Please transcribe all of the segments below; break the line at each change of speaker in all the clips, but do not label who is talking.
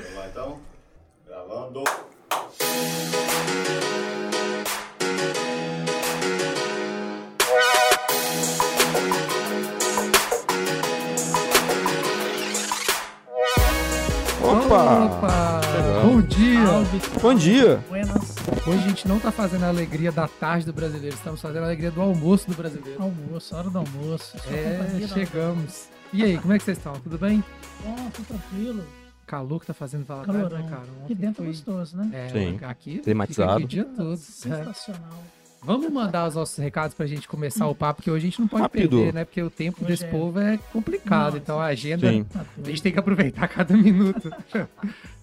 Vamos lá então? Gravando.
Opa!
Opa! Bom dia!
Salve,
Bom dia!
buenas.
Hoje a gente não tá fazendo a alegria da tarde do brasileiro, estamos fazendo a alegria do almoço do brasileiro.
Almoço, hora do almoço.
É, chegamos. E aí, como é que vocês estão? Tudo bem?
Bom, tudo tranquilo.
Calor que tá fazendo falar tarde,
Calorão.
né, cara?
Aqui
Ontem
dentro é
foi...
gostoso, né?
É,
Sim.
aqui
Climatizado.
fica aqui o dia todo. É.
Sensacional.
Vamos mandar os nossos recados pra gente começar o papo, que hoje a gente não pode
Rápido.
perder, né? Porque o tempo
Hoje
desse
é.
povo é complicado,
Nossa.
então a agenda
Sim.
Tá
A gente tem que aproveitar cada minuto.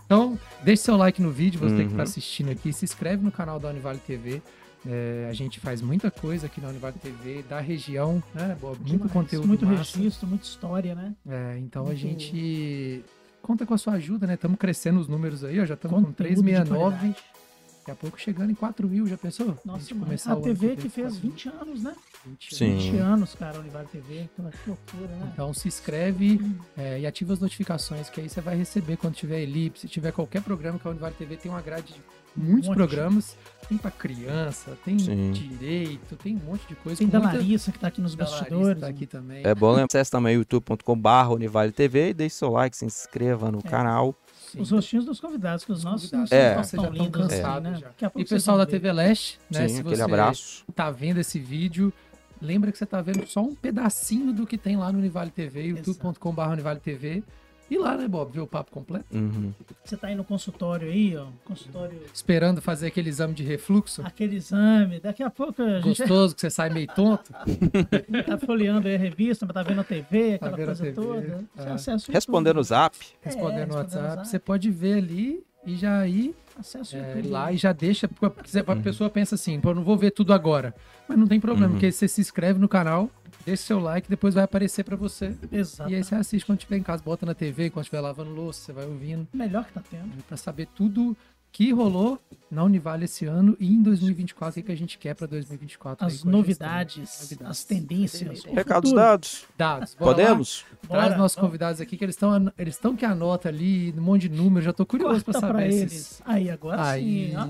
então, deixe seu like no vídeo, você que
Uhum.
está assistindo aqui. Se inscreve no canal da Univale TV. É, a gente faz muita coisa aqui na Univale TV, da região, né, Bob? Muito
Demais.
conteúdo
Muito
massa.
registro, muita história, né?
É, então a
Muito-
gente conta com a sua ajuda, né? Estamos crescendo os números aí, ó, já estamos com
Conteúdo de
369.
qualidade.
Daqui a pouco chegando em 4 mil, já pensou?
Nossa, mas
o
a TV que fez
4 mil.
20 anos, né?
20
Sim.
20 anos, cara, Univar TV. Então, que loucura, né?
Então se inscreve é, e ativa as notificações, que aí você vai receber quando tiver Elipse, se tiver qualquer programa que a Univale TV tem uma grade de muitos
Um
programas. Tem pra criança, tem
Sim.
direito, tem um monte de coisa.
Tem da
muita-
Larissa que tá aqui nos
da
bastidores.
tá aqui também.
É bom lembrar, acesse também youtube.com.br Univale TV e deixe seu like, se inscreva no
É.
canal.
Sim.
Os rostinhos dos convidados, que os nossos
convidados.
É.
tão,
Vocês já
tão
estão
lindos assim,
cansados
né?
já. E pessoal da. TV Leste, né?
Sim,
se
aquele
você
abraço.
tá vendo esse vídeo, lembra que você tá vendo só um pedacinho do que tem lá no Univale TV, youtube.com.br Univale TV. E lá, né, Bob? Ver o papo completo.
Uhum.
Você tá aí no consultório aí, ó. Consultório.
Esperando fazer aquele exame de refluxo.
Aquele exame. Daqui a pouco a gente
Gostoso, que você sai meio tonto.
tá folheando aí a revista, tá vendo a TV,
Tá
aquela
vendo a
coisa
TV,
toda.
É.
o
Respondendo o zap.
respondendo no
respondendo no
WhatsApp,
zap.
você pode ver ali e já ir
Acessa o
é,
YouTube.
lá e já deixa. Porque a pessoa pensa assim, pô, eu não vou ver tudo agora. Mas não tem problema,
Uhum.
porque você se inscreve no canal, deixa seu like, depois vai aparecer pra você.
Exato.
E aí você assiste quando estiver em casa, bota na TV, quando estiver lavando louça, você vai ouvindo,
Melhor que tá tendo.
pra saber tudo que rolou na Univale esse ano e em 2024, o que a gente quer pra 2024. aí
As novidades.
Novidades.
as tendências.
Recados dados.
Dados. Bora lá?
Podemos?
Traz
Bora.
nossos convidados aqui, que eles estão eles estão que anota ali, um monte de número, já tô curioso pra
Corta
saber
pra
esses-
eles. Aí, agora
Aí.
sim. Ó.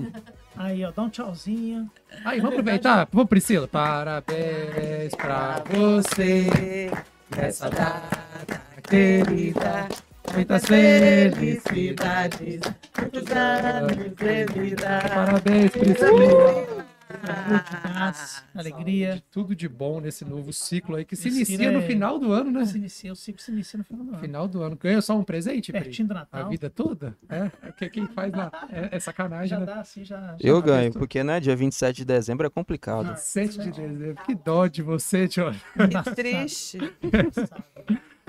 Aí, ó, dá um tchauzinho.
Aí, vamos aproveitar. Vamos, Priscila. Parabéns pra você nessa data querida. Muitas felicidades.
Muitos anos de vida.
Parabéns, Priscila.
Paz, alegria.
Tudo de bom nesse novo ciclo aí, que se
Priscila
inicia no
é-
final do ano, né?
Se inicia, o ciclo se inicia no final do ano.
Final do ano. Ganha só um presente, Pri?
Pertinho do
A
Natal.
vida toda? É. Porque quem faz lá é, é sacanagem,
Já
né?
dá assim, já. já
Eu ganho,
vendo?
porque né, dia 27 de dezembro é complicado.
Ah,
7 de dezembro. Que dó de você, Tio.
Que triste.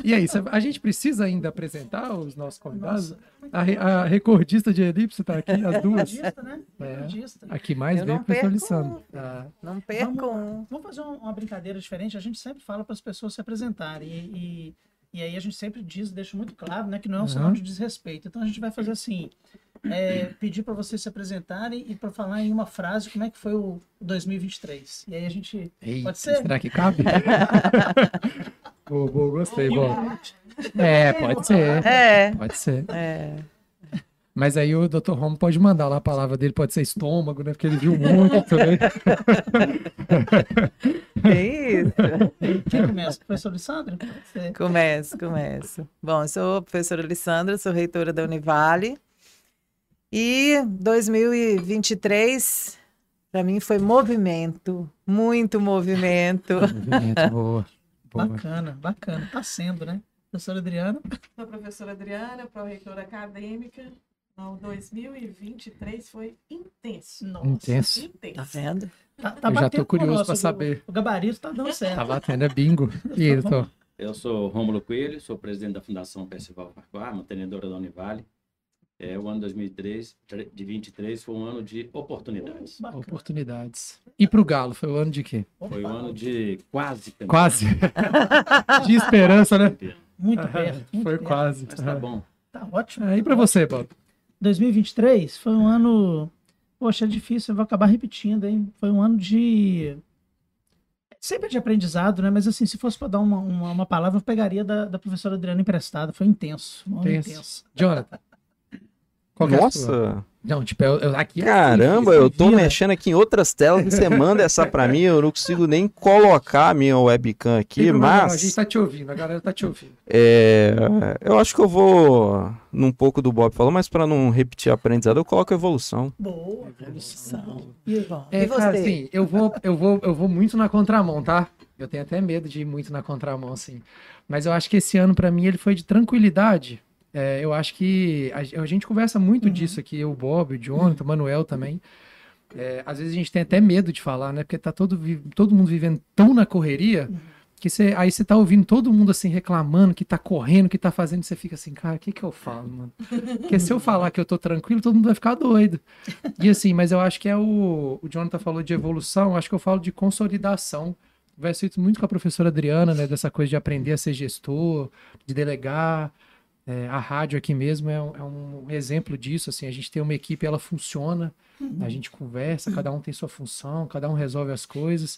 E aí, cê- a gente precisa ainda apresentar os nossos convidados?
Nossa,
A, a recordista de elipse tá aqui, as duas.
recordista, né?
É.
Recordista.
A que mais veio
não
foi o
perco
Lissandro. Tá.
Não percam.
Vamos fazer um- uma brincadeira diferente. A gente sempre fala para as pessoas se apresentarem. E, e, e aí a gente sempre diz, deixa muito claro, né, que não é um
Uhum.
sinal de desrespeito. Então a gente vai fazer assim: é, pedir para vocês se apresentarem e para falar em uma frase como é que foi o 2023. E aí a gente.
Eita,
Pode ser?
Será que cabe? boa, boa, gostei, bom. É, pode ser.
É.
Pode ser.
É.
Mas aí o Dr. Romo pode mandar lá a palavra dele, pode ser estômago, né? Porque ele viu muito, né?
É isso.
Quem começa? Professor ser.
Começo, começo. Bom, eu sou a professora Alessandra, sou reitora da Univale. E 2023, para mim, foi movimento, muito movimento.
Movimento, boa.
Bacana, bacana. Tá sendo, né? Professor Adriano.
Sou a professora Adriana, pró-reitora acadêmica. Então, 2023 foi intenso.
Nossa.
Intenso.
Tá
Intenso.
vendo?
Tá, tá
Eu já tô
o
curioso
o-
saber.
O gabarito tá dando certo.
Tá batendo, é bingo. E aí, doutor?
Eu sou Rômulo Coelho, sou presidente da Fundação Percival Farquhar, mantenedora da Univale. É, o ano 2003, tre- de 23 foi um ano de oportunidades.
Bacana.
Oportunidades. E pro Galo, foi o ano de quê?
Foi o ano de quase campeão.
Quase. de esperança, né?
Muito perto. muito
Foi
perto.
quase.
Mas tá bom.
Tá ótimo.
Aí pra você, Bob.
2023 foi um ano. Poxa, é difícil, eu vou acabar repetindo, hein? Foi um ano de. Sempre de aprendizado, né? Mas assim, se fosse para dar uma, uma, uma palavra, eu pegaria da, da professora Adriana emprestada. Foi intenso. Um ano
Intenso.
intenso.
Jonathan. Qual é?
Nossa,
Não, tipo, eu, eu- aqui é
caramba,
assim,
eu tô
vira.
mexendo aqui em outras telas e você manda essa pra mim, eu não consigo nem colocar a minha webcam aqui,
problema não, A
mas
gente tá te ouvindo, a galera tá te ouvindo.
é, eu acho que eu vou num pouco do Bob falou, mas pra não repetir aprendizado, eu coloco evolução.
Boa.
Evolução.
E-
Bom,
É,
e você?
cara, assim, eu vou, eu, vou, eu vou muito na contramão, tá? Eu tenho até medo de ir muito na contramão, assim. Mas eu acho que esse ano, pra mim, ele foi de tranquilidade. É, eu acho que a, a gente conversa muito disso aqui, eu, o Bob, o Jonathan, o Manuel também. É, às vezes a gente tem até medo de falar, né? Porque tá todo, todo mundo vivendo tão na correria que você, aí você tá ouvindo todo mundo assim reclamando que tá correndo, que tá fazendo, você fica assim, cara, o que que eu falo, mano? Porque se eu falar que eu tô tranquilo, todo mundo vai ficar doido. E assim, mas eu acho que é o. O Jonathan falou de evolução, acho que eu falo de consolidação. Converso isso muito com a professora Adriana, né? Dessa coisa de aprender a ser gestor, de delegar. É, a rádio aqui mesmo é um, é um exemplo disso. Assim, a gente tem uma equipe, ela funciona, a gente conversa, cada um tem sua função, cada um resolve as coisas.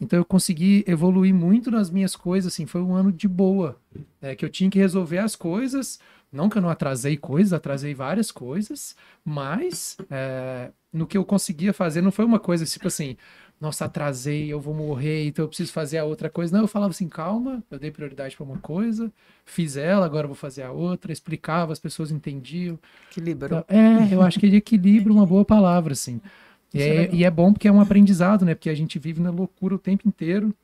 Então eu consegui evoluir muito nas minhas coisas. Assim, foi um ano de boa, é, que eu tinha que resolver as coisas. Não que eu não atrasei coisas, atrasei várias coisas, mas é, no que eu conseguia fazer não foi uma coisa tipo assim, nossa, atrasei, eu vou morrer, então eu preciso fazer a outra coisa. Não, eu falava assim, calma, eu dei prioridade para uma coisa, fiz ela, agora eu vou fazer a outra, explicava, as pessoas entendiam.
Equilíbrio.
Então, é, eu acho que de equilíbrio é uma boa palavra, assim. E
é
é, e é bom porque é um aprendizado, né? Porque a gente vive na loucura o tempo inteiro.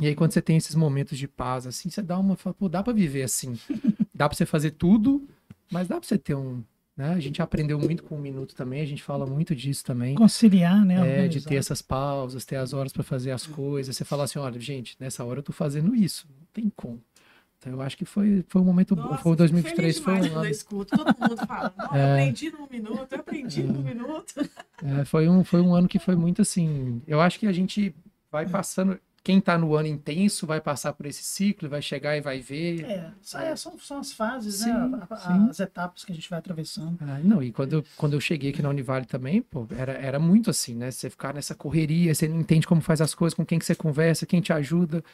E aí, quando você tem esses momentos de paz, assim, você dá uma. Fala, Pô, dá pra viver assim. Dá pra você fazer tudo, mas dá pra você ter um. Né? A gente aprendeu muito com o minuto também, a gente fala muito disso também.
Conciliar, né?
É, de ter essas pausas, ter as horas pra fazer as coisas. Você falar assim, olha, gente, nessa hora eu tô fazendo isso. Não tem como. Então eu acho que foi, foi um momento bom.
Nossa,
Foi o 2023
feliz
foi um ano.
escuto todo mundo falando. "Não,
É.
Eu aprendi num minuto, eu aprendi num minuto.
É, foi, um, foi um ano que foi muito assim. Eu acho que a gente vai passando. Quem tá no ano intenso vai passar por esse ciclo, vai chegar e vai ver.
É, aí são, são as fases,
Sim,
né? A- a-. As etapas que a gente vai atravessando.
Ah, não, e quando eu, quando eu cheguei aqui na Univale também, pô, era, era muito assim, né? Você ficar nessa correria, você não entende como faz as coisas, com quem que você conversa, quem te ajuda.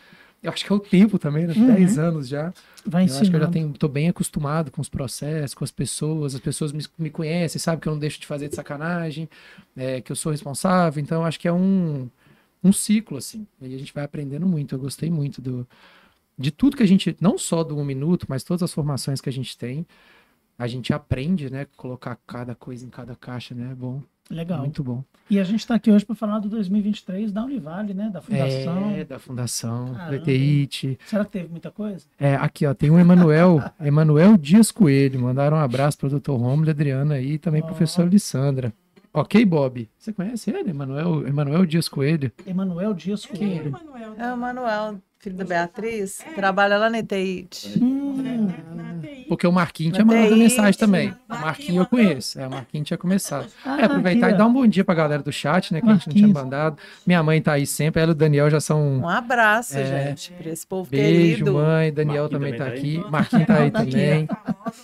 Eu acho que é o tempo também, né?
Uhum.
10 anos já.
Vai
Eu acho que eu já tenho, tô bem acostumado com os processos, com as pessoas, as pessoas me, me conhecem, sabem que eu não deixo de fazer de sacanagem, é, que eu sou responsável, então eu acho que é um, um ciclo, assim, e a gente vai aprendendo muito, eu gostei muito do, de tudo que a gente, não só do um minuto, mas todas as formações que a gente tem, a gente aprende, né, colocar cada coisa em cada caixa, né, é bom,
Legal.
muito bom.
E a gente está aqui hoje para falar do 2023 da Univale, né? Da Fundação.
É, da Fundação,
Caramba.
do ETIT,
Será que teve muita coisa?
É, aqui, ó, tem um Emanuel, Emanuel Dias Coelho. Mandaram um abraço para o Dr. Romulo, Adriana e também
Ó.
professor Lissandra. Ok, Bob? Você conhece ele, Emanuel, Emanuel Dias Coelho?
Emanuel Dias
é
Coelho.
É o Manuel, filho da Beatriz, trabalha lá na ETIT.
Hum,
TI.
Porque o Marquinhos tinha mandado mensagem também. O
Marquinhos
eu conheço. É, o Marquinhos tinha começado.
ah,
É, aproveitar
aqui,
e dar um bom dia pra galera do chat, né? Que a gente não tinha mandado. Minha mãe tá aí sempre, ela e o Daniel já são.
Um abraço,
É.
gente, para esse povo
Beijo,
querido.
mãe. Daniel
Marquinhos
também
também
tá
tá aí?
aqui. Marquinhos tá aí
Tá
também.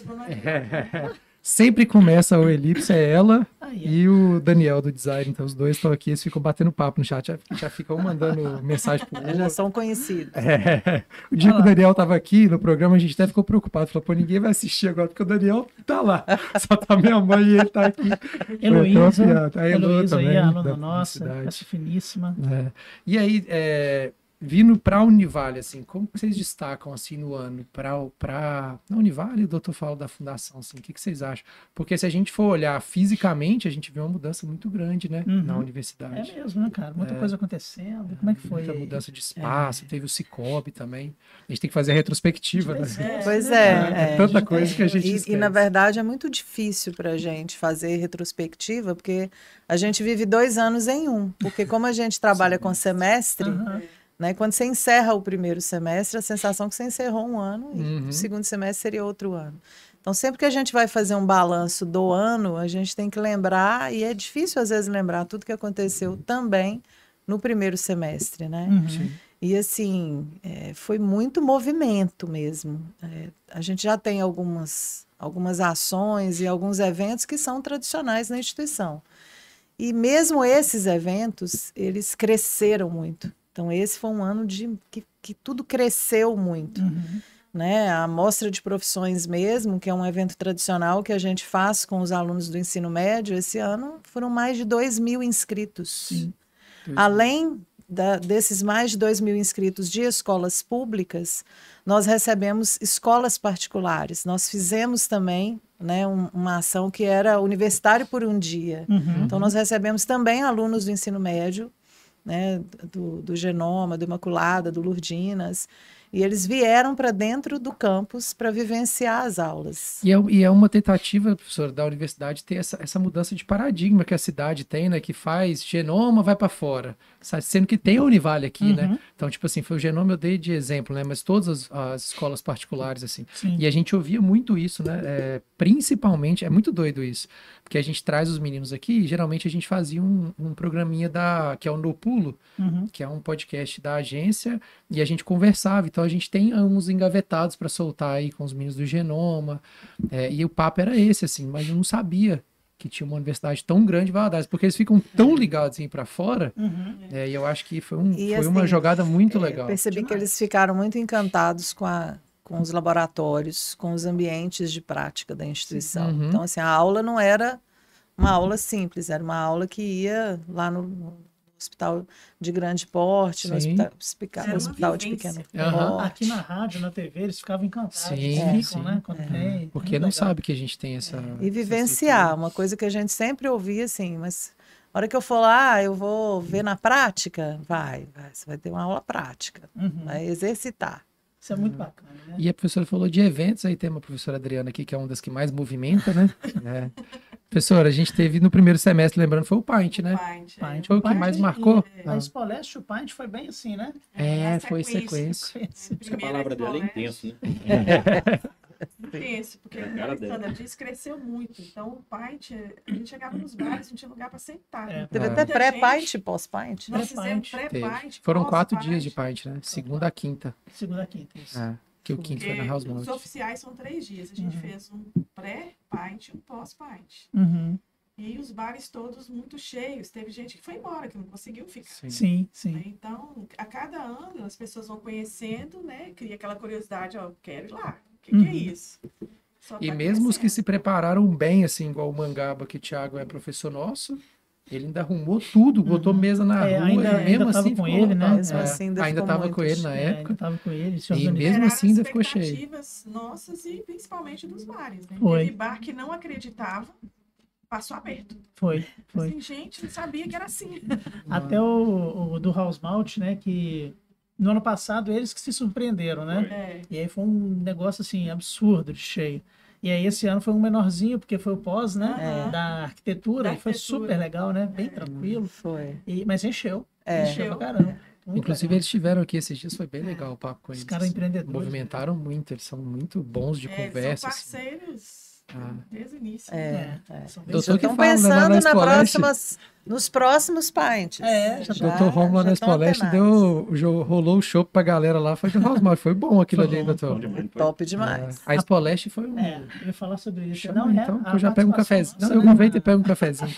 Dona
Sempre começa o elipse, é ela
Aí, ó.
e o Daniel do design. Então, os dois estão aqui, eles ficam batendo papo no chat, já, já ficam mandando mensagem pro
Eles já são conhecidos.
É. O dia que o Daniel tava aqui no programa, a gente até ficou preocupado. Falou, pô, ninguém vai assistir agora, porque o Daniel tá lá. Só tá minha mãe e ele tá aqui.
Heloísa, Heloísa aí, aluna nossa, essa finíssima.
É. E aí, é, vindo para a Univale, assim, como vocês destacam assim no ano para para a Univale, o doutor fala da fundação, assim, o que, que vocês acham? Porque se a gente for olhar fisicamente, a gente vê uma mudança muito grande, né,
Uhum.
na
É
universidade.
mesmo, né, cara? Muita coisa acontecendo. Como é que foi?
Muita mudança de espaço, teve o Cicobi também. A gente tem que fazer a retrospectiva, né?
Pois
É,
é. é.
tanta coisa que a gente
E,
esquece.
e, na verdade é muito difícil para a gente fazer retrospectiva, porque a gente vive dois anos em um. Porque como a gente trabalha com semestre,
Aham.
Né, quando você encerra o primeiro semestre, a sensação é que você encerrou um ano e
Uhum.
o segundo semestre seria outro ano. Então, sempre que a gente vai fazer um balanço do ano, a gente tem que lembrar, e é difícil às vezes lembrar tudo que aconteceu também no primeiro semestre, né?
Uhum.
E assim, é, foi muito movimento mesmo. É, a gente já tem algumas, algumas ações e alguns eventos que são tradicionais na instituição. E mesmo esses eventos, eles cresceram muito. Então, esse foi um ano de que, que tudo cresceu muito.
Uhum.
né, a Mostra de Profissões mesmo, que é um evento tradicional que a gente faz com os alunos do ensino médio, esse ano foram mais de 2 mil inscritos.
Dois
Além da- desses mais de 2 mil inscritos de escolas públicas, nós recebemos escolas particulares. Nós fizemos também né, um- uma ação que era Universitário por um Dia.
Uhum.
Então, nós recebemos também alunos do ensino médio, né, do, do Genoma, do Imaculada, do Lourdinas, e eles vieram para dentro do campus para vivenciar as aulas.
E é, e é uma tentativa, professor, da universidade ter essa, essa mudança de paradigma que a cidade tem, né? Que faz genoma, vai para fora. Sabe? Sendo que tem a Univale aqui, né?
Uhum.
Então, tipo assim, foi o genoma eu dei de exemplo, né? Mas todas as, as escolas particulares, assim.
Sim.
E a gente ouvia muito isso, né? É, principalmente, é muito doido isso. Porque a gente traz os meninos aqui e geralmente a gente fazia um, um programinha da, que é o No Pulo,
Uhum.
que é um podcast da agência, e a gente conversava. Então a gente tem uns engavetados para soltar aí com os meninos do Genoma. é, e o papo era esse, assim, mas eu não sabia que tinha uma universidade tão grande em Valadares, porque eles ficam tão ligados em para fora,
Uhum.
é, e eu acho que foi, um,
E,
foi uma
assim,
jogada muito
É,
legal.
percebi que eles ficaram muito encantados com, a, com os laboratórios, com os ambientes de prática da instituição.
Uhum.
Então, assim, a aula não era uma aula simples, era uma aula que ia lá no hospital de grande porte, no
Sim.
hospital, hospica-
Era uma
hospital de pequeno porte.
Aqui na rádio, na TV, eles ficavam encantados.
Sim,
eles
sim.
ficam, né? Tem.
Porque
Muito
não
legal.
sabe que a gente tem essa.
E
essa
vivenciar,
estrutura.
uma coisa que a gente sempre ouvia assim, mas a hora que eu for lá, eu vou ver na prática, vai, vai, você vai ter uma aula prática,
Uhum.
vai exercitar.
Isso é muito bacana, né?
E a professora falou de eventos, aí tem uma professora Adriana aqui, que é uma das que mais movimenta, né? É. Professora, a gente teve no primeiro semestre, lembrando, foi o Paint, né?
Paint, é.
Paint.
Foi o que
Paint
mais marcou?
é.
A
Ah.
Espoleste, o Paint foi bem assim, né?
É,
a
foi
sequência.
sequência.
A palavra dela é intenso, né?
Intenso, porque como a. Alexandra disse, cresceu muito. Então, o Paint, a gente chegava nos bares, não tinha lugar para sentar.
É.
Teve até pré-paint e pós-paint.
Nós
Pré-paint.
fizemos pré-paint.
Foram quatro dias de Paint, né? Segunda a quinta.
Segunda, quinta, isso.
É, que o quinto foi na
porque
House
Os oficiais são três dias. A gente
Uhum.
fez um pré-paint e um pós-paint.
Uhum.
E os bares todos muito cheios. Teve gente que foi embora, que não conseguiu ficar.
Sim.
Sim,
né?
sim.
Então, a cada ano, as pessoas vão conhecendo, né? Cria aquela curiosidade, ó, quero ir lá. O que, que é
Uhum.
isso? Só
E
tá
mesmo os que se prepararam bem, assim, igual o Mangaba, que o Thiago é professor nosso, ele ainda arrumou tudo, botou mesa na
É,
rua,
ainda-
e
ainda
mesmo assim
com ele, né?
Mesmo
É,
assim, ainda
ainda
ficou
tava
muito
com ele na
É,
época.
tava com ele, se
E mesmo assim, ainda ficou cheio.
nossas e principalmente dos bares. Né?
Foi.
Teve bar que não acreditava, passou aberto.
Foi, foi.
Assim, gente, não sabia que era assim.
Até o, o do House Malt, né? Que no ano passado eles que se surpreenderam, né?
É.
E aí foi um negócio assim absurdo de cheio. E aí esse ano foi um menorzinho, porque foi o pós, né?
Aham.
Da arquitetura,
Da
e foi
arquitetura.
super legal, né? Bem tranquilo.
Foi.
E, mas encheu.
É.
Encheu pra caramba. Muito
Inclusive,
legal.
eles estiveram aqui esses dias, foi bem legal o papo com
Os
eles.
caras empreendedores.
Movimentaram muito, eles são muito bons de
É, eles
conversa.
São
assim.
parceiros
Ah.
desde o início.
É,
É,
é.
Doutor
Já
que
estão
fala, né, lá
pensando
na
na
Espoleste.
Nos próximos pints.
É, já
O Dr. Romulo lá na Espoleste deu, rolou o show pra galera lá, foi de House Malt, foi bom aquilo
Foi
ali,
bom,
doutor.
Demais, foi.
Top demais.
A Espoleste foi um...
É, eu ia falar sobre isso.
Chama,
Não, é,
então, eu já pego um cafezinho. Não, eu
né,
aproveito e pego um cafezinho.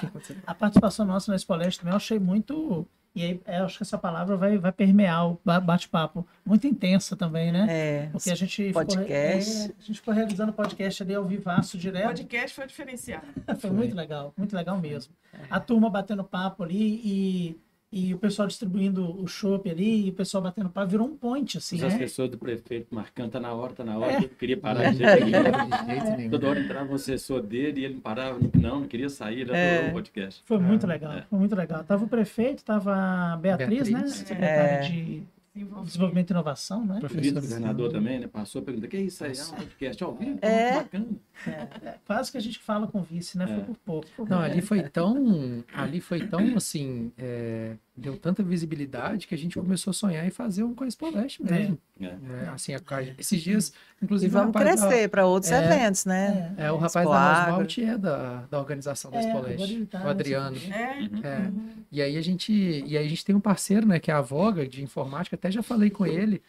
A participação nossa na Espoleste também eu achei muito. E aí, eu acho que essa palavra vai, vai permear o ba- bate-papo. Muito intensa também, né?
É,
Porque a gente ficou,
podcast.
é, a gente ficou realizando podcast ali ao vivaço
O
direto.
podcast foi diferenciado.
Foi muito legal, muito legal mesmo. A turma batendo papo ali e, e o pessoal distribuindo o chopp ali, e o pessoal batendo papo, virou um point, assim,
Os
né?
assessores do prefeito marcando, tá na hora, tá na hora,
É.
eu queria parar de jeito nenhum.
De jeito nenhum.
Toda hora entrava um assessor dele e ele não parava, não, não queria sair, ele
É.
adorou o podcast.
Foi muito
Ah,
legal,
é.
foi muito legal. Tava o prefeito, tava a Beatriz, né?
Beatriz.
Secretária
É.
de
Desenvolvimento.
Desenvolvimento e Inovação, né?
O
Professor
vice-governador também, né? Passou, perguntou, que é isso aí? É um podcast ao vivo?
É.
Muito bacana.
É, quase que a gente fala com o vice, né? Foi
É.
por pouco.
Não, ali foi tão, ali foi tão assim, é, deu tanta visibilidade que a gente começou a sonhar em fazer um com a Espoleste mesmo.
É.
É, assim, a- esses dias,
E
inclusive, o
vamos crescer para outros
É.
eventos, né?
É, o rapaz da. Rosmalt é da, da organização da
É,
Espoleste,
tá
o Adriano.
É.
É. E aí a gente, e aí a gente tem um parceiro, né, que é a Voga de informática, até já falei com ele,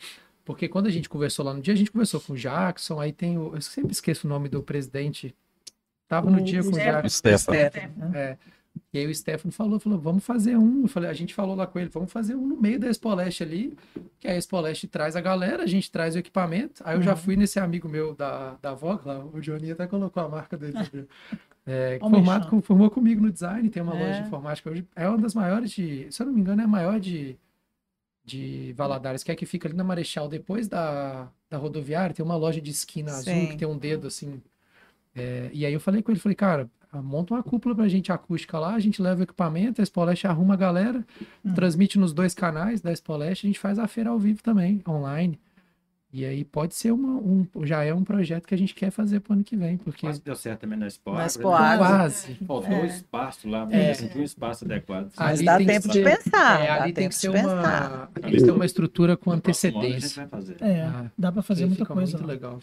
porque quando a gente conversou lá no dia, a gente conversou com o Jackson, aí tem o, eu sempre esqueço o nome do presidente. Tava no
O-
dia com o
o
Jackson.
Stefan.
É, E aí o Stefano falou, falou, vamos fazer um. Eu falei, a gente falou lá com ele, vamos fazer um no meio da Expo Leste ali, que a Expo Leste traz a galera, a gente traz o equipamento. Aí eu já
Uhum.
fui nesse amigo meu da, da Vogue lá, o Johnny até colocou a marca dele. É, formado, com- formou comigo no design, tem uma
É.
loja de informática hoje. É uma das maiores de, se eu não me engano, é a maior de, de Valadares, que é que fica ali na Marechal, depois da, da rodoviária, tem uma loja de esquina azul
Sim.
que tem um dedo assim. É, e aí eu falei com ele, falei, cara, monta uma cúpula pra gente acústica lá, a gente leva o equipamento, a Spoleste arruma a galera,
Hum.
transmite nos dois canais da Spoleste, a gente faz a feira ao vivo também, online. E aí pode ser uma, um, já é um projeto que a gente quer fazer pro ano que vem, porque
Quase deu certo também na Expo
Na Expo
né?
Agro.
quase.
Faltou
É.
espaço lá,
É.
é. tinha um espaço adequado.
Ah,
Mas dá tempo de pensar.
É,
dá
ali tem
tempo
que ser
de pensar.
uma, tem uma estrutura com
No próximo ano a gente
antecedência.
vai fazer.
É,
Ah,
dá pra fazer muita coisa.
Muito legal.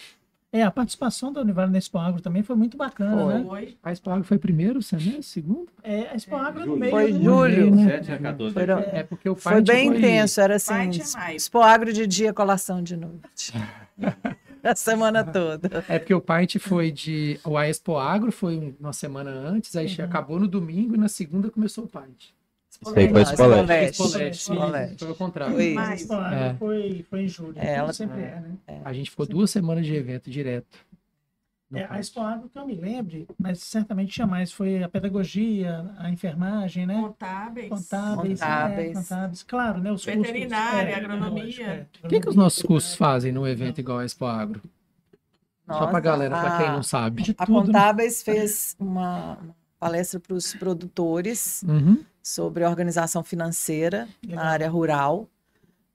É, a participação da Univale na Expo Agro também foi muito bacana,
Foi.
né?
Foi.
A Expo Agro foi primeiro semestre, segundo?
É, a Expo Agro no
Julho.
meio
Foi julho.
né?
7 a 14
Foram-
de
É porque o
Foi
Paint
bem intenso, era assim,
é.
Expo Agro de dia, colação de noite. a semana toda.
É porque o Paint foi de. O a Expo Agro foi uma semana antes, aí
Uhum.
acabou no domingo e na segunda começou o Paint.
Isso aí foi Expo Leste.
Foi o contrário.
Foi.
Mas a Expo Agro
É.
foi, foi em julho.
É, ela-
sempre é, né?
A gente ficou duas semanas de evento direto.
É, a
Paint.
Expo Agro que eu me lembre, mas certamente tinha mais, foi a pedagogia, a enfermagem, né?
Contábeis.
Contábeis,
Contábeis.
É, contábeis. Claro, né? Os cursos.
Veterinária,
é,
agronomia.
é.
O que, que os nossos cursos fazem num evento igual a Expo Agro? Só pra
Nossa,
galera, pra quem não sabe.
De
A
tudo, né?
Contábeis fez uma uma palestra para os produtores
Uhum.
Sobre organização financeira
Legal.
na área rural.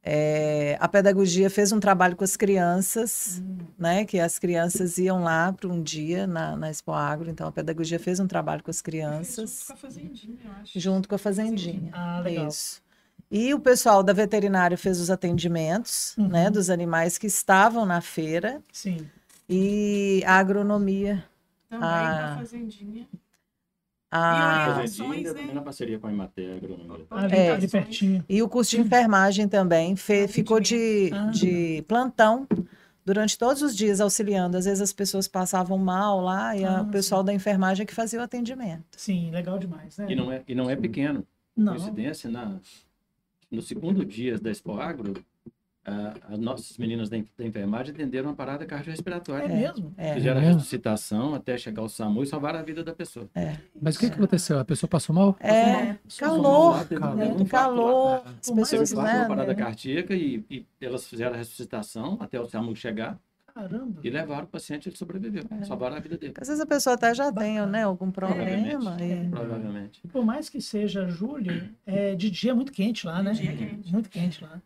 É, a pedagogia fez um trabalho com as crianças,
Hum.
né? Que as crianças iam lá para um dia na, na Expo Agro. Então, a pedagogia fez um trabalho com as
Junto
crianças,
com a fazendinha, eu acho.
junto com a fazendinha.
Ah, legal.
Isso. E o pessoal da veterinária fez os atendimentos,
Uhum.
né? Dos animais que estavam na feira.
Sim.
E a agronomia.
Também
Ah.
a fazendinha.
A...
orientações,
Fazendinha,
né?
na parceria com a Imater Agronomia.
Ali,
É.
ali pertinho.
E o curso de enfermagem também fe- ficou de,
Ah.
de plantão durante todos os dias auxiliando. Às vezes as pessoas passavam mal lá e
Ah,
o pessoal da enfermagem é que fazia o atendimento.
Sim, legal demais, né?
E não é, e não é pequeno.
Não.
Coincidência, na, no segundo dia da Expo Agro, ah, as nossas meninas da, en- da enfermagem atenderam uma parada cardiorrespiratória.
É mesmo?
É.
Fizeram a
É mesmo?
ressuscitação até chegar ao SAMU e salvaram a vida da pessoa.
Mas o que, que aconteceu? A pessoa passou mal?
É,
Passou
calor,
mal,
calor.
infarto lá.
calor, as pessoas,
infarto, uma
né?
parada
né?
cardíaca e, e elas fizeram a ressuscitação até o SAMU chegar
Caramba.
e levaram o paciente, ele sobreviveu. Salvaram a vida dele,
Às vezes a pessoa até já tem né, algum problema.
Provavelmente.
e-
provavelmente.
Por mais que seja julho, é, de dia é muito quente lá, né?
De dia é quente.
Muito quente lá.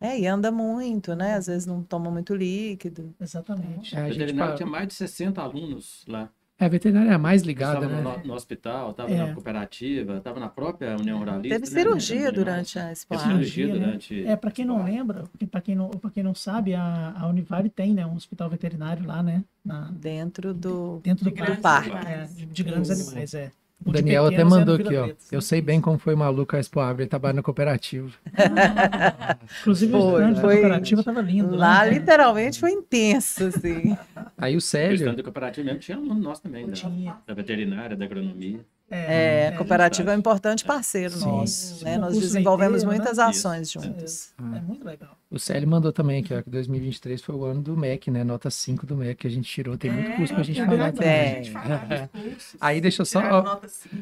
É, e anda muito, né? Às vezes não toma muito líquido.
Exatamente.
É, a
O
gente
veterinário
pa-
tinha mais de 60 alunos lá.
É, a veterinária é a mais ligada,
Estava
né?
no, no hospital, estava
É.
na cooperativa, estava na própria União Ruralista.
Teve
né,
cirurgia
Animais.
durante a Expo
Teve cirurgia
né?
durante.
É, para quem não lembra, para quem não, pra quem não sabe, a, a Univale tem, né, um hospital veterinário lá, né, na,
Dentro do.
dentro do
De
parque.
parque.
É, de, de grandes
Isso.
animais, é.
O Daniel até
é
mandou aqui, ó.
Preto.
Eu sei bem como foi maluco a Expo Agro, ele trabalha na cooperativa.
Inclusive, o
Foi,
stand da
foi.
cooperativa estava lindo.
Lá,
né?
literalmente, foi intenso, assim.
Aí o
O
Célio,
stand da cooperativa mesmo tinha aluno nosso também, da,
Tinha.
da veterinária, da agronomia.
É, a cooperativa é um importante parceiro
Sim.
nosso. Né? Nós desenvolvemos
leiteiro,
muitas
né?
ações
Isso.
juntos.
É muito legal.
o Célio mandou também aqui, ó, que 2023 foi o ano do MEC, né? Nota 5 do MEC que a gente tirou. Tem muito curso pra gente
é
falar também.
É.
Aí deixa eu só. ó.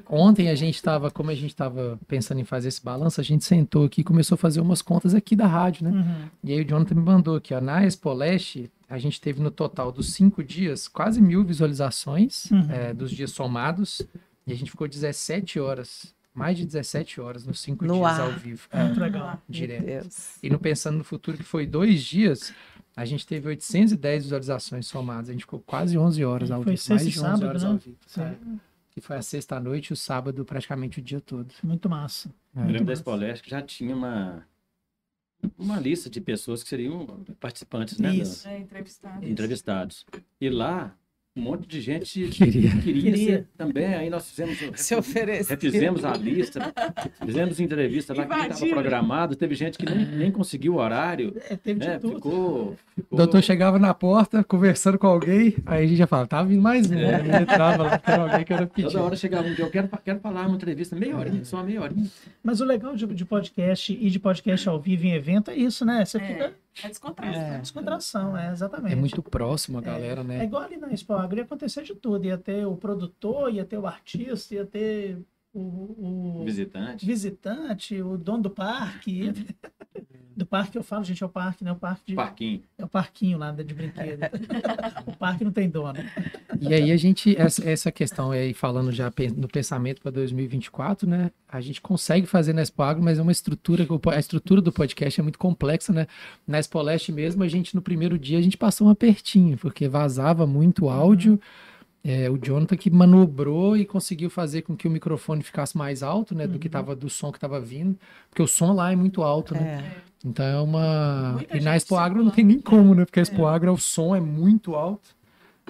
Ontem a gente estava, como a gente estava pensando em fazer esse balanço, a gente sentou aqui e começou a fazer umas contas aqui da rádio, né?
Uhum.
E aí o Jonathan me mandou aqui, ó, na Expo Leste, a gente teve no total dos cinco dias quase mil visualizações
Uhum.
é, dos dias somados, e a gente ficou 17 horas, mais de 17 horas nos cinco
No
dias
ar.
ao vivo.
É muito
É,
legal.
Meu
direto. E no Pensando no Futuro, que foi dois dias, a gente teve 810 visualizações somadas. A gente ficou quase 11 horas ao
Foi
vivo. Mais de 11
sábado,
horas
né?
ao vivo. É, que foi a sexta-noite e o sábado praticamente o dia todo.
Muito massa.
É.
Eu lembro da
massa.
Expo Leste que já tinha uma, uma lista de pessoas que seriam participantes, né? da-
Isso.
É, entrevistado.
entrevistados. E lá, um monte de gente
Queria.
queria,
Queria.
ser também. Aí nós fizemos,
Se oferecer.
refizemos a lista, fizemos entrevista lá que estava programado. Teve gente que nem, nem conseguiu o horário,
É, teve de
né?
tudo.
Ficou,
O
ficou
doutor chegava na porta, conversando com alguém, aí a gente já falava, tá vindo mais um. Aí entrava lá, tem alguém que era pedir.
Toda hora chegava um dia, eu quero, quero falar uma entrevista, meia horinha, só meia horinha.
Mas o legal de, de podcast e de podcast ao vivo em evento é isso, né? Você
É.
fica
É descontração.
É.
descontração, é exatamente.
É muito próximo a galera,
É
né?
igual ali na Expo Agro, ia acontecer de tudo. Ia ter o produtor, ia ter o artista, ia ter o, o
Visitante.
visitante, o dono do parque. Do parque eu falo, gente, é o parque, né? O parque de,
Parquinho.
é o parquinho lá de brinquedo. o parque não tem dono.
E aí a gente, essa, essa questão aí, falando já no pensamento para 2024, né? A gente consegue fazer na Expo Agro, mas é uma estrutura, a estrutura do podcast é muito complexa, né? Na Expo Leste mesmo, a gente, no primeiro dia, a gente passou um apertinho, porque vazava muito áudio. É, o Jonathan que manobrou e conseguiu fazer com que o microfone ficasse mais alto, né? Do que tava, do som que tava vindo. Porque o som lá é muito alto, né?
É.
Então é uma.
Muita
E na Expo Agro não tem nem como, né? Porque a Expo Agro o som é muito alto.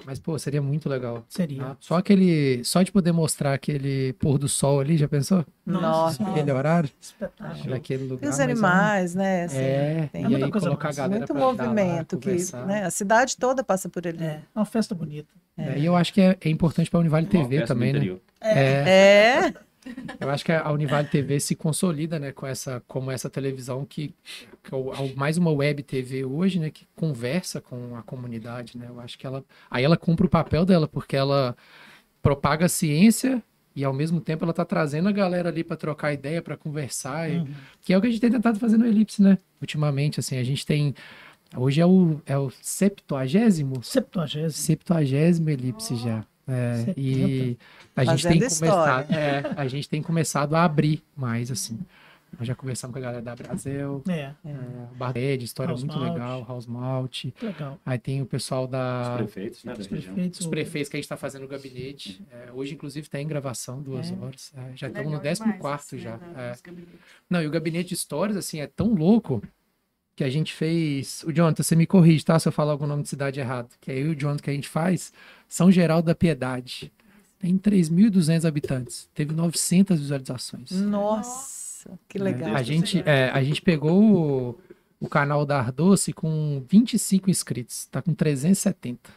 Mas, pô, seria muito legal.
Seria.
tá? Só aquele. Só de poder mostrar aquele pôr do sol ali, já pensou?
Nossa.
Aquele horário,
Espetáculo.
naquele lugar.
E os
mas é
animais, né? assim,
É,
tem
e
muita
aí
coisa
colocar a galera
muito
pra andar lá,
movimento que, né? A cidade toda passa por ali.
É, é uma festa bonita.
É, e eu acho que é, é importante pra Univale
Uma
TV também, né?
interior.
É,
É,
eu acho que a Univale TV se consolida, né, com essa, como essa televisão que, que é é mais uma web TV hoje, né, que conversa com a comunidade, né? Eu acho que ela, aí ela cumpre o papel dela porque ela propaga a ciência e ao mesmo tempo ela tá trazendo a galera ali para trocar ideia, para conversar, e-
Uhum.
que é o que a gente tem tentado fazer no Elipse, né? Ultimamente, assim, a gente tem hoje é o é o septuagésimo,
Septuagésimo.
septuagésimo Elipse já. É, e a gente
Fazendo
tem começado, é, a gente tem começado a abrir mais assim. Nós já conversamos com a galera da Brasil,
É,
é, Barrede, história
House
muito
Malt.
legal, House Malt.
legal.
Aí tem o pessoal
Os
da
prefeitos, né, da
Os prefeitos.
os prefeitos que a gente está fazendo no gabinete. É, hoje, inclusive, tem gravação, duas
É.
horas. É, já
Legal
estamos no
demais
14 quarto
isso,
já.
né,
é. Não, e o gabinete de histórias, assim, é tão louco que a gente fez. O Jonathan, você me corrige, tá? Se eu falar algum nome de cidade errado. Que aí o Jonathan que a gente faz, São Geraldo da Piedade. Tem 3.200 habitantes. Teve 900 visualizações.
nossa, que legal.
A gente, é, a gente pegou o, o canal da Ardoce com 25 inscritos. Tá com 370.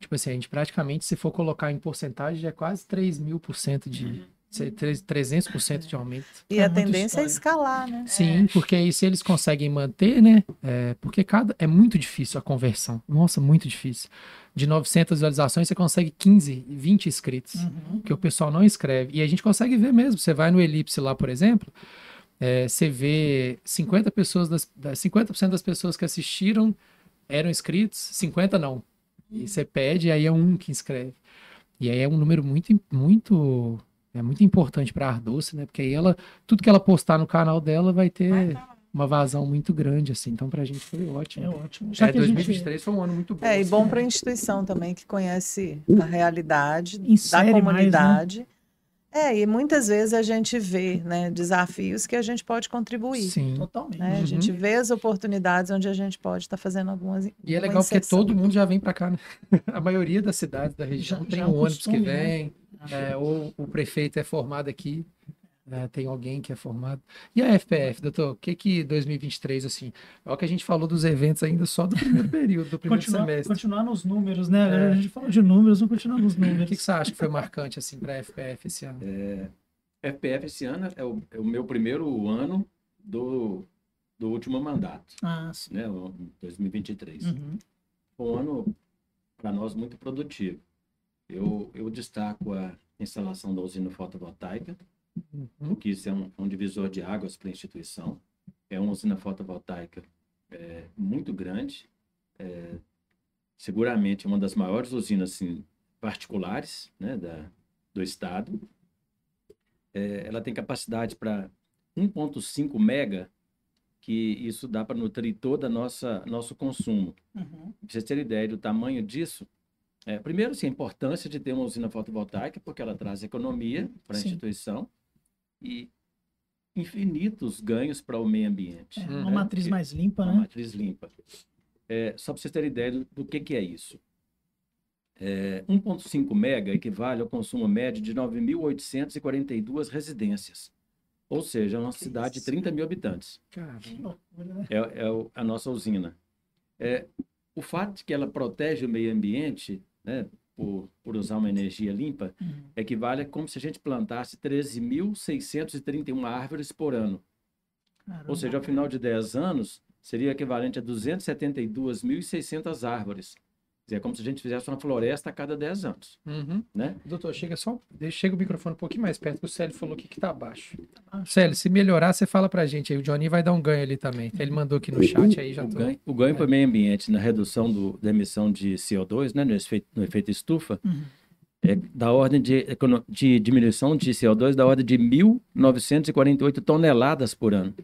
Tipo assim, a gente praticamente, se for colocar em porcentagem, já é quase 3 mil por cento de. tre- 300% de aumento.
E
É
a tendência é
história.
escalar, né?
Sim, porque aí se eles conseguem manter, né? é, porque cada é muito difícil a conversão. Nossa, muito difícil. De 900 visualizações você consegue 15, 20 inscritos,
Uhum.
que o pessoal não escreve. E a gente consegue ver mesmo. Você vai no Elipse lá, por exemplo, é, você vê 50 pessoas das, das 50% das pessoas que assistiram eram inscritos, 50 não. E você pede, aí é um que inscreve. E aí é um número muito, muito, é muito importante para a Ardoce, né? Porque aí ela, tudo que ela postar no canal dela vai ter
Vai tá
uma vazão muito grande, assim. Então, pra gente foi ótimo.
É ótimo. Já
É,
que a gente
2023 foi um ano muito bom.
É, e
assim,
bom
né?
para a instituição também, que conhece a realidade
Insere
da
mais, né?
comunidade. É, e muitas vezes a gente vê né, desafios que a gente pode contribuir.
Sim.
Totalmente.
né? A
Uhum.
gente vê as oportunidades onde a gente pode estar fazendo algumas.
E é legal porque
inserção.
todo mundo já vem pra cá, né? A maioria das cidades da região
Já-
tem
já
um ônibus que
né?
vem, é, ou o prefeito é formado aqui, é, tem alguém que é formado. E a FPF, doutor, o que que 2023, assim, é o que a gente falou dos eventos ainda só do primeiro período, do primeiro
Continuar,
semestre.
continuar nos números, né?
É.
A gente falou de números, vamos continuar nos
O que,
números.
que você acha que foi marcante, assim, pra FPF esse ano?
FPF esse ano é o, é o meu primeiro ano do, do último mandato,
Ah, sim.
né, o 2023.
Uhum.
Foi um ano para nós muito produtivo. Eu, eu destaco a instalação da usina fotovoltaica,
Uhum.
que isso é um, um divisor de águas para a instituição. É uma usina fotovoltaica é, muito grande, é, seguramente uma das maiores usinas assim, particulares né, da, do estado. É, ela tem capacidade para 1,5 mega, que isso dá para nutrir todo o nosso consumo.
Uhum.
Pra vocês terem ideia do tamanho disso, é, primeiro, assim, a importância de ter uma usina fotovoltaica, porque ela traz economia para a
Sim.
instituição e infinitos ganhos para o meio ambiente.
É,
né?
uma matriz
Porque-
mais limpa,
uma
né?
matriz limpa. É, só para vocês terem ideia do, do que, que é isso. É, 1,5 mega equivale ao consumo médio de 9.842 residências. Ou seja, é uma cidade de 30 mil habitantes.
Cara,
Que né?
É, é o- a nossa usina. É, o fato de que ela protege o meio ambiente, né, por, por usar uma energia limpa,
Uhum.
equivale a como se a gente plantasse 13.631 árvores por ano.
Caramba.
Ou seja, ao final de 10 anos, seria equivalente a 272.600 árvores. É como se a gente fizesse uma floresta a cada 10 anos,
Uhum.
né?
Doutor, chega só. Chega o microfone um pouquinho mais perto, que o Célio falou aqui que tá baixo.
baixo.
Célio, se melhorar, você fala pra gente aí. O Johnny vai dar um ganho ali também. Ele mandou aqui no chat aí, já
O
tô.
ganho, o ganho para o meio ambiente na redução do- da emissão de CO2, né, no efeito, no efeito estufa,
Uhum.
é da ordem de, de diminuição de CO2 da ordem de 1.948 toneladas por ano.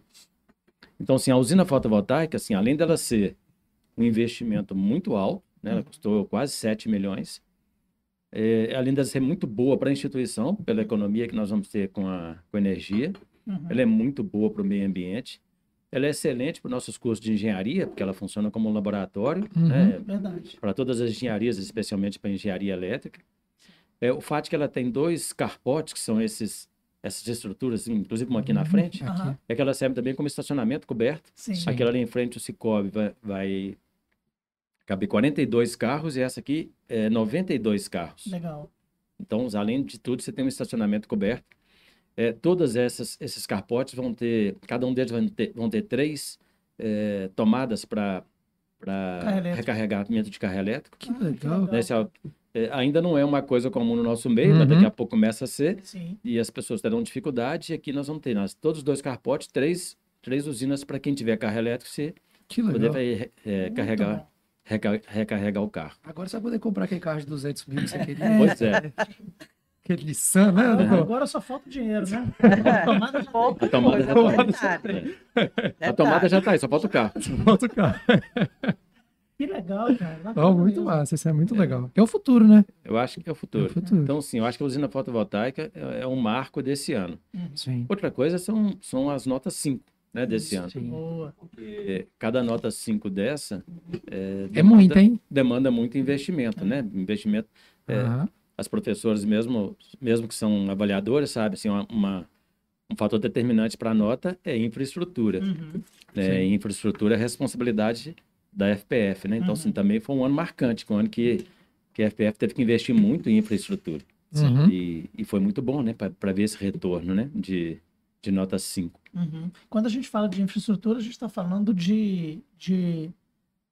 Então, assim, a usina fotovoltaica, assim, além dela ser um investimento muito alto, né, ela custou quase 7 milhões, é, além de ser muito boa para a instituição, pela economia que nós vamos ter com a, com a energia,
Uhum.
ela é muito boa para o meio ambiente. Ela é excelente para os nossos cursos de engenharia, porque ela funciona como um laboratório,
Uhum.
né, para todas as engenharias, especialmente para a engenharia elétrica. É, o fato de que ela tem dois carpotes, que são esses, essas estruturas, assim, inclusive uma aqui na
Uhum.
frente,
Aqui.
É que ela serve também como estacionamento coberto.
Sim.
Aquela ali em frente, o Cicobi, vai, vai caber 42 carros e essa aqui é 92 carros.
Legal.
Então, além de tudo, você tem um estacionamento coberto. É, todas essas esses carpotes vão ter, cada um deles vão ter, vão ter três é, tomadas para recarregamento de carro elétrico.
Que legal.
Né, é- é, ainda não é uma coisa comum no nosso meio, mas
Uhum.
daqui a pouco começa a ser
Sim.
e as pessoas terão dificuldade. E aqui nós vamos ter nós, todos os dois carpotes, três, três usinas para quem tiver carro elétrico, você
Que
poder é,
Muito
carregar,
bom.
Reca- recarregar o carro.
Agora você vai poder comprar aquele carro de 200 mil que você queria.
Pois é.
Aquele Nissan, né?
Agora,
doutor?
agora só falta o dinheiro, né? A tomada já
Pouca
A tomada já tá.
detalhe.
A tomada já está aí, só falta o carro.
Outro carro.
Que legal, cara.
Não, muito massa, isso é muito legal. É o futuro, né?
Eu acho que é o
É
futuro.
o futuro.
Então, sim, eu acho que a usina fotovoltaica é, é um marco desse ano.
Sim.
Outra coisa são, são as notas 5 né, desse ano.
Sim.
Boa.
É, cada nota 5 dessa é,
É muito, hein?
demanda muito investimento, né? Investimento. é. As professoras, mesmo, mesmo que são avaliadoras, sabe, assim, uma, uma- um fator determinante para a nota é infraestrutura.
Uhum.
né? Infraestrutura é responsabilidade da FPF, né? Então, assim, também foi um ano marcante, um ano que, que a FPF teve que investir muito em infraestrutura.
Uhum.
E, e foi muito bom, né? Para ver esse retorno, né? De, de nota 5.
Uhum. Quando a gente fala de infraestrutura, a gente está falando de, de,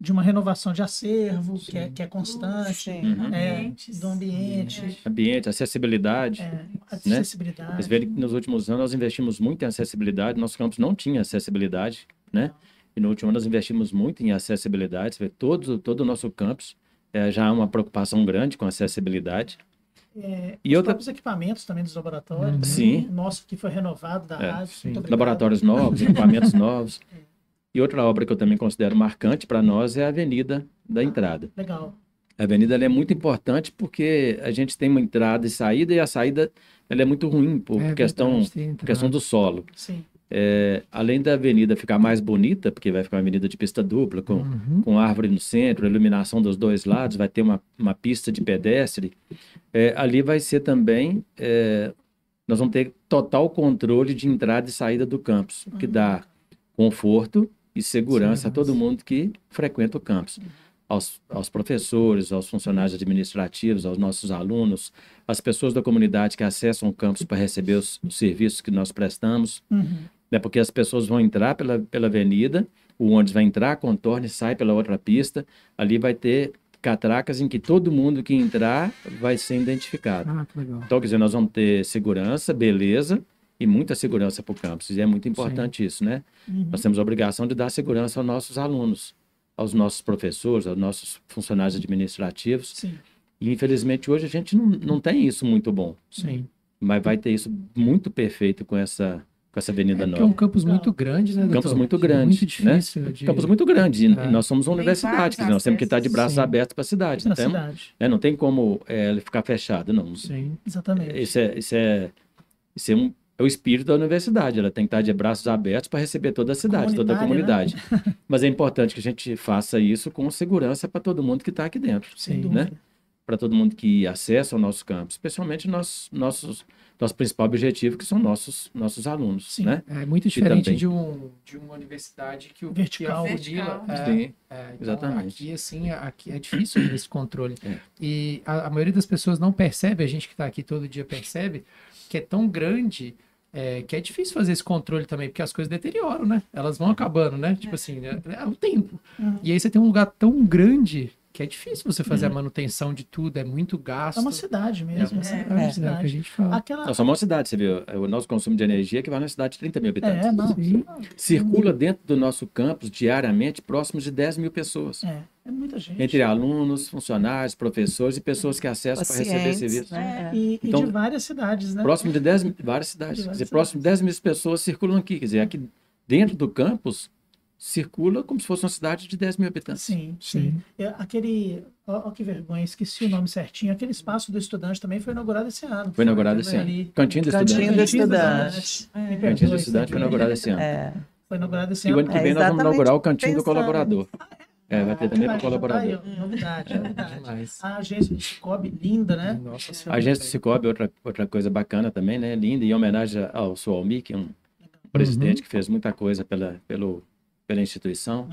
de uma renovação de acervo, que é, que é constante.
Uhum.
é, do ambiente,
Ambiente, acessibilidade.
é, acessibilidade.
Vocês verem que nos últimos anos nós investimos muito em acessibilidade. Nosso campus não tinha acessibilidade, né? E no último ano nós investimos muito em acessibilidade. Você vê, todo, todo o nosso campus é, já há uma preocupação grande com acessibilidade.
É,
E
os
outra-
próprios equipamentos também dos laboratórios.
Uhum.
Sim.
O nosso que foi renovado da
É,
rádio.
Laboratórios novos, equipamentos novos. E outra obra que eu também considero marcante para nós é a Avenida da Entrada.
Legal.
A avenida é muito importante porque a gente tem uma entrada e saída, e a saída ela é muito ruim por
É
questão,
verdade,
por questão do solo.
Sim.
É, além da avenida ficar mais bonita, porque vai ficar uma avenida de pista dupla, com,
Uhum.
com árvore no centro, iluminação dos dois lados, vai ter uma, uma pista de pedestre. É, ali vai ser também, é, nós vamos ter total controle de entrada e saída do campus, que dá conforto e segurança a todo mundo que frequenta o campus. Aos, aos professores, aos funcionários administrativos, aos nossos alunos, às pessoas da comunidade que acessam o campus para receber os, os serviços que nós prestamos
Uhum.
né? Porque as pessoas vão entrar pela, pela avenida, o ônibus vai entrar, contorna e sai pela outra pista. Ali vai ter catracas em que todo mundo que entrar vai ser identificado.
Ah.
Então, quer dizer, nós vamos ter segurança, beleza e muita segurança para o campus. E é muito importante isso, né?
Uhum.
Nós temos a obrigação de dar segurança aos nossos alunos, aos nossos professores, aos nossos funcionários administrativos.
Sim.
E, infelizmente, hoje a gente não, não tem isso muito bom.
Sim.
Mas vai ter isso muito perfeito com essa, com essa avenida
É
nova.
é um campus muito grande, né, doutor?
Campus muito grande,
Muito
né?
difícil de...
campus muito grande. E
É.
nós somos uma
Tem
universidade, dizer, nós temos que estar de braços
Sim.
abertos para a cidade.
Na
Então,
cidade.
né, não tem como é, ele ficar fechado, não.
Sim.
Exatamente.
Isso é, isso é, isso é, um, é o espírito da universidade. Ela tem que estar de braços abertos para receber toda a cidade, toda a comunidade. Mas é importante que a gente faça isso com segurança para todo mundo que está aqui dentro.
Sim.
né? para todo mundo que acessa o nosso campus, especialmente nossos, nossos, nosso principal objetivo, que são nossos, nossos alunos,
Sim.
né?
É muito diferente
também-
de, um, de uma universidade que o
Vertical.
que
Vertical.
é,
Sim,
é, então,
exatamente.
Aqui, assim, aqui é difícil esse controle.
É.
E a, a maioria das pessoas não percebe, a gente que está aqui todo dia percebe, que é tão grande é, que é difícil fazer esse controle também, porque as coisas deterioram, né? Elas vão acabando, né? Tipo assim, é, é o tempo.
Uhum.
E aí você tem um lugar tão grande que é difícil você fazer a manutenção de tudo, é muito gasto.
É uma cidade mesmo.
É,
assim,
é,
é uma
é, é o que a
cidade.
gente fala.
Aquela...
Nós somos uma cidade, você viu? O nosso consumo de energia é que vai na cidade de 30 mil habitantes.
É, não.
Sim.
Circula dentro do nosso campus diariamente próximos de 10 mil pessoas.
É, é muita gente.
Entre alunos, funcionários, professores e pessoas que acessam para receber serviço.
né?
E, e
Então,
de várias cidades, né?
Próximo de 10 mil, várias cidades.
De
Quer
várias
dizer, próximo de 10 mil pessoas circulam aqui. Quer dizer, aqui dentro do campus circula como se fosse uma cidade de 10 mil habitantes.
Sim,
Sim.
sim. É, Aquele. Ó, ó que vergonha, esqueci o nome certinho. Aquele espaço do estudante também foi inaugurado esse ano.
Foi inaugurado esse ano.
ali.
Cantinho do estudante.
do
Cantinho do
estudante.
Me
Cantinho do estudante foi inaugurado esse ano.
É.
Foi inaugurado esse
E o
ano.
ano que
É,
vem nós vamos inaugurar o cantinho do
pensando.
colaborador. É, vai ter também para colaborador.
ó, novidade, novidade. A agência de Cicobi, linda, né?
Nossa
A
Senhora.
agência do Cicobi é outra, outra coisa bacana também, né? Linda, em homenagem ao Sualmi, que é um presidente que fez muita coisa pela, pelo, pela instituição.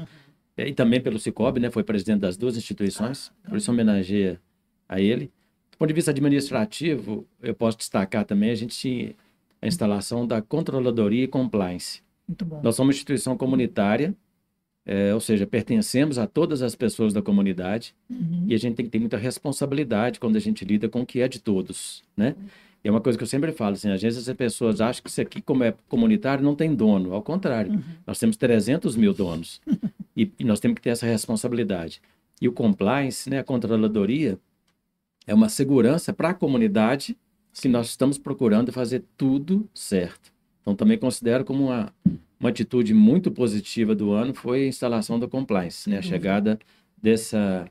E também pelo Cicobi, né? Foi presidente das duas instituições, por isso homenageia a ele. Do ponto de vista administrativo, eu posso destacar também, a gente tinha a instalação da controladoria e compliance.
Muito bom.
Nós somos uma instituição comunitária, é, ou seja, pertencemos a todas as pessoas da comunidade
Uhum.
e a gente tem que ter muita responsabilidade quando a gente lida com o que é de todos, né? E é uma coisa que eu sempre falo, assim, às vezes as pessoas acham que isso aqui, como é comunitário, não tem dono. Ao contrário,
Uhum.
nós temos 300 mil donos e, e nós temos que ter essa responsabilidade. E o compliance, né, a controladoria, é uma segurança para a comunidade que nós estamos procurando fazer tudo certo. Então, também considero como uma, uma atitude muito positiva do ano foi a instalação do compliance, né, a
Sem
chegada dessa,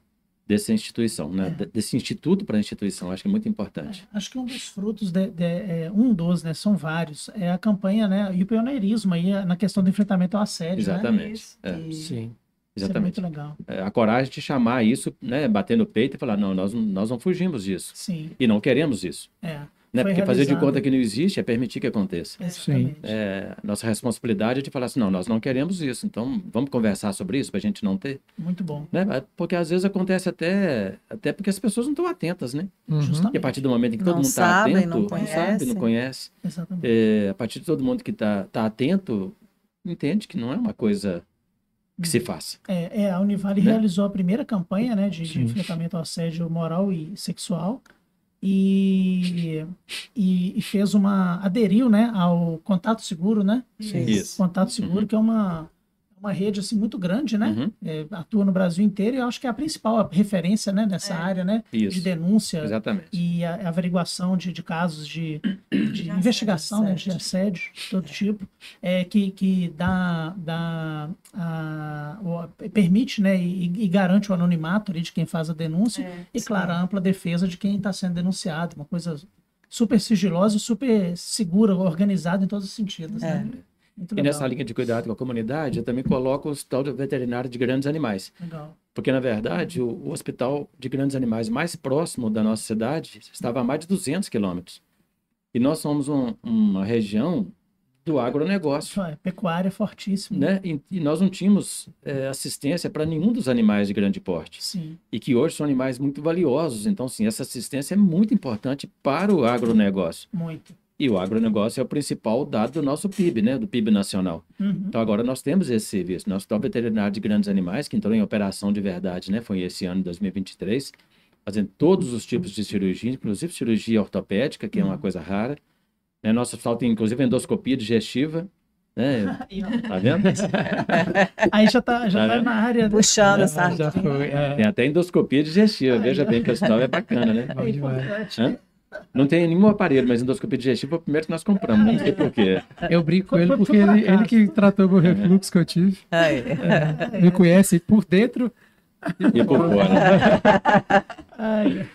dessa instituição, né,
É.
de- desse instituto para a instituição. Acho que é muito importante.
É, acho que um dos frutos, de, de- é, um dos, né, são vários, é a campanha, né, e o pioneirismo aí é, na questão do enfrentamento ao assédio, né?
Exatamente.
Isso.
É,
E
Sim.
Isso é
exatamente.
muito legal.
É, a coragem de chamar isso, né, bater no peito e falar, não, nós, não- nós não fugimos disso.
Sim,
E não queremos isso.
é.
Né?
Foi
Porque fazer de
realizado.
conta que não existe é permitir que aconteça.
Exatamente.
É, nossa responsabilidade é de falar assim, não, nós não queremos isso, então vamos conversar sobre isso para a gente não ter.
Muito bom.
Né? Porque às vezes acontece até, até porque as pessoas não estão atentas, né?
Uhum.
Justamente.
E a partir do momento em que todo
Não
mundo está atento,
não
sabe, não conhece,
Exatamente.
é, a partir de todo mundo que está tá atento, entende que não é uma coisa que se faça.
É, é, a Univale
Né?
realizou a primeira campanha né, de, de
Sim.
enfrentamento ao assédio moral e sexual e, e, e fez uma. aderiu né, ao Contato Seguro, né?
Isso.
Contato Seguro, que é uma, uma rede assim, muito grande, né?
Uhum,
É, atua no Brasil inteiro e eu acho que é a principal referência né, nessa
É.
área né, de
isso,
denúncia
exatamente.
e a, a averiguação de, de casos de, de
De
investigação, né, de
assédio.
assédio de todo tipo, é, que, que dá, dá a- o- permite né, e, e garante o anonimato ali de quem faz a denúncia
É,
e, claro, a ampla defesa de quem está sendo denunciado, uma coisa super sigilosa e super segura, organizada em todos os sentidos.
É.
Né? Muito
E
legal.
nessa linha de cuidado com a comunidade, eu também coloco o Hospital Veterinário de Grandes Animais.
legal.
Porque, na verdade, o, o Hospital de Grandes Animais mais próximo da nossa cidade estava a mais de 200 quilômetros. E nós somos um- uma região do agronegócio,
É, pecuária fortíssima.
né? E, e nós não tínhamos eh, assistência para nenhum dos animais de grande porte.
Sim,
E que hoje são animais muito valiosos. Então, sim, essa assistência é muito importante para o agronegócio.
muito.
E o agronegócio é o principal dado do nosso PIB, né? Do PIB nacional.
Uhum.
Então agora nós temos esse serviço. Nosso Hospital Veterinário de Grandes Animais, que entrou em operação de verdade, né? Foi esse ano, 2023, fazendo todos os tipos de cirurgia, inclusive cirurgia ortopédica, que é uma coisa rara. Né? Nosso hospital tem, inclusive, endoscopia digestiva, né? Tá vendo?
Aí já tá, já
Tá
tá na área.
Puxando
Já,
essa
já foi. É,
Tem até endoscopia digestiva. Veja bem que o hospital é bacana, né?
É importante.
Hã? Não tem nenhum aparelho, mas endoscopia digestiva foi o primeiro que nós compramos. Não sei por quê.
Eu brinco com ele porque
por
ele, ele que tratou meu refluxo que eu tive.
Aí.
Me conhece por dentro.
E por fora.
Ai,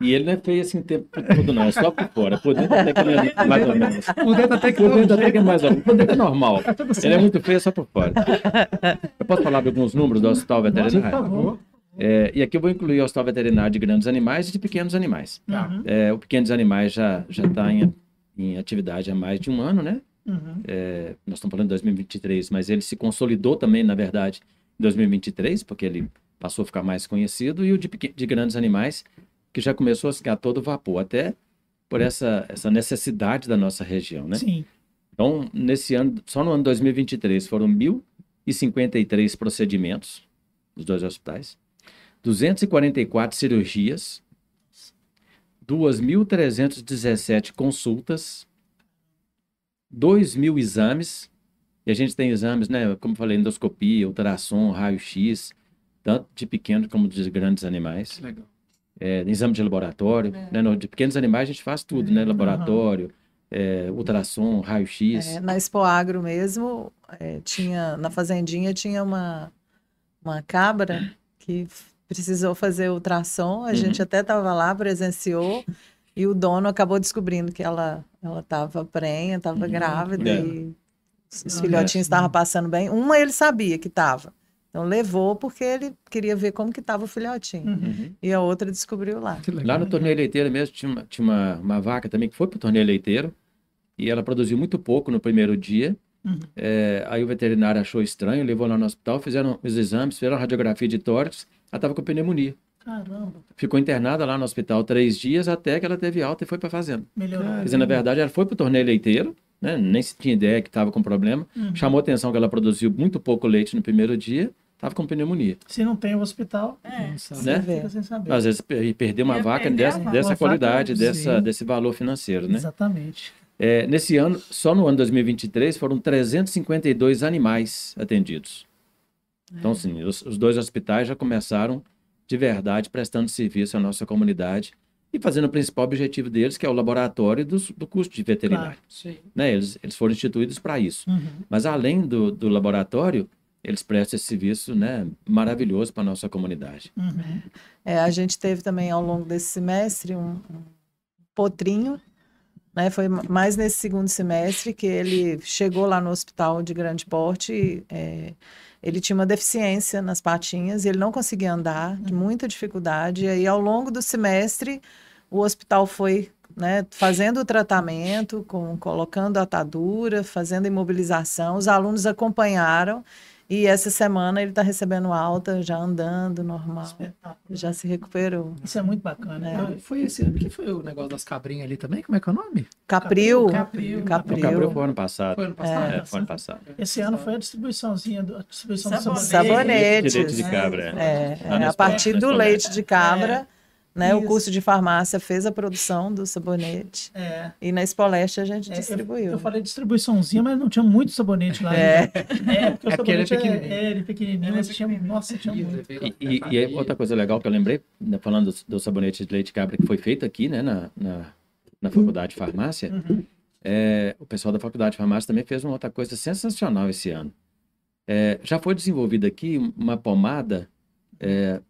E ele não é feio assim o tempo todo, não. É só por fora. Por dentro até que ele é mais ou menos.
Por dentro até que
Por dentro até que é mais ou menos. Por dentro é normal.
tá
Ele é muito feio só por fora. Eu posso falar de alguns números do hospital
Por
veterinário?
favor.
É, e aqui eu vou incluir o hospital veterinário de grandes animais e de pequenos animais.
Tá.
Uhum,
É, o pequenos animais já já está em, em atividade há mais de um ano, né?
uhum.
É, nós estamos falando de 2023, mas ele se consolidou também, na verdade, em 2023, porque ele passou a ficar mais conhecido, e o de, de grandes animais, que já começou a ficar todo vapor, até por essa, essa necessidade da nossa região, né?
Sim.
Então, nesse ano, só no ano 2023, foram 1.053 procedimentos nos dois hospitais, 244 cirurgias, 2.317 consultas, 2 mil exames, e a gente tem exames, né, como eu falei, endoscopia, ultrassom, raio-x, tanto de pequenos como de grandes animais
Legal.
é, exame de laboratório,
É.
né? No, de pequenos animais a gente faz tudo, né? Laboratório, é, ultrassom, raio-x.
É, na Expo Agro mesmo, é, tinha, na fazendinha tinha uma, uma cabra que precisou fazer ultrassom, a
Uhum.
gente até estava lá, presenciou, e o dono acabou descobrindo que ela ela estava prenha, estava
Uhum.
grávida
É.
e os, os filhotinhos estavam passando bem. Uma ele sabia que estava, então levou porque ele queria ver como que estava o filhotinho.
Uhum.
E a outra descobriu lá.
Lá no torneio leiteiro mesmo tinha, uma, tinha uma, uma vaca também que foi pro torneio leiteiro e ela produziu muito pouco no primeiro dia.
Uhum.
É, aí o veterinário achou estranho, levou lá no hospital, fizeram os exames, fizeram a radiografia de tórax, ela estava com pneumonia.
Caramba,
Ficou internada lá no hospital três dias até que ela teve alta e foi para fazenda.
melhorou.
Quer dizer, na verdade, ela foi pro torneio leiteiro, né? Nem se tinha ideia que estava com problema.
Uhum.
Chamou atenção que ela produziu muito pouco leite no primeiro dia, estava com pneumonia.
Se não tem o hospital,
É.
Sabe.
Né?
fica sem saber.
Às vezes per- perder uma vaca
perder a
dessa,
vaca.
dessa qualidade, dessa, desse valor financeiro, né?
Exatamente.
É, nesse ano, só no ano 2023, foram 352 animais atendidos. Então, sim, os, os dois hospitais já começaram de verdade prestando serviço à nossa comunidade e fazendo o principal objetivo deles, que é o laboratório dos- do, curso de veterinário.
Sim.
Né? Eles, eles foram instituídos para isso.
Uhum.
Mas além do, do laboratório, eles prestam esse serviço né, maravilhoso para a nossa comunidade.
Uhum.
É, a gente teve também ao longo desse semestre um, um potrinho, né? Foi ma- mais nesse segundo semestre que ele chegou lá no hospital de grande porte. é, ele tinha uma deficiência nas patinhas, ele não conseguia andar, de muita dificuldade. E aí, ao longo do semestre, o hospital foi né, fazendo o tratamento, com, colocando atadura, fazendo imobilização. Os alunos acompanharam. E essa semana ele está recebendo alta, já andando normal,
Espetáculo.
já se recuperou.
Isso é muito bacana.
É.
Ah, foi esse ano que foi o negócio das cabrinhas ali também? Como é que é o nome?
Capril,
Capril.
Capril.
O Cabril foi ano passado.
Foi ano passado?
É, foi ano passado.
Esse ano foi a distribuiçãozinha do, a distribuição do
Sabonete.
sabonete.
Sabonetes.
Leite de cabra.
É,
Lá
é, a partir do leite de cabra, né? O
Isso.
curso de farmácia fez a produção do sabonete
É.
e na Espoleste a gente
É,
distribuiu.
Eu falei distribuição,zinha mas não tinha muito sabonete lá.
É.
É, porque o
É porque ele é
é,
pequenininho.
é, ele é pequenininho,
é
mas tinha, nossa, tinha muito.
E, e- e aí, outra coisa legal que eu lembrei, né, falando do, do sabonete de leite de cabra que foi feito aqui, né, na, na, na faculdade de farmácia,
Uhum.
é, o pessoal da faculdade de farmácia também fez uma outra coisa sensacional esse ano. É, já foi desenvolvida aqui uma pomada é.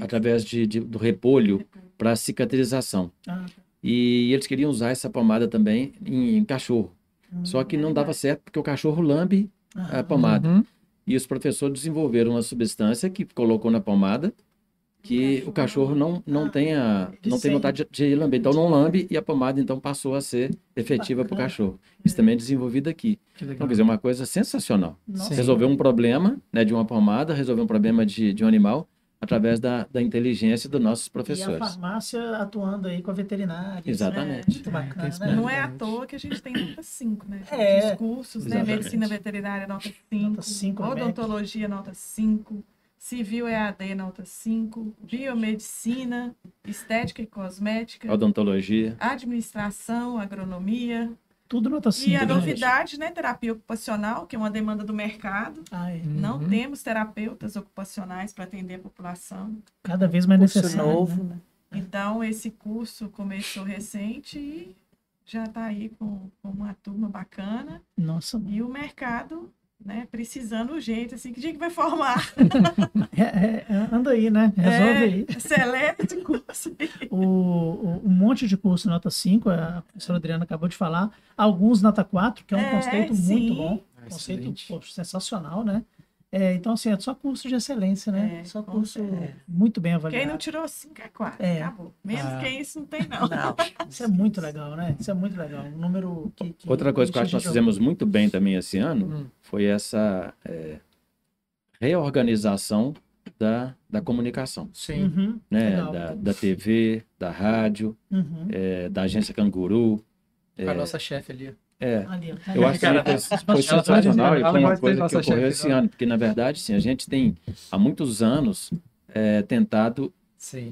Através de, de- do repolho para cicatrização.
Ah,
E eles queriam usar essa pomada também em, em cachorro.
hum.
Só que não dava certo porque o cachorro lambe a
Aham.
pomada.
Uhum.
E os professores desenvolveram uma substância que colocou na pomada que o cachorro não, não
Ah,
tenha não tem vontade de, de lamber. Então não lambe e a pomada então passou a ser efetiva para o cachorro. Isso também é desenvolvido aqui. Então, quer dizer, uma coisa sensacional.
Nossa.
Resolver um problema né, de uma pomada, resolver um problema de, de um animal através da, da inteligência dos nossos
E a
professores.
farmácia atuando aí com a veterinária.
Exatamente.
Muito bacana,
É,
né?
Não é à toa que a gente tem nota 5, né?
É.
Os cursos, né? Medicina veterinária, nota 5.
Nota cinco, MEC.
Odontologia, nota 5. Civil EAD, nota 5. Biomedicina, estética e cosmética.
Odontologia.
Administração, agronomia.
Tudo nota
E
5.
a
né,
novidade, né? Terapia ocupacional, que é uma demanda do mercado.
gente? Ai,
Não
Uhum.
temos terapeutas ocupacionais para atender a população.
cada vez mais
curso
necessário.
novo,
né?
né?
Então, esse curso começou recente e já está aí com, com uma turma bacana.
Nossa,
E o mercado, né, precisando urgente, assim, que dia que vai formar?
é, é, é, anda aí, né? Resolve
É,
aí.
Acelera esse curso aí.
O, o- um monte de curso nota 5, a professora Adriana acabou de falar. Alguns nota 4, que é um
É,
conceito
sim.
muito bom.
Ah,
Conceito pô, sensacional, né? É, então, assim, é só curso de excelência, né?
É,
só curso
certeza.
muito bem avaliado.
Quem não tirou 5 é 4.
É.
Acabou. Menos
Ah.
que isso não tem, não.
Não.
Isso é muito legal, né? Isso é muito legal. Um número que. que
Outra coisa que eu acho que nós fizemos muito bem também esse ano
Hum.
foi essa é, reorganização da, da comunicação,
Sim.
Uhum,
né?
legal.
Da, da TV, da rádio,
Uhum.
é, da agência Canguru.
Com a nossa chefe ali.
É,
Ali. Tá
eu acho que foi, sensacional e foi uma coisa que ocorreu esse ano, porque na verdade, sim, a gente tem há muitos anos é, tentado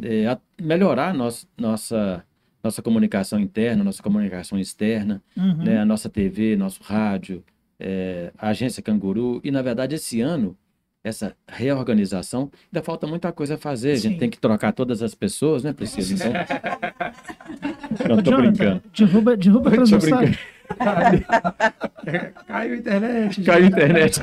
é, a- melhorar nossa, nossa, nossa comunicação interna, nossa comunicação externa,
Uhum.
né, a nossa TV, nosso rádio, é, a agência Canguru. E, na verdade, esse ano, essa reorganização, ainda falta muita coisa a fazer. A gente tem que trocar todas as pessoas, né, Priscila? Então, não, tô
Jonathan,
brincando.
Derruba, derruba a transmissão.
Brincando.
Caiu a internet.
Caiu a internet.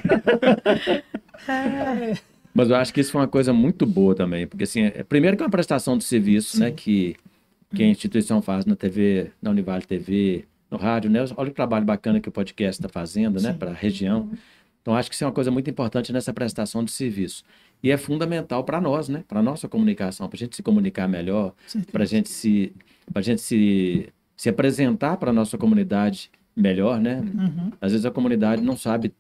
Mas eu acho que isso foi uma coisa muito boa também, porque assim, é, primeiro que é uma prestação de serviço, né, que, que a instituição faz na TV, na Univale TV, no rádio, né? Olha o trabalho bacana que o podcast está fazendo, né,
Sim.
para a região. Então acho que isso é uma coisa muito importante nessa prestação de serviço. E é fundamental para nós, né, para nossa comunicação, para a gente se comunicar melhor, para a gente se, pra gente se, se apresentar para a nossa comunidade melhor, né?
Uhum.
Às vezes a comunidade não sabe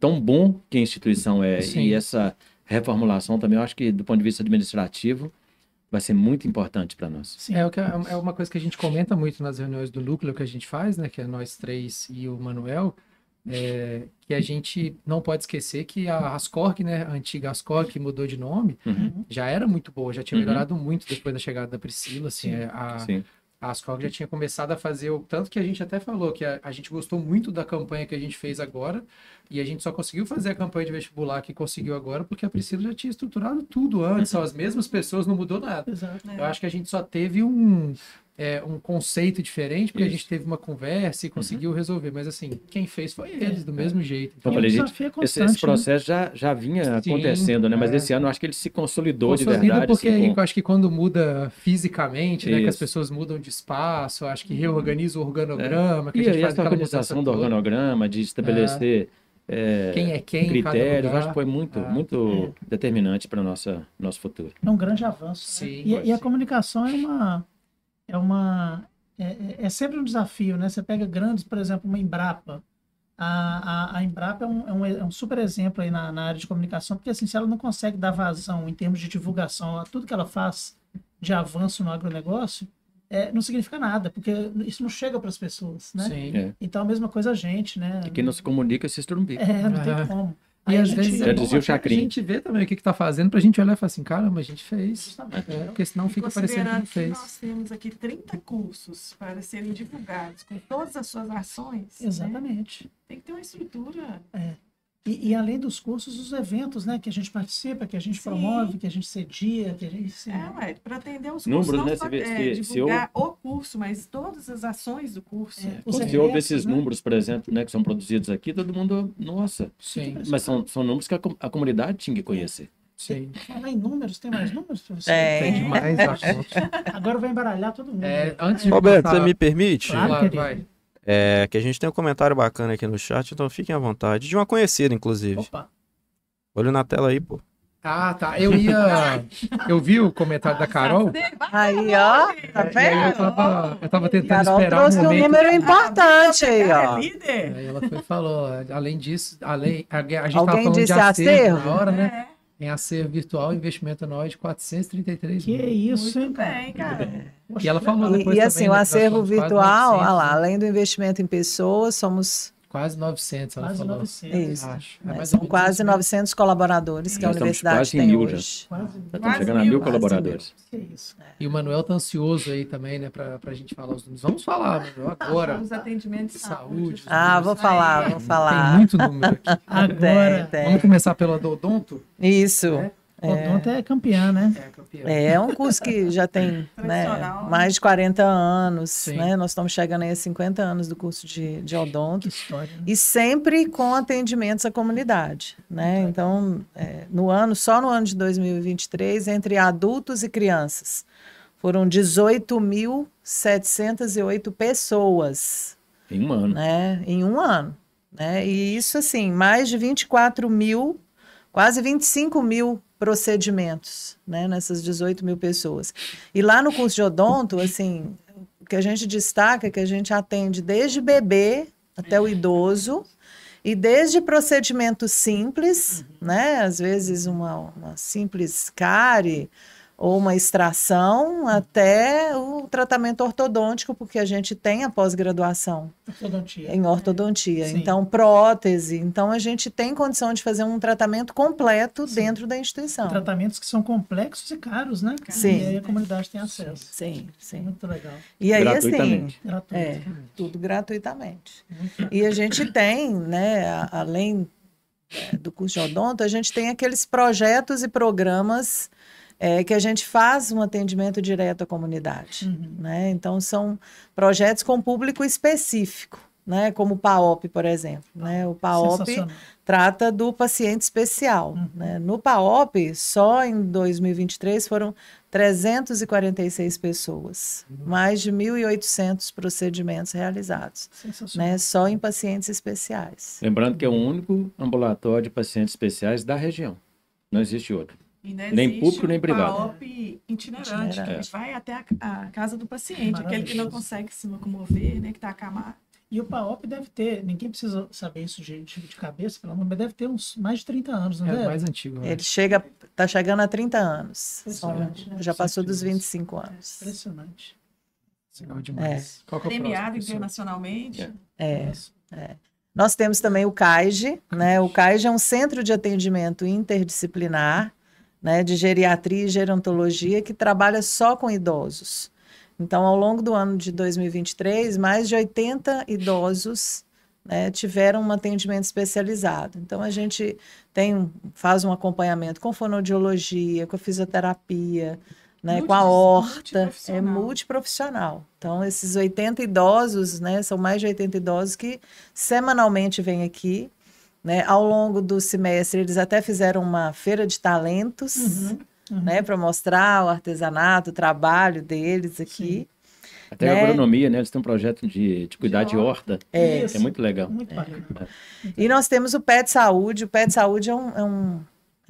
tão bom que a instituição é.
Sim.
E essa reformulação também, eu acho que do ponto de vista administrativo, vai ser muito importante para nós.
Sim.
É, o que, é uma coisa que a gente comenta muito nas reuniões do núcleo que a gente faz, né? Que é nós três e o Manuel, é, que a gente não pode esquecer que a Ascorg, né? A antiga Ascorg, que mudou de nome,
Uhum.
já era muito boa, já tinha
Uhum.
melhorado muito depois da chegada da Priscila, assim, é, a,
Sim.
A Ascog já tinha começado a fazer o tanto que a gente até falou que a, a gente gostou muito da campanha que a gente fez agora e a gente só conseguiu fazer a campanha de vestibular que conseguiu agora porque a Priscila já tinha estruturado tudo antes, são as mesmas pessoas, não mudou nada.
Exato.
Eu acho que a gente só teve um é, um conceito diferente porque a
Isso.
gente teve uma conversa e conseguiu resolver, mas assim, quem fez foi eles, do
É.
mesmo jeito.
Então,
E
falei, gente,
é
Esse, esse processo já, já vinha
Sim,
acontecendo, né? Mas
é.
esse ano eu acho que ele se consolidou de verdade.
porque
assim, com-
eu acho que quando muda fisicamente, né, que as
Isso.
pessoas mudam de espaço, acho que reorganiza o organograma, que a
E
gente
aí
faz
essa organização do organograma, de estabelecer é,
quem é quem, em cada
critérios, acho que foi muito,
Ah.
muito determinante para o nosso futuro.
É um grande avanço. né?
Sim,
E,
pode
e a comunicação é uma. É uma. É, é- é sempre um desafio, né? Você pega grandes, por exemplo, uma Embrapa. A, a, a Embrapa é um, é, um, é um super exemplo aí na, na área de comunicação, porque assim, se ela não consegue dar vazão em termos de divulgação a tudo que ela faz de avanço no agronegócio, é, não significa nada, porque isso não chega para as pessoas, né?
Sim.
É.
Então a mesma coisa a gente, né?
E quem não se comunica se estrumbica.
É, não
Ah.
tem como.
E
a
às
gente-
vezes é bom a gente ver também o que, que tá fazendo pra gente olhar e falar assim, caramba, a gente fez. É, porque senão fica parecendo que não
Considerando que
fez.
nós temos aqui 30 cursos para serem divulgados com todas as suas ações, né?
Exatamente.
tem que ter uma estrutura.
E, e além dos cursos, os eventos, né? Que a gente participa, que a gente
Sim.
promove, que a gente cedia, que a gente. Assim,
É, ué, para atender os cursos,
Números,
não
né?
só
Você vê-
é,
se- se
divulgar o curso, mas todas as ações do curso.
É,
Quando você ouve esses
né?
números, por exemplo, né, que são produzidos aqui, todo mundo, nossa,
Sim,
mas são, são números que a, a comunidade tinha que conhecer.
sim.
Falar em números, tem mais números pra você?
Tem.
Tem demais assunto.
Agora vai embaralhar todo mundo.
É, antes de
Roberto,
passar-
você me permite?
Claro,
Claro, vai.
É que a gente tem um comentário bacana aqui no chat, então fiquem à vontade. De uma conhecida, inclusive.
Opa,
Olha na tela aí, pô.
Ah, tá. Eu ia. Eu vi o comentário da Carol.
Aí, ó, tá
aí eu
vendo?
tava, eu tava tentando
Carol
esperar um
trouxe um
momento.
número importante aí,
É
ó.
líder?
Aí ela foi e falou, além disso, além, a, gente tava
Alguém
falando de
disse
acervo,
acervo?
na hora, né?
É,
Em acervo virtual, investimento anual de 433
que
mil.
isso, hein,
muito
cara?
bem, cara.
Poxa,
E ela falou
E,
depois
e
também,
assim,
né,
o
que nós
acervo virtual,
900,
olha lá,
né?
além do investimento em pessoas, somos
Quase 900, ela
Quase
falou.
900.
Isso.
Acho. É
né, são
menos
quase
isso, né?
900 colaboradores que a
Nós
universidade tem
mil já.
hoje.
Quase.
Já estamos
Quase
chegando a
mil,
mil
quase
colaboradores.
Que isso.
E o Manuel tá ansioso aí também, né, pra, pra gente falar os números. Vamos falar, Manuel, agora.
Os atendimentos de
Saúde.
saúde.
Ah, vou falar, vou
Tem
falar.
muito número aqui.
Agora,
Tem,
Vamos começar pela do Odonto?
Isso.
É.
o Odonto é campeã, né?
É, campeão.
É, é um curso que já tem né,
Tradicional.
mais de 40 anos,
Sim.
né? Nós estamos chegando aí a 50 anos do curso de, de odonto.
Que história. né?
E sempre com atendimentos à comunidade, né? Então, é, no ano, só no ano de 2023, entre adultos e crianças, foram 18.708 pessoas,
Em um ano.
né? Em um ano, né? E isso, assim, mais de 24 mil quase 25 mil procedimentos, né, nessas 18 mil pessoas. E lá no curso de odonto, assim, o que a gente destaca é que a gente atende desde bebê até o idoso, e desde procedimentos simples, né, às vezes uma, uma simples cárie, ou uma extração até o tratamento ortodôntico, porque a gente tem a pós-graduação
Ortodontia.
em ortodontia.
Sim.
Então, prótese. Então, a gente tem condição de fazer um tratamento completo
Sim.
dentro da instituição.
Tratamentos que são complexos e caros, né?
Sim.
E aí a comunidade tem acesso.
Sim, sim.
Muito legal.
E aí, assim,
Gratuitamente.
Gratuito.
é, tudo gratuitamente. E a gente tem, né, além é, do curso de odonto, a gente tem aqueles projetos e programas é, que a gente faz um atendimento direto à comunidade.
Uhum.
né? Então, são projetos com público específico, né? como o PAOP, por exemplo. Né? O PAOP trata do paciente especial.
Uhum.
né? No PAOP, só em 2023 foram 346 pessoas, mais de 1.800 procedimentos realizados, né? só em pacientes especiais.
Lembrando que é o único ambulatório de pacientes especiais da região. Não existe outro.
Ainda
Nem público, nem
o
privado.
PAOP itinerante,
Itinerante.
que vai até a, a casa do paciente, aquele que não consegue se locomover, né, que está acamado.
E o PAOP deve ter, ninguém precisa saber isso de, de, de cabeça, pelo amor, mas deve ter uns mais de 30 anos, não
É
é?
o mais antigo. né?
Ele chega, está chegando a 30 anos,
Impressionante, né?
já passou dos
Sempre
25 anos.
Impressionante.
Legal demais. Qual que é o
Premiado internacionalmente.
É.
É. Nós temos também o CAIGE, né? O CAIGE é um centro de atendimento interdisciplinar, né, de geriatria e gerontologia que trabalha só com idosos. Então, ao longo do ano de 2023, mais de 80 idosos né, tiveram um atendimento especializado. Então, a gente tem, faz um acompanhamento com fonoaudiologia, com a fisioterapia, né, com a horta, é
multiprofissional.
multiprofissional. Então, esses 80 idosos, né, são mais de 80 idosos que semanalmente vêm aqui. Né? Ao longo do semestre, eles até fizeram uma feira de talentos,
Uhum, uhum.
né, para mostrar o artesanato, o trabalho deles aqui.
Até
Né?
a agronomia, né? Eles têm um projeto de, de cuidar de horta.
É.
É muito legal.
Muito bacana.
E nós temos o Pet Saúde. O Pet Saúde é um, é um,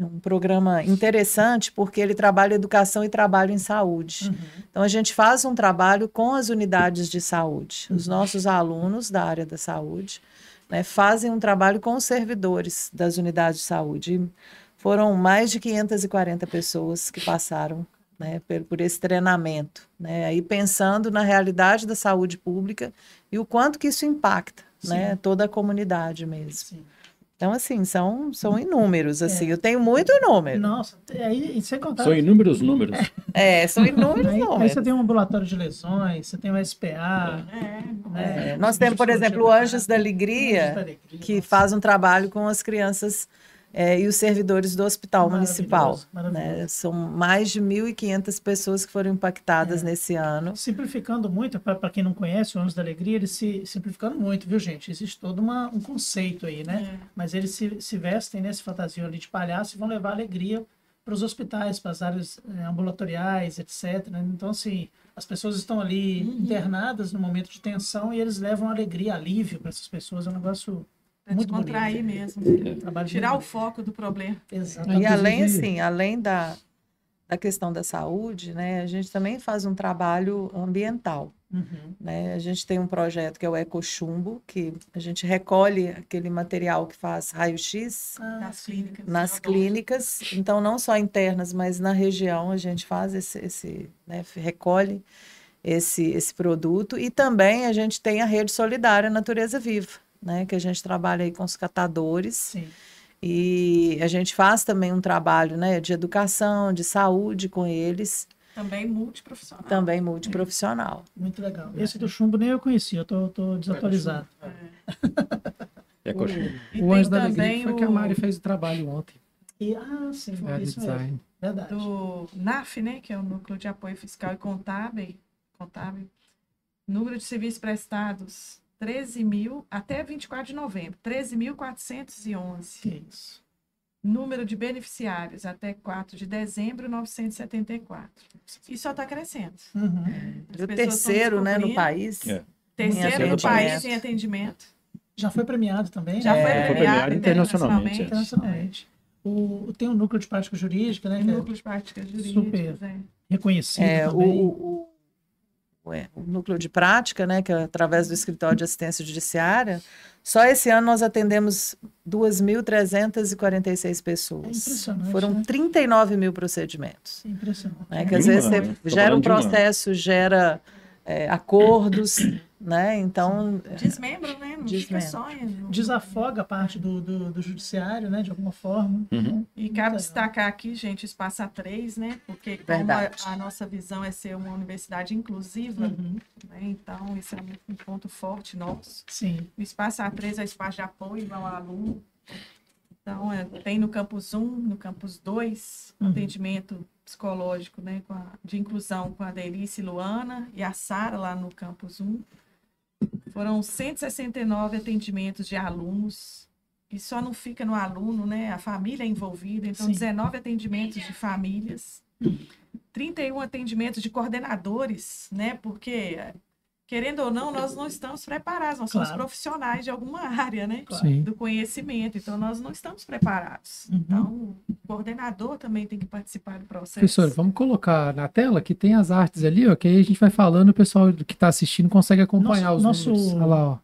é um programa interessante porque ele trabalha educação e trabalho em saúde.
Uhum.
Então, a gente faz um trabalho com as unidades de saúde. Os nossos alunos da área da saúde né, fazem um trabalho com os servidores das unidades de saúde. Foram mais de 540 pessoas que passaram né, por, por esse treinamento. Né, aí pensando na realidade da saúde pública e o quanto que isso impacta né, toda a comunidade mesmo.
Sim.
Então, assim, são, são inúmeros, assim.
É.
Eu tenho muito número.
Nossa, aí e sem contar.
São inúmeros números.
É, são inúmeros
Aí, aí
números.
você tem um ambulatório de lesões, você tem um SPA.
É,
né?
É, nós temos, por exemplo, o Anjos da Alegria,
Anjos da Alegria,
que
nossa.
faz um trabalho com as crianças é, e os servidores do hospital municipal.
Maravilhoso, maravilhoso.
né? São mais de 1.500 pessoas que foram impactadas
É.
nesse ano.
Simplificando muito, para quem não conhece o Anjos da Alegria, eles se simplificando muito, viu, gente? Existe todo uma, um conceito aí, né?
É.
Mas eles se, se vestem nesse fantasia ali de palhaço e vão levar alegria para os hospitais, para as áreas eh, ambulatoriais, etc. né? Então, assim, as pessoas estão ali
Uhum.
internadas no momento de tensão e eles levam alegria, alívio para essas pessoas. É um negócio
Pra
muito bonito.
descontrair mesmo.
Trabalho
Tirar o foco do problema.
Exatamente.
E além, assim, além da, da questão da saúde, né, a gente também faz um trabalho ambiental.
Uhum.
né? A gente tem um projeto que é o Ecochumbo, que a gente recolhe aquele material que faz raio-x
Ah,
Das clínicas.
nas clínicas, então não só internas, mas na região a gente faz esse, esse né, recolhe esse, esse produto e também a gente tem a rede solidária Natureza Viva, né, que a gente trabalha aí com os catadores
sim.
e a gente faz também um trabalho, né, de educação, de saúde com eles,
Também multiprofissional.
também multiprofissional.
Muito legal. Esse do chumbo nem eu conhecia, eu tô, tô desatualizado.
É coxinha.
E
O
tem
Anjo da Alegria foi que a
o
Mari fez o trabalho ontem.
E, ah, sim,
Foi a
isso mesmo.
design.
Verdade.
do NAF, né, que é o Núcleo de Apoio Fiscal e Contábil, contábil número de serviços prestados, 13 mil, até 24 de novembro, 13.411.
Que isso.
Número de beneficiários, até 4 de dezembro, 974. E só está crescendo.
Uhum.
O terceiro, né, no país.
É.
Terceiro do país em atendimento.
Já foi premiado também?
Já
né?
foi
É.
premiado
Foi premiado
internacionalmente.
internacionalmente,
Internacionalmente. O, tem um núcleo de prática jurídica, né? que é
Núcleo de práticas jurídicas.
Super.
é.
reconhecido
É, o,
também.
o, o, é, o núcleo de prática, né, que é através do escritório de assistência judiciária, só esse ano nós atendemos 2.346
É
pessoas.
impressionante,
Foram
né?
39 mil procedimentos.
É impressionante.
Né, que às vezes você
né?
Gera um processo, gera é, acordos, né? Então,
Desmembra, né? Não fica
Desmembra.
só. no-
Desafoga a parte do, do, do judiciário, né? De alguma forma.
Uhum.
E cabe destacar aqui, gente, o espaço A3, né? Porque como a, a nossa visão é ser uma universidade inclusiva,
Uhum.
né? Então, isso é um, um ponto forte nosso.
Sim.
O espaço A3 é o espaço de apoio ao aluno. Então, é, tem no campus 1, no campus 2,
Uhum.
atendimento psicológico, né, de inclusão com a Delice Luana e a Sara lá no campus 1. Foram 169 atendimentos de alunos. E só não fica no aluno, né? A família é envolvida. Então,
Sim.
19 atendimentos de famílias. 31 atendimentos de coordenadores, né? Porque, querendo ou não, nós não estamos preparados. Nós somos
Claro.
profissionais de alguma área, né?
Sim.
do conhecimento, então nós não estamos preparados.
Uhum.
Então, o coordenador também tem que participar do processo.
Professor, vamos colocar na tela que tem as artes ali, ó, que aí a gente vai falando, o pessoal que está assistindo consegue acompanhar os
Nosso-
números.
nosso-
Olha lá, ó.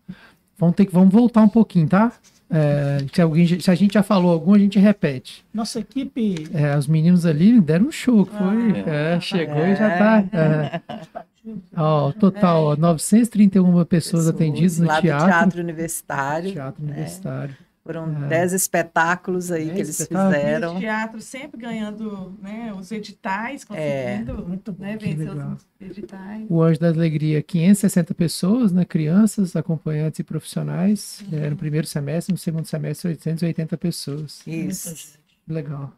Vamos, ter que, vamos voltar um pouquinho, tá? É, se, alguém, se a gente já falou algum, a gente repete.
Nossa equipe.
É, os meninos ali deram um show, foi.
Ah,
é, chegou e já tá. é. Ó, total, ó, 931 pessoas atendidas no teatro.
teatro universitário.
Teatro Universitário.
Foram
É.
10 espetáculos aí
Dez
que eles
espetáculos.
E
fizeram.
o teatro sempre ganhando né, os editais,
É,
conseguindo
Muito bom.
né, vencer
legal.
os editais.
O Anjo da Alegria, 560 pessoas, né? Crianças, acompanhantes e profissionais. É, no primeiro semestre, no segundo semestre, 880 pessoas.
Isso.
gente,
Legal.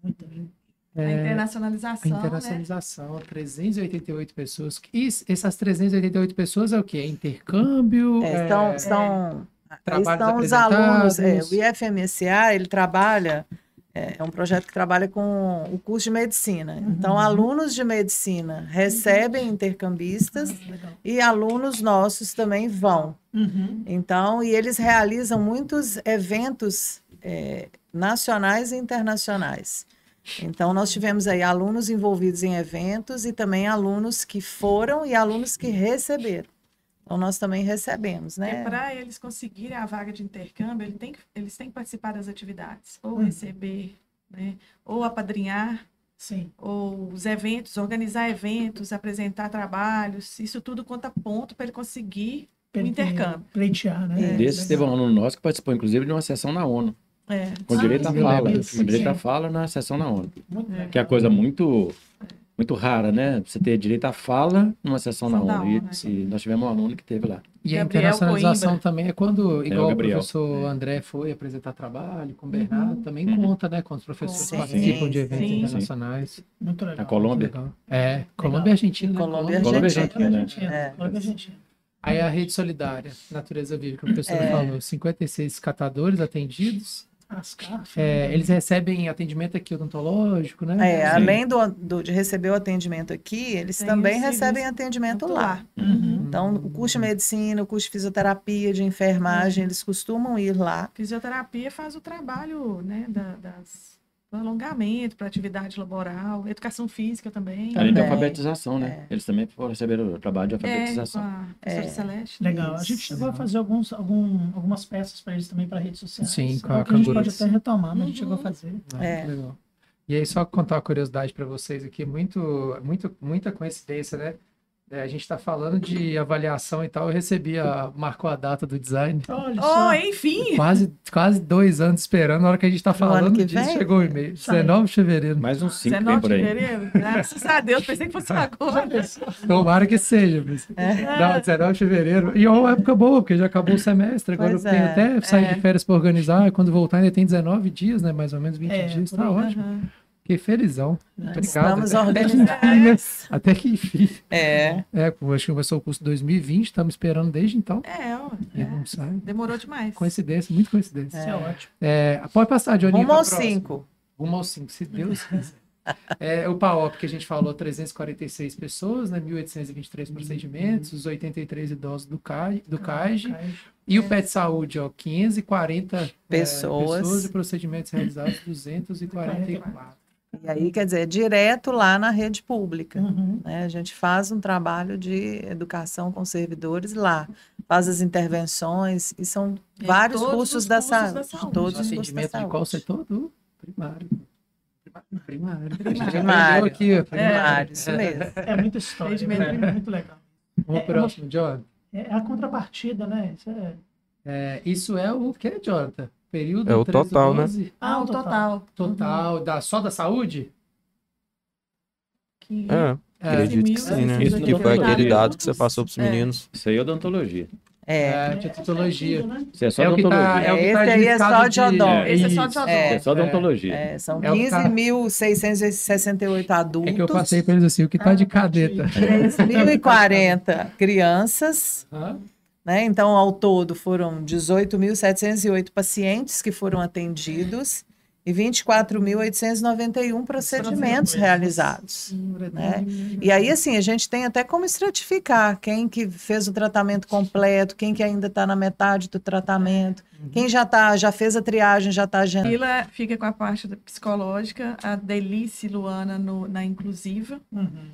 muita gente.
A
É, a
internacionalização, né?
internacionalização, 388 pessoas. E essas 388 pessoas é o quê? É intercâmbio?
É,
é-
são, aí
Trabalhos
estão os alunos. é, o IFMSA, ele trabalha, é, é um projeto que trabalha com o curso de medicina. Então, alunos de medicina recebem intercambistas
Legal.
e alunos nossos também vão.
Uhum.
Então, e eles realizam muitos eventos é, nacionais e internacionais. Então, nós tivemos aí alunos envolvidos em eventos e também alunos que foram e alunos que receberam. Então, nós também recebemos, né?
para eles conseguirem a vaga de intercâmbio, ele tem que- eles têm que participar das atividades, ou
Hum.
receber, né, ou apadrinhar,
Sim.
ou os eventos, organizar eventos, apresentar trabalhos, isso tudo conta ponto para ele conseguir o
tem-
intercâmbio.
Pleitear, né?
Desses teve um aluno nosso que participou, inclusive, de uma sessão na ONU.
É.
Com direito à fala.
lembro,
Com direito à
sim.
fala na sessão na ONU.
É.
Que é coisa muito, muito rara, né? Você ter direito à fala numa sessão na ONU. E,
ONU, é.
e nós tivemos um aluno que teve lá.
E a
Gabriel
internacionalização
Coimbra.
também é quando, igual o
Gabriel.
professor André foi apresentar trabalho com o Bernardo, também
Uhum.
conta, né? Quando os professores
Sim,
participam de eventos
sim.
internacionais.
Muito legal.
Na Colômbia.
Legal. É, Colômbia e Argentina. né?
Colômbia e
Colômbia e
Argentina.
Argentina.
Argentina.
É.
Colômbia e Argentina.
Aí a rede solidária, Natureza Viva, que o professor
É.
falou, 56 catadores atendidos. É, eles recebem atendimento aqui odontológico, né?
É,
Sim.
além do, do- de receber o atendimento aqui, eles
Tem
também recebem atendimento lá.
Uhum.
Então, o curso de medicina, o curso de fisioterapia, de enfermagem, eles costumam ir lá.
Fisioterapia faz o trabalho, né, da- das alongamento para atividade laboral, educação física também.
Além de
Também.
alfabetização, né? Eles também foram receber o trabalho de
É,
alfabetização.
a professora
É.
Celeste.
Legal. A
Isso.
gente chegou a fazer alguns, algum, algumas peças para eles também para redes sociais.
Sim, com
É
a
que a gente pode até retomar, mas a gente
Uhum.
chegou a fazer.
É,
É.
legal. E aí, só contar uma curiosidade para vocês aqui, muito, muito, muita coincidência, né? É, a gente está falando de avaliação e tal, eu recebi a, marcou a data do design.
Olha
Oh,
só.
enfim!
Quase, quase dois anos esperando, na hora que a gente está falando
que
disso,
vem?
chegou o e-mail.
Sai.
19 de fevereiro.
Mais uns cinco
19
tem por
de
aí.
fevereiro. Graças a Deus, pensei que fosse agora.
Tomara que seja. Mas...
É.
Não, 19 de fevereiro. E é uma época boa, porque já acabou o semestre. Agora
Pois
eu tenho
é.
até sair
É.
de férias para organizar. e Quando voltar, ainda tem 19 dias, né? Mais ou menos 20
É,
dias. Tá
aí.
ótimo.
Aham.
Fiquei felizão. Obrigado.
Estamos
Até-
organizados.
Até que enfim.
É.
É, acho que começou o curso 2020, estamos esperando desde então.
É, ó, é.
não sai.
demorou demais.
Coincidência, muito coincidência.
Isso é ótimo.
É, pode passar, Johnny.
Rumo aos cinco.
Rumo aos 5, se Deus quiser. É, o PAOP que a gente falou, 346 pessoas, né? 1.823 procedimentos, os 83 idosos do CAI, do CAIG. E o PET Saúde, ó, 540 é,
Pessoas.
pessoas e procedimentos realizados 244.
E aí, quer dizer, é direto lá na rede pública.
Uhum.
né? A gente faz um trabalho de educação com servidores lá, faz as intervenções, e são
É,
vários cursos
os
da
cursos da
saúde.
saúde.
Todos os cursos da
de qual
saúde.
setor? Do primário. Primário.
Primário.
Aqui, ó,
Primário, isso mesmo.
É muita história, né? muito legal.
Vamos pro próximo, Jonathan.
É a contrapartida, né? Isso é...
É, isso é o que, Jonathan? Período
É o
13,
total, né?
12,
Ah, o total.
Total da, só da saúde?
Que...
É,
É,
acredito que
mil,
sim, né?
isso
Que
não
foi aquele dado que você passou pros
É.
meninos.
Isso aí é odontologia.
É.
é, de odontologia.
né?
Isso é só
É que
odontologia.
tá, é que
Esse
tá
aí é só de odonto.
Esse é só de odonto.
É.
É só odontologia.
É, são
É o que tá-
15.668 adultos,
É que eu passei pra eles assim, o que tá de cadeta.
3.040 crianças,
Hã?
Né? Então, ao todo, foram 18.708 pacientes que foram atendidos e 24.891 procedimentos realizados. né? E aí, assim, a gente tem até como estratificar quem que fez o tratamento completo, quem que ainda está na metade do tratamento, quem já tá, já fez a triagem, já está agendando.
Camila fica com a parte psicológica, a Delice Luana no- na inclusiva,
Uhum.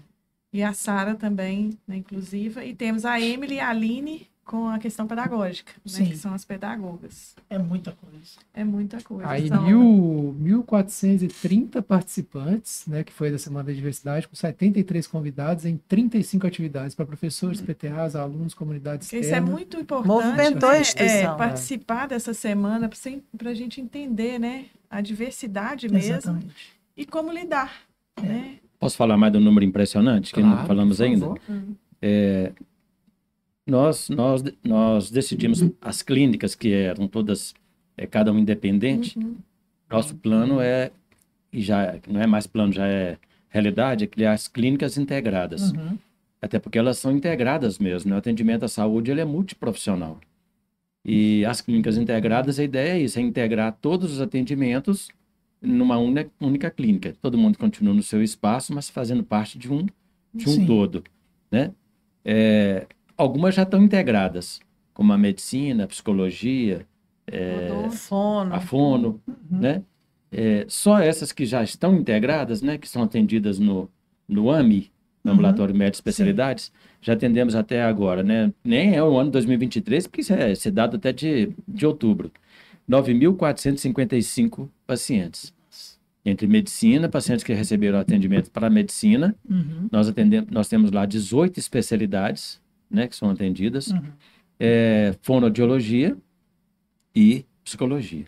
e a Sara também na inclusiva. E temos a Emily e a Aline com a questão pedagógica, né, que são as pedagogas.
É muita coisa.
É muita coisa.
Aí
São-
mil, 1.430 participantes, né, que foi da Semana da Diversidade, com 73 convidados em 35 atividades para professores, PTAs, alunos, comunidade
Porque Isso é muito importante.
Movimentou a
né?
instituição.
É, participar dessa semana para a gente entender né, a diversidade mesmo
Exatamente.
e como lidar. Né?
Posso falar mais do número impressionante que não
Claro,
falamos
por
ainda?
favor.
Nós, nós, nós decidimos as clínicas que eram todas, é, cada um independente.
Uhum.
Nosso plano é, e já não é mais plano, já é realidade, é criar as clínicas integradas.
Uhum.
Até porque elas são integradas mesmo, né? O atendimento à saúde ele é multiprofissional. E as clínicas integradas, a ideia é isso, é integrar todos os atendimentos numa uni- única clínica. Todo mundo continua no seu espaço, mas fazendo parte de um, de um
Sim.
todo, né? É, algumas já estão integradas, como a medicina, a psicologia,
Odonto.
Fono.
a fono, né? É, só essas que já estão integradas, né? Que são atendidas no, no AMI, no
Uhum.
Ambulatório Médico de Especialidades, já atendemos até agora, né? Nem é o ano 2023, porque isso é, isso é dado até de, de outubro. 9.455 pacientes. Entre medicina, pacientes que receberam atendimento para medicina,
Uhum.
nós, atendemos, nós temos lá 18 especialidades, né? Que são atendidas.
Uhum.
É, fonoaudiologia e psicologia.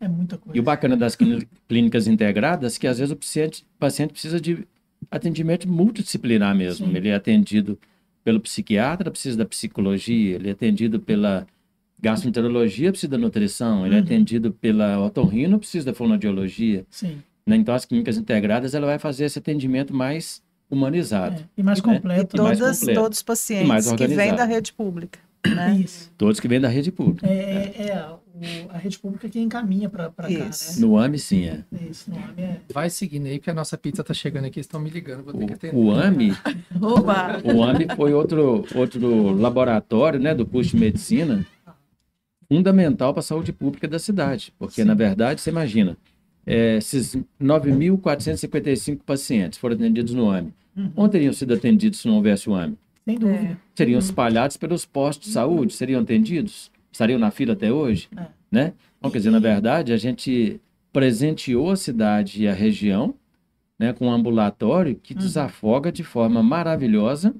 É muita coisa.
E o bacana das clíni- clínicas integradas é que às vezes o paciente, paciente precisa de atendimento multidisciplinar mesmo.
Sim.
Ele é atendido pelo psiquiatra, precisa da psicologia, ele é atendido pela gastroenterologia, precisa da nutrição, ele é
Uhum.
atendido pela otorrino, precisa da fonoaudiologia.
Sim.
né? Então as clínicas integradas ela vai fazer esse atendimento mais humanizado.
É. E mais
É.
E
completo.
E mais
todas,
completo.
todos os
E
pacientes
mais
que vêm da rede pública. Né?
Isso.
Todos que vêm da rede pública.
É, é, é a, o- a rede pública que encaminha para cá, né?
No AMI, sim, é.
Isso, no nome é.
Vai seguindo aí, porque a nossa pizza tá chegando aqui, estão me ligando, vou ter que atender.
O, o AMI
Oba!
O AMI foi outro, outro laboratório né, do curso de medicina fundamental para a saúde pública da cidade. Porque, na verdade, você imagina, é, esses 9.455 pacientes foram atendidos no AMI.
Uhum.
Onde teriam sido atendidos se não houvesse o AMI?
Sem dúvida.
Seriam espalhados pelos postos de saúde? Seriam atendidos? Estariam na fila até hoje?
É.
Né? Então, quer dizer, na verdade, a gente presenteou a cidade e a região né, com um ambulatório que
Uhum.
desafoga de forma maravilhosa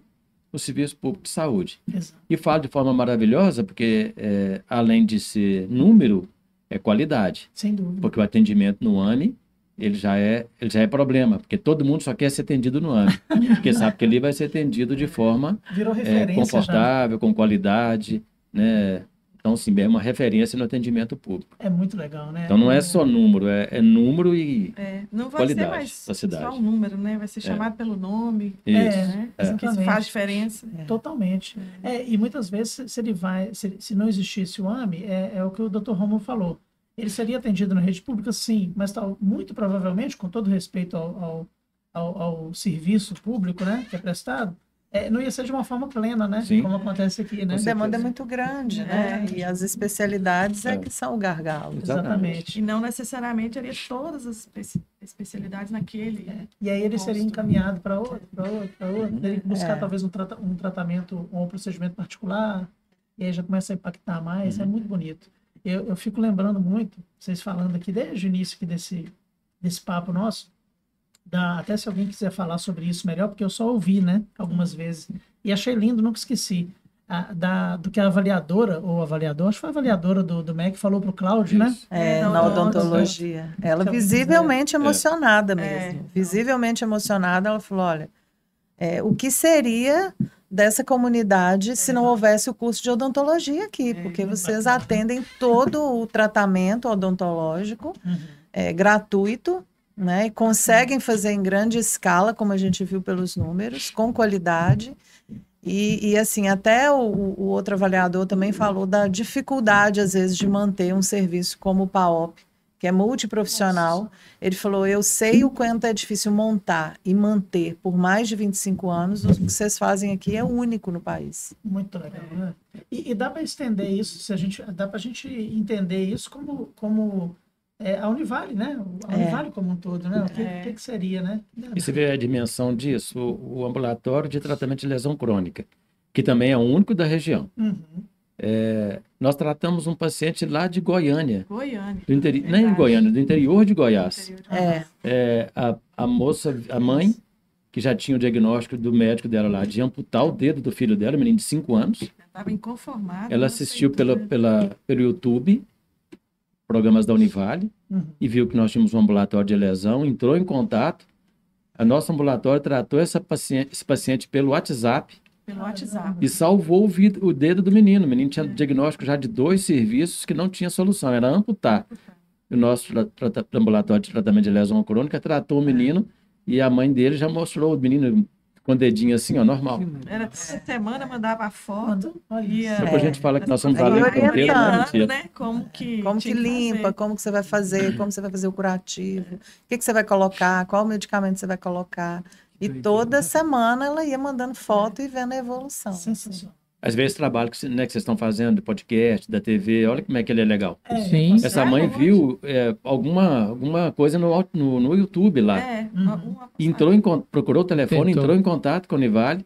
o serviço público de saúde.
Exato.
E falo de forma maravilhosa porque, é, além de ser número, é qualidade.
Sem dúvida.
Porque o atendimento no AMI, ele já é, ele já é problema, porque todo mundo só quer ser atendido no AMI. porque sabe que ali vai ser atendido de forma é,
referência já.
confortável, com qualidade, né? Então, sim, é uma referência no atendimento público.
É muito legal, né?
Então, não é só número, é, é número e...
É, não vai
Qualidade
ser mais
da cidade.
só um número, né? Vai ser chamado pelo nome,
Isso.
né? Que isso faz diferença.
Totalmente. É, e muitas vezes, se- ele vai, se, se não existisse o AMI, é, é o que o Dr. Romulo falou. Ele seria atendido na rede pública, sim, mas tal, muito provavelmente, com todo respeito ao, ao, ao, ao serviço público, né, que é prestado, é, não ia ser de uma forma plena, né?
Sim.
Como acontece aqui, né?
A demanda é muito grande, né?
É.
E as especialidades é,
É.
que são o gargalo.
Exatamente.
E não necessariamente teria todas as espe- especialidades naquele.
E aí ele seria
Posto.
encaminhado para outro, para outro, para outro. Teria que buscar
É.
talvez um, trata- um tratamento ou um procedimento particular. E aí já começa a impactar mais. É muito bonito. Eu, eu fico lembrando muito, vocês falando aqui desde o início aqui desse, desse papo nosso, da, até se alguém quiser falar sobre isso melhor, porque eu só ouvi, né, algumas vezes. E achei lindo, nunca esqueci. a- da, do que a avaliadora, ou avaliador, acho que foi a avaliadora do, do MEC, falou para o Cláudio, né?
É,
Não,
na odontologia. Ela
alguém
visivelmente emocionada
É.
mesmo. Visivelmente emocionada, ela falou: olha, é, o que seria dessa comunidade se não houvesse o curso de odontologia aqui? Porque vocês
bacana.
atendem todo o tratamento odontológico
Uhum.
é, gratuito. Né, e conseguem fazer em grande escala, como a gente viu pelos números, com qualidade. E, e, assim, até o, o outro avaliador também falou da dificuldade, às vezes, de manter um serviço como o PAOP, que é multiprofissional. Ele falou: Eu sei o quanto é difícil montar e manter por mais de 25 anos. O que vocês fazem aqui é único no país.
Muito legal, né? E, e dá para estender isso, se a gente, dá para a gente entender isso como, como é, a Univale, né? A
É.
Univale como um todo, né? O que,
É.
que, que seria, né?
E você vê a dimensão disso, o, o ambulatório de tratamento de lesão crônica, que também é o único da região.
Uhum.
Nós tratamos um paciente lá de Goiânia,
Goiânia.
do interi... não é em
Verdade.
Goiânia, do interior de Goiás.
Interior de
É,
É, a, a moça, a mãe, que já tinha o diagnóstico do médico dela lá de amputar o dedo do filho dela, menino de 5 anos.
Estava inconformado.
Ela
não
assistiu pela,
né?
pela, pelo YouTube, programas da Univale,
Uhum.
e viu que nós tínhamos um ambulatório de lesão, entrou em contato. A nosso ambulatório tratou essa paciente, esse paciente pelo WhatsApp
Pelo WhatsApp.
e salvou o, o dedo do menino. O menino tinha diagnóstico já de dois serviços que não tinha solução, era amputar. O nosso ambulatório de tratamento de lesão crônica tratou o menino e a mãe dele já mostrou o menino com o dedinho assim, ó, normal.
Era toda semana, mandava a foto.
Olha isso.
Depois a gente fala que nós somos valentes com né?
né? Como que,
como que limpa,
fazer.
como que você vai fazer, como você vai fazer o curativo, o que, que você vai colocar, qual medicamento você vai colocar. E toda semana ela ia mandando foto e vendo a evolução.
Sensacional.
Às vezes trabalho que, né, que vocês estão fazendo, de podcast, da TV, olha como é que ele é legal.
É,
Sim.
Essa mãe viu é, alguma, alguma coisa no, no, no YouTube lá.
É,
Uhum.
Entrou em, procurou o telefone,
Tentou.
entrou em contato com o Univale,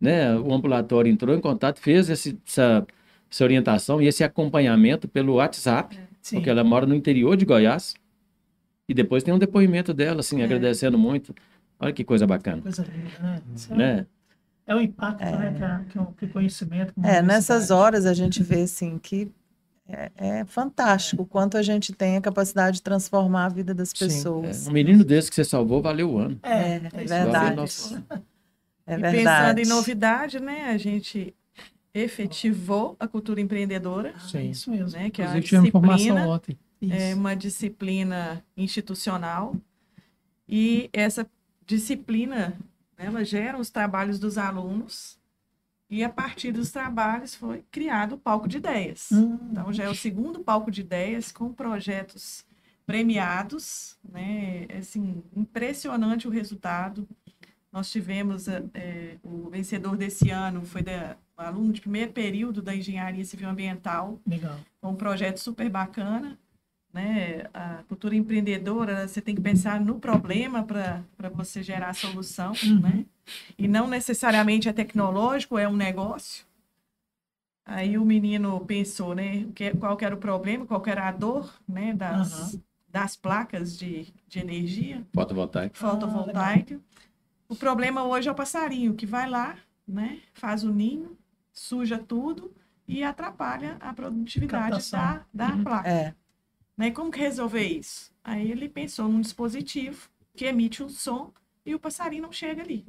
né? O ambulatório entrou em contato, fez esse- essa, essa orientação e esse acompanhamento pelo WhatsApp,
Sim.
porque ela mora no interior de Goiás. E depois tem um depoimento dela, assim,
É.
agradecendo muito. Olha que coisa bacana,
Coisa linda, né? É,
né?
É o impacto, né? Que, a- que o, conhecimento. como
É, nessas horas a gente vê assim que é, é fantástico o quanto a gente tem a capacidade de transformar a vida das
Sim,
É,
pessoas.
um menino desse que você salvou, valeu o ano.
É,
É,
é
verdade.
Nossa.
É
E
verdade.
pensando em novidade, né? A gente efetivou a cultura empreendedora,
Sim.
Isso mesmo.
né? Que é uma
Inclusive, tivemos informação
disciplina,
ontem.
é uma disciplina institucional. E essa disciplina, né, ela gera os trabalhos dos alunos. E a partir dos trabalhos foi criado o palco de ideias.
Hum,
Então, já é o segundo palco de ideias com projetos premiados, né? É, Assim, impressionante o resultado. Nós tivemos eh, o vencedor desse ano foi da, um aluno de primeiro período da Engenharia Civil Ambiental,
legal.
um projeto super bacana, né? A cultura empreendedora, você tem que pensar no problema para você gerar a solução,
Uhum.
né? E não necessariamente é tecnológico, é um negócio. Aí o menino pensou, né? o que- Qual que era o problema, qual que era a dor, né? Das, das placas de, de energia
Fotovoltaico.
fotovoltaica. o problema hoje é o passarinho que vai lá, né? Faz o ninho, suja tudo e atrapalha a produtividade
Captação.
da, da
Uhum.
placa.
É,
Né? Como que resolver isso? Aí ele pensou num dispositivo que emite um som e o passarinho não chega ali.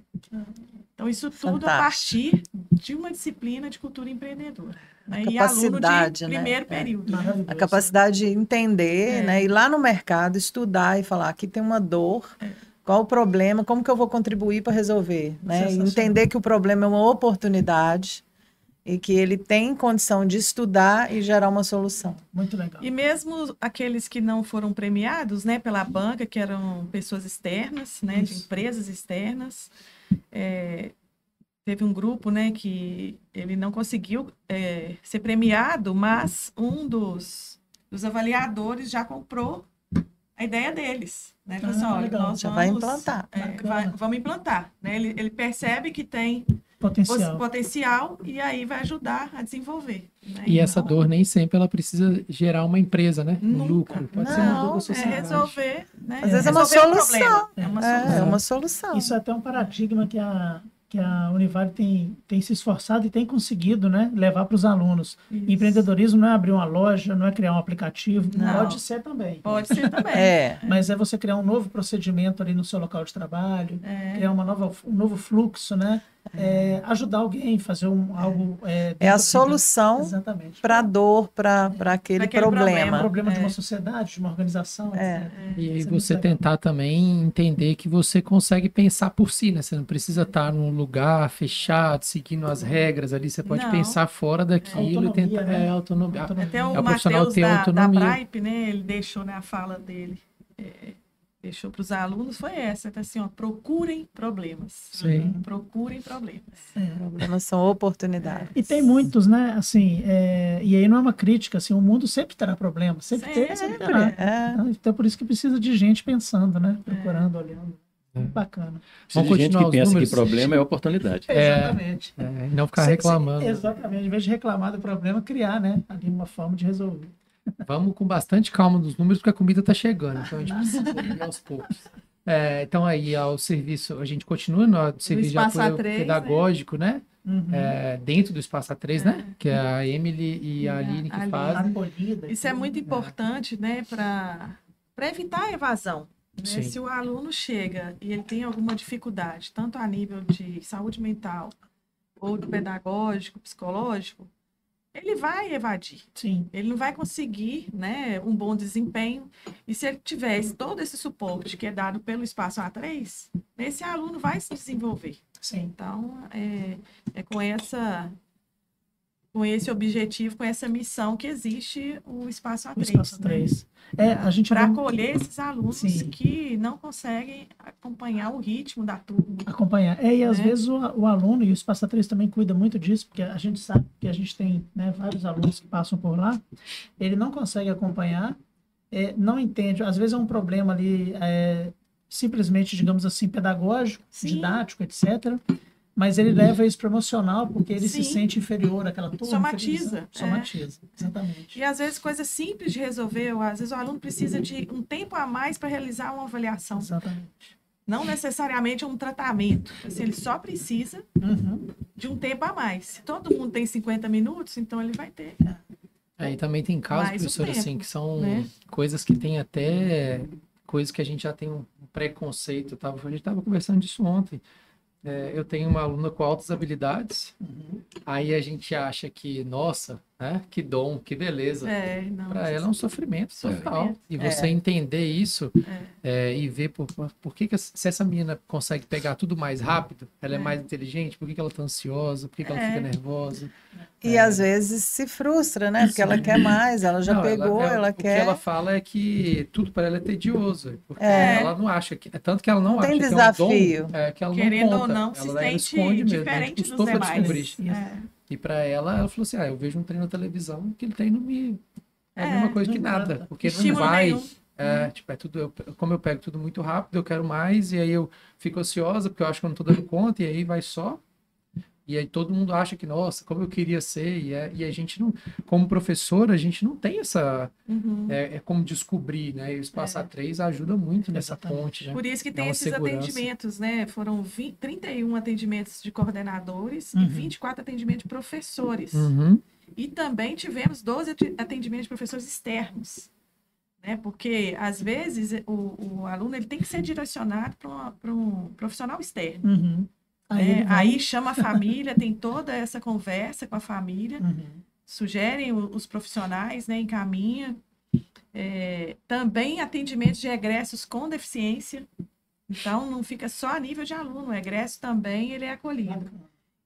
Então, isso tudo a
Fantástico.
partir de uma disciplina de cultura empreendedora. Né? E aluno
capacidade,
de
né?
primeiro
É.
período. né?
Maravilhoso.
a capacidade de entender,
É.
né? Ir lá no mercado, estudar e falar, aqui tem uma dor,
É.
qual o problema, como que eu vou contribuir para resolver, né? Entender que o problema é uma oportunidade e que ele tem condição de estudar e gerar uma solução.
Muito legal.
E mesmo aqueles que não foram premiados, né, pela banca, que eram pessoas externas, né, de
Isso.
empresas externas, é, teve um grupo, né, que ele não conseguiu é, ser premiado, mas um dos, dos avaliadores já comprou a ideia deles, né? Assim,
Ah,
olha,
legal.
nós
Já vai
vamos,
implantar.
é, vai- vamos implantar, né? Ele, ele percebe que tem
Potencial.
potencial e aí vai ajudar a desenvolver. né?
E essa
Então,
dor nem sempre ela precisa gerar uma empresa, né? Um
Nunca.
lucro. Pode ser uma
Não,
dor da
É resolver, né?
Às vezes é uma
Resolver um
solução.
problema. É uma
É,
solução.
é uma solução.
Isso é até um paradigma que a, que a Univale tem, tem se esforçado e tem conseguido né, levar para os alunos.
Isso.
Empreendedorismo não é abrir uma loja, não é criar um aplicativo,
Não.
pode ser também.
Pode ser também.
É,
Mas é você criar um novo procedimento ali no seu local de trabalho,
É.
criar uma nova, um novo fluxo, né? É, ajudar alguém, fazer um, algo. É,
é a solução para a dor, para aquele,
aquele
É um
problema.
problema de
É.
uma sociedade, de uma organização.
É.
etc.
E aí
é
você tentar também entender que você consegue pensar por si, né? Você não precisa estar num lugar fechado, seguindo as regras ali. Você pode
Não.
pensar fora daquilo e tentar.
né?
É, autonomia.
Autonomia.
Até
É,
o
o profissional
Matheus
ter
da, da
autonomia.
Bripe, né? Ele deixou na fala dele, é, deixou para os alunos, foi essa, tá assim, ó, procurem problemas.
Sim.
Procurem problemas.
Problemas são oportunidades.
E tem muitos, né? Assim, é, e aí não é uma crítica, assim, o mundo sempre terá problemas, sempre, tem, sempre terá.
É.
Então, por isso que precisa de gente pensando, né? Procurando, olhando.
É.
Bacana.
Precisa
Vamos
de gente que pensa
números.
que problema é oportunidade.
É.
Exatamente.
É, e não ficar
Se- se-
reclamando.
exatamente. Em vez de reclamar do problema, criar, né? Ali uma forma de resolver.
Vamos com bastante calma nos números, porque a comida está chegando. Então a gente precisa ir aos poucos. É, então aí, ao serviço, a gente continua no serviço de
Espaço
apoio
A3, né?
pedagógico, né?
Uhum.
É, dentro do Espaço A3, né? Que é a Emily e a
a
Aline que fazem.
Isso é muito importante, né, para evitar a evasão. né? Se o aluno chega e ele tem alguma dificuldade, tanto a nível de saúde mental ou do pedagógico, psicológico, ele vai evadir.
Sim.
Ele não vai conseguir né, um bom desempenho. E se ele tivesse todo esse suporte que é dado pelo Espaço A3, esse aluno vai se desenvolver.
Sim.
Então, é, é com essa com esse objetivo, com essa missão que existe o Espaço A3.
O espaço 3. É, a gente
Para
vai
acolher esses alunos
Sim.
que não conseguem acompanhar o ritmo da turma.
acompanhar. É, e às
né?
vezes o, o aluno e o Espaço 3 também cuida muito disso, porque a gente sabe que a gente tem né, vários alunos que passam por lá, ele não consegue acompanhar, é, não entende, às vezes é um problema ali é, simplesmente, digamos assim, pedagógico,
Sim.
didático, etc., mas ele leva isso para emocional porque ele se
Sim.
sente inferior àquela turma.
Somatiza,
inferior-
é.
Somatiza, exatamente.
E às vezes coisas simples de resolver, ou às vezes o aluno precisa de um tempo a mais para realizar uma avaliação.
Exatamente.
Não necessariamente um tratamento. Assim, ele só precisa
Uhum.
de um tempo a mais. Se todo mundo tem 50 minutos, então ele vai ter.
Aí também tem casos,
Mais
professor, assim,
tempo,
que são
né?
coisas que tem até coisas que a gente já tem um preconceito. Tava, a gente estava conversando disso ontem. É, eu tenho uma aluna com altas habilidades,
Uhum.
aí a gente acha que, nossa, né, que dom, que beleza.
É.
Para ela é um sofrimento total. E você
É.
entender isso é, e ver por, por que, que essa- se essa menina consegue pegar tudo mais rápido, ela é,
É.
mais inteligente, por que, que ela tá ansiosa, por que, que ela
É.
fica nervosa.
E às vezes se frustra, né? Porque ela quer mais, ela já
Não,
pegou,
é-
ela,
o que
quer.
ela fala é que tudo para ela é tedioso. Porque
É.
ela não acha que. É tanto que ela não,
Não
acha
tem
que
desafio.
é um dom. É que ela
Querendo
não
ou
conta.
não, se
ela, ela
sente
esconde mesmo.
Diferente dos demais.
descobrir.
Isso.
É.
E para ela, ela falou assim: ah, eu vejo um treino na televisão que ele me. É a
É,
mesma coisa que nada.
nada.
Porque não vai. É, tipo, é tudo, eu- como eu pego tudo muito rápido, eu quero mais, e aí eu fico ansiosa porque eu acho que eu não tô dando conta, e aí vai só. E aí todo mundo acha que, nossa, como eu queria ser, e, é- e a gente não, como professor, a gente não tem essa,
Uhum.
é, é como descobrir, né? E o Espaço A3 ajuda muito nessa
Exatamente.
ponte, né?
Por isso que
Dá
tem esses
segurança.
atendimentos, né? Foram 20, 31 atendimentos de coordenadores
Uhum.
e 24 atendimentos de professores.
Uhum.
E também tivemos 12 ati- atendimentos de professores externos. Né? Porque, às vezes, o, o aluno ele tem que ser direcionado para um profissional externo.
Uhum. Aí, vai-
Aí chama a família, tem toda essa conversa com a família,
Uhum.
sugerem os profissionais, né? encaminha. É, também atendimentos de egressos com deficiência. Então, não fica só a nível de aluno, o egresso também ele é acolhido.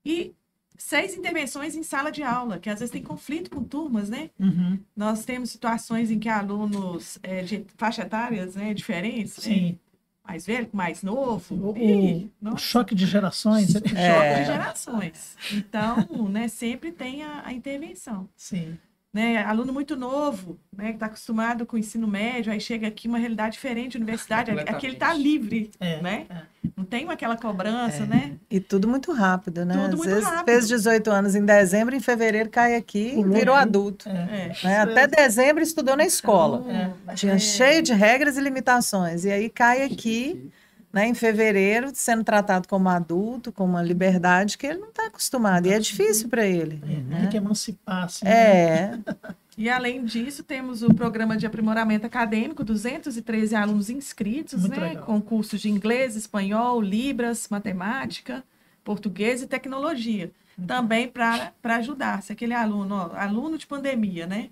E seis intervenções em sala de aula, que às vezes tem conflito com turmas, né?
Uhum.
Nós temos situações em que alunos é, de faixa etárias né, diferentes, né?
Sim.
Mais velho com mais novo.
O,
Ih,
o- choque de gerações. né?
choque
É.
de gerações. Então, né, sempre tem a, a intervenção.
Sim.
Né? Aluno muito novo, né, que está acostumado com o ensino médio, aí chega aqui uma realidade diferente, universidade, aqui ele está livre,
É,
né?
é.
Não tem aquela cobrança, né?
E tudo muito rápido, né?
Tudo
Às
muito
vezes
rápido.
fez 18 anos em dezembro, em fevereiro cai aqui e virou
né?
adulto.
É.
né? Até dezembro estudou na escola.
É.
Tinha cheio de regras e limitações. E aí cai aqui, né, em fevereiro, sendo tratado como adulto, com uma liberdade que ele não está acostumado. E é difícil para ele.
É, Tem que emancipar, assim. né?
É,
E além disso, temos o programa de aprimoramento acadêmico, 213 alunos inscritos,
Muito
né?
legal.
Com cursos de inglês, espanhol, libras, matemática, português e tecnologia. Também para ajudar. Se aquele aluno, ó, aluno de pandemia, né?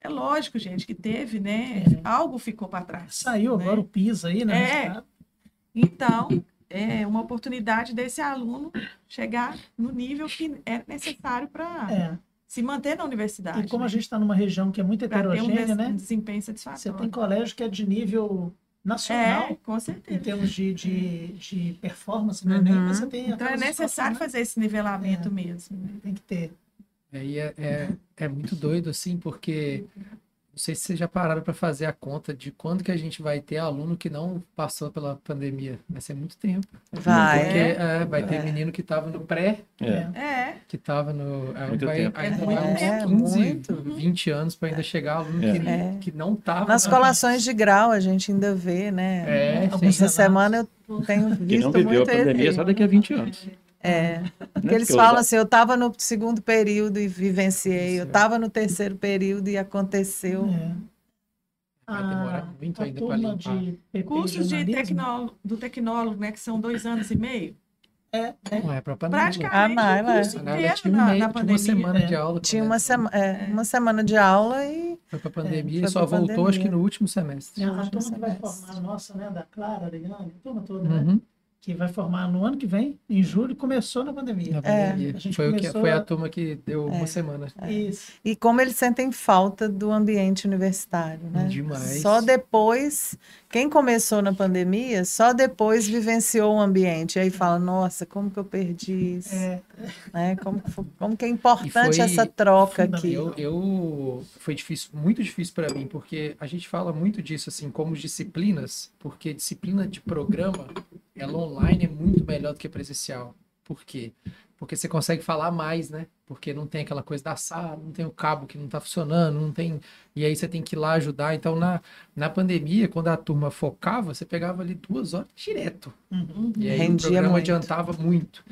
É lógico, gente, que teve, né? Algo ficou para trás.
Saiu
né?
agora o PISA aí, né?
É. Então, é uma oportunidade desse aluno chegar no nível que é necessário para
É.
se manter na universidade.
E como a
né?
gente está numa região que é muito
Pra ter um,
heterogênea, né?
um desempenho
Você
satisfatório.
tem colégio que é de nível nacional,
É, com
em
certeza.
termos de, de, de performance no
Uhum.
Você tem
Então é necessário
escolas,
fazer esse nivelamento
É.
mesmo. né?
né? Tem que ter.
Aí é, é, é muito doido, assim, porque não sei se vocês já pararam para fazer a conta de quando que a gente vai ter aluno que não passou pela pandemia. Vai ser muito tempo.
vai.
Porque é, vai ter
É.
menino que estava no pré,
É.
É,
que estava no.
Muito
vai,
tempo.
ainda
É
vai uns
tempo.
15,
muito.
20 anos para ainda chegar aluno
É.
que,
É.
que não estava.
Nas colações de grau a gente ainda vê, né?
É.
Essa semana eu tenho
Que
visto
não viveu a
muito
pandemia
esse-
só daqui a 20 anos.
É,
Né?
porque eles
Porque
falam assim, eu estava no segundo período e vivenciei, eu estava no terceiro período e aconteceu.
É.
Vai demorar
A-
muito
a
ainda pra
turma
limpar.
de
cursos de tecnólogo, do tecnólogo, né? Que são dois anos e meio.
É,
Não é para pandemia.
Praticamente
Ah, não,
o
é.
curso
A galera
inteiro
tinha, um
na,
mês-
na
tinha
pandemia.
uma semana
é.
de aula.
Tinha uma,
ela
sema é, uma semana de aula e
Foi para pandemia
foi
e só voltou, acho que no último semestre.
a, a turma que vai formar, a nossa, né, da Clara, Ariane, a turma toda, né,
Uhum.
Que vai formar no ano que vem, em julho, começou na pandemia.
Na
É.
pandemia.
A gente
Foi, o que, foi a turma que deu uma semana.
Isso.
E como eles sentem falta do ambiente universitário, né?
Demais.
Só depois, quem começou na pandemia, só depois vivenciou o ambiente. Aí fala, nossa, como que eu perdi isso?
É,
Né? Como, como que é importante
foi
essa troca aqui.
Eu, eu foi difícil, muito difícil para mim, porque a gente fala muito disso assim, como disciplinas, porque disciplina de programa, ela online é muito melhor do que presencial. Por quê? Porque você consegue falar mais, né? Porque não tem aquela coisa da sala, não tem o cabo que não tá funcionando, não tem. E aí você tem que ir lá ajudar. Então, na, na pandemia, quando a turma focava, você pegava ali duas horas direto.
uhum.
E aí
Rendia
o programa
muito.
adiantava muito.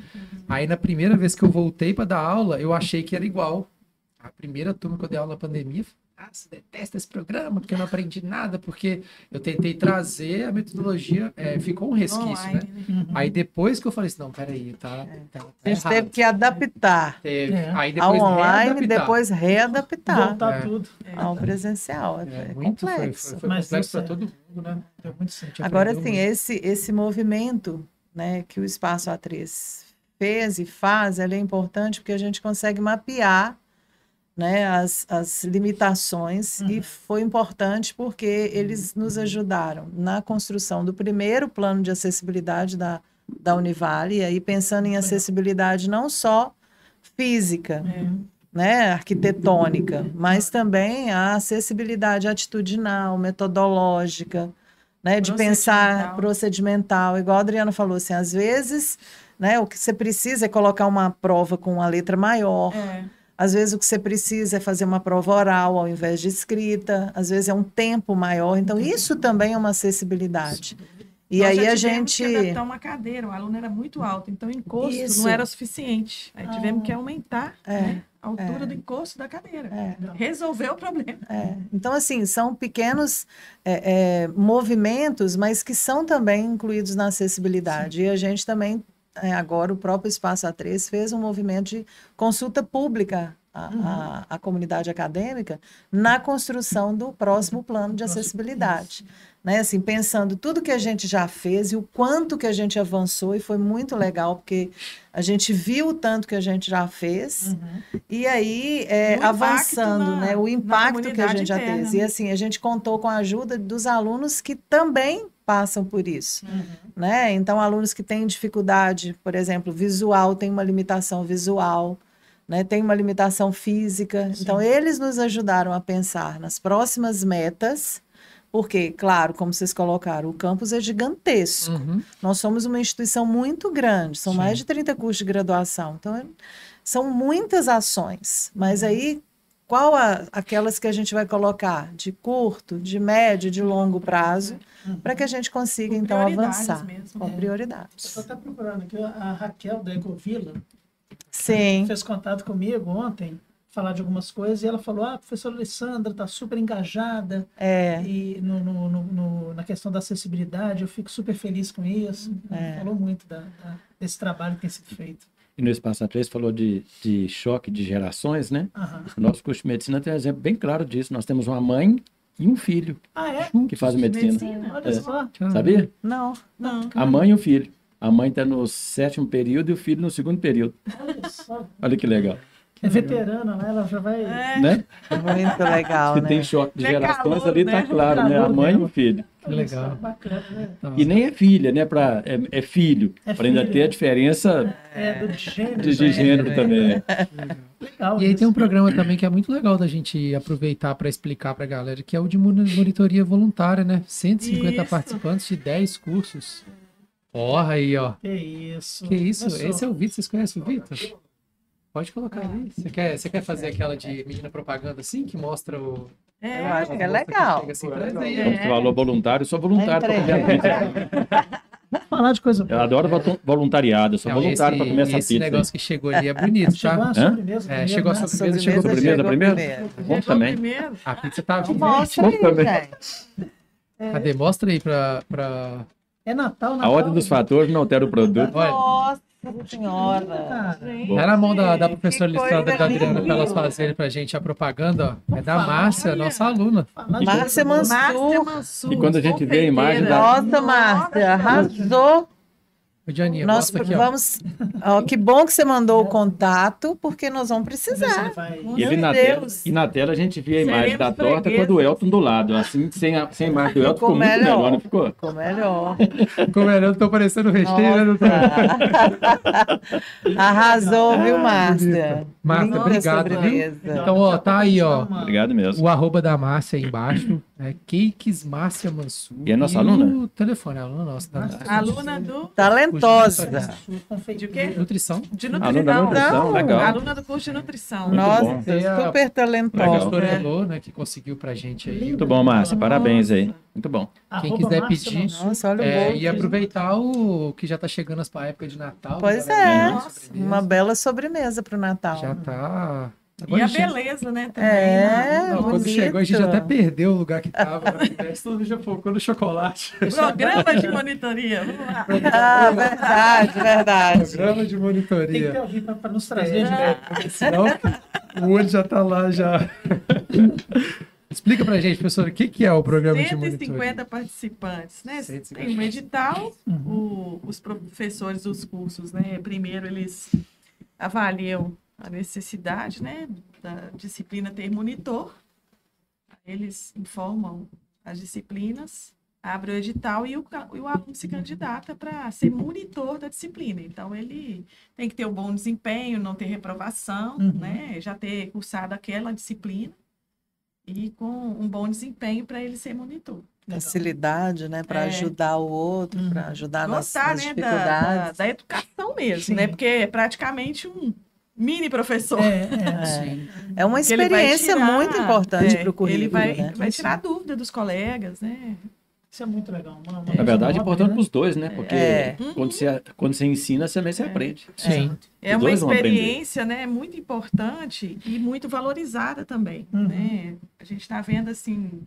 Aí na primeira vez que eu voltei para dar aula, eu achei que era igual. A primeira turma que eu dei aula na pandemia, ah, você detesta esse programa, porque eu não aprendi nada, porque eu tentei trazer a metodologia, é, ficou um resquício, né?
Online, né?
Uhum.
Aí depois que eu falei assim, não, peraí, tá, tá, tá
A gente
errado.
teve que adaptar
Teve.
É.
Aí
ao
depois
online,
readaptar.
depois readaptar
Voltar
É.
tudo.
ao presencial. É,
É,
é
muito, foi,
complexo.
foi, foi
Mas
complexo
isso
para
é-
todo mundo, né? Deu muito gente
Agora, assim,
muito.
esse, esse movimento né, que o Espaço A3 fez e faz, ele é importante porque a gente consegue mapear né, as, as limitações e foi importante porque eles nos ajudaram na construção do primeiro plano de acessibilidade da, da Univale, e aí pensando em acessibilidade não só física, né, arquitetônica, mas também a acessibilidade atitudinal, metodológica, né, de pensar
Procedimental.
procedimental, igual a Adriana falou, assim, às vezes, né, o que você precisa é colocar uma prova com uma letra maior,
É.
às vezes o que você precisa é fazer uma prova oral ao invés de escrita, às vezes é um tempo maior, então isso também é uma acessibilidade. E
Nós
aí a gente
que adaptar uma cadeira, o aluno era muito alto, então o encosto
Isso.
não era suficiente. Aí tivemos que aumentar
É,
né, a altura do encosto da cadeira.
é.
Resolveu o problema.
É, Então, assim, são pequenos é, é, movimentos, mas que são também incluídos na acessibilidade. E a gente também, é, agora, o próprio Espaço A3 fez um movimento de consulta pública a,
Uhum.
a, a comunidade acadêmica na construção do próximo plano de acessibilidade. Né? Assim, pensando tudo que a gente já fez e o quanto que a gente avançou, e foi muito legal, porque a gente viu o tanto que a gente já fez,
Uhum.
e aí, é, avançando,
na-
né? O impacto que a gente já
interna,
teve. E
né?
assim, a gente contou com a ajuda dos alunos que também passam por isso.
Uhum.
Né? Então, alunos que têm dificuldade, por exemplo, visual, tem uma limitação visual, né? tem uma limitação física.
Sim.
Então, eles nos ajudaram a pensar nas próximas metas, porque, claro, como vocês colocaram, o campus é gigantesco.
Uhum.
Nós somos uma instituição muito grande, são
Sim.
mais de 30 cursos de graduação. Então, são muitas ações. Mas aí, qual a- aquelas que a gente vai colocar de curto, de médio, de longo prazo,
Uhum.
para que a gente consiga,
Com
então, avançar
mesmo.
com
É.
prioridades.
Estou até procurando aqui a Raquel da Ecovila,
Sim,
fez contato comigo ontem, falar de algumas coisas, e ela falou: ah, a professora Alessandra está super engajada
é.
e no, no- no- no- na questão da acessibilidade, eu fico super feliz com isso.
É.
Falou muito da- da- desse trabalho que tem sido feito.
No Espaço A3 falou de, de choque de gerações, né? O nosso curso de medicina tem um exemplo bem claro disso. Nós temos uma mãe e um filho
Ah, é?
que fazem medicina.
Medicina.
Olha
É.
só.
Sabia?
Não,
Não.
A mãe e o filho. A mãe está no sétimo período e o filho no segundo período.
Olha só.
Olha que legal.
É veterana, né? Ela já vai.
É,
Né?
muito legal,
Se
né?
tem choque de
É
gerações
calor,
ali,
né?
tá claro, né? A
Calor
mãe e o filho.
Olha
legal.
só, Bacana, né?
Tá.
E nem é filha, né? Pra, é, é filho.
É
Para ainda ter a diferença
É, do gênero.
de, de
né?
gênero também.
Legal.
E aí tem um programa também que é muito legal da gente aproveitar para explicar para a galera, que é o de moni- monitoria voluntária, né? 150
Isso.
participantes de 10 cursos. Porra aí, ó.
Que isso.
Que isso?
Começou.
Esse é o Vitor, vocês conhecem o Vitor? Pode colocar ali. Você quer, você quer fazer aquela de menina propaganda assim, que mostra o...
é.
Eu acho que é legal.
chega assim,
É.
falou voluntário, eu sou voluntário para comer a pizza.
Vamos falar de coisa
Eu
boa.
adoro vo- voluntariado, eu sou
Não,
voluntário
esse,
para comer essa
esse
pizza.
negócio que chegou ali é bonito,
Chegou
tá?
a sobremesa.
É, chegou a
né?
sobremesa, chegou
Sobremesa
chegou
primeiro?
primeiro.
Bom
Chegou
também.
primeiro.
A pizza tá vindo.
Mostra aí,
também.
gente.
Cadê? Mostra aí pra... pra...
É Natal,
A
Natal.
ordem dos fatores não altera o produto.
Nossa senhora.
Cara,
Bom.
Tá na mão da, da professora e da Adriana pra elas fazerem pra gente a propaganda, ó. É da Márcia, nossa aluna.
Márcia
boa.
Márcia
Mansur.
Mansur.
E quando a gente vê a imagem da-
Nossa, Márcia, arrasou.
Dianinha,
Nós
aqui, ó.
vamos. Ó, que bom que você mandou o contato, porque nós vamos precisar.
ele vai-
E, ele na tela, e na tela a gente vê a imagem
Seremos
da torta com a do Elton do lado. Assim, sem a, sem a imagem do Elton ficou,
Ficou
muito
melhor.
melhor, não ficou?
Ficou melhor.
Como é, eu tô parecendo recheio, né?
Arrasou, viu, Márcia?
Márcia, obrigado, viu? Então, ó, tá aí, ó.
Obrigado mesmo.
O arroba da Márcia aí embaixo. É Cakes Márcia Mansur.
E é nossa
o
aluna?
telefone, é aluna nossa. Da
Aluna do.
Talentosa.
De o quê?
nutrição.
De
Aluna da
nutrição.
nutrição,
Não.
legal.
Aluna do curso de nutrição.
Muito
Nossa,
bom.
A-
super
A
talentosa.
professora
É.
Elô, né, que conseguiu pra gente aí.
Muito bom, Márcia. Parabéns aí. Muito bom.
Quem quiser pedir.
Nossa, olha o
É,
bolo.
e aproveitar o que já tá chegando para a época de Natal.
Pois é.
né.
Uma bela sobremesa para o Natal.
Já tá.
E a
Agora chega-
beleza, né? Também,
É,
né?
Não, quando chegou, a gente até perdeu o lugar que tava. né? Todo mundo já focou no chocolate.
Programa de monitoria. Vamos lá.
Ah, verdade, verdade.
Programa de
Tem que
monitoria.
ter alguém para nos trazer de volta.
É, porque senão o olho já tá lá já. Explica pra gente, professor, o que, que é o programa de monitoria?
150 participantes, né?
150
Tem um edital,
Uhum.
o- os professores dos cursos, né? Primeiro eles avaliam a necessidade, né, da disciplina ter monitor. Eles informam as disciplinas, abrem o edital e o, e o aluno se candidata para ser monitor da disciplina. Então ele tem que ter um bom desempenho, não ter reprovação,
Uhum.
né? Já ter cursado aquela disciplina e com um bom desempenho para ele ser monitor.
Facilidade, né? Para
É.
ajudar o outro,
Uhum.
para ajudar nas,
gostar
nas
né, da,
dificuldades.
da, da educação mesmo,
Sim.
né? Porque é praticamente um mini professor.
É, é.
Sim.
É uma experiência
tirar-
muito importante
é,
para o currículo,
Ele vai,
né?
vai tirar dúvida dos colegas, né?
Isso é muito legal. Uma, uma
Na verdade, é importante
nova,
para os dois, né? Porque
É.
quando, você, quando você ensina, você também você aprende.
Sim.
É uma experiência, né, muito importante e muito valorizada também,
Uhum.
né? A gente está vendo assim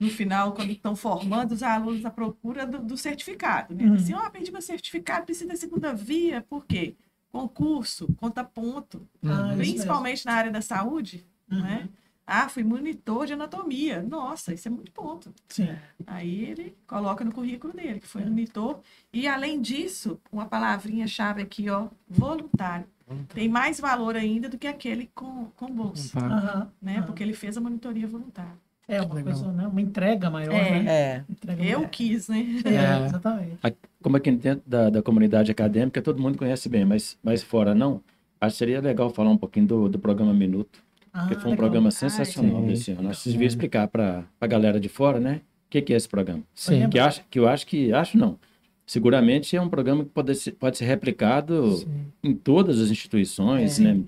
no final, quando estão formando os alunos à procura do, do certificado, né?
Uhum.
Assim, ó, perdi meu certificado, precisa da segunda via, por quê? Concurso, conta ponto,
Ah, isso
principalmente na área da saúde,
Uhum.
né? Ah, fui monitor de anatomia. Nossa, isso é muito ponto.
Sim.
Aí ele coloca no currículo dele, que
É.
foi monitor. E além disso, uma palavrinha-chave aqui, ó, voluntário. Tem mais valor ainda do que aquele com, com bolsa.
Aham.
né? Porque ele fez a monitoria voluntária.
É uma
Legal.
coisa, né? Uma entrega maior,
É.
né?
É.
Entrega
Eu
maior.
quis, né?
É,
É.
exatamente.
Como aqui dentro da, da comunidade acadêmica, todo mundo conhece bem, mas, mas fora não. Acho que seria legal falar um pouquinho do, do programa Minuto,
Ah,
que foi um
legal.
programa sensacional
sim.
desse ano. Acho que vocês deviam explicar para a galera de fora, né? O que, que é esse programa?
Sim.
Que, acho, que eu acho que, acho não, seguramente é um programa que pode ser, pode ser replicado
Sim.
em todas as instituições,
É.
né?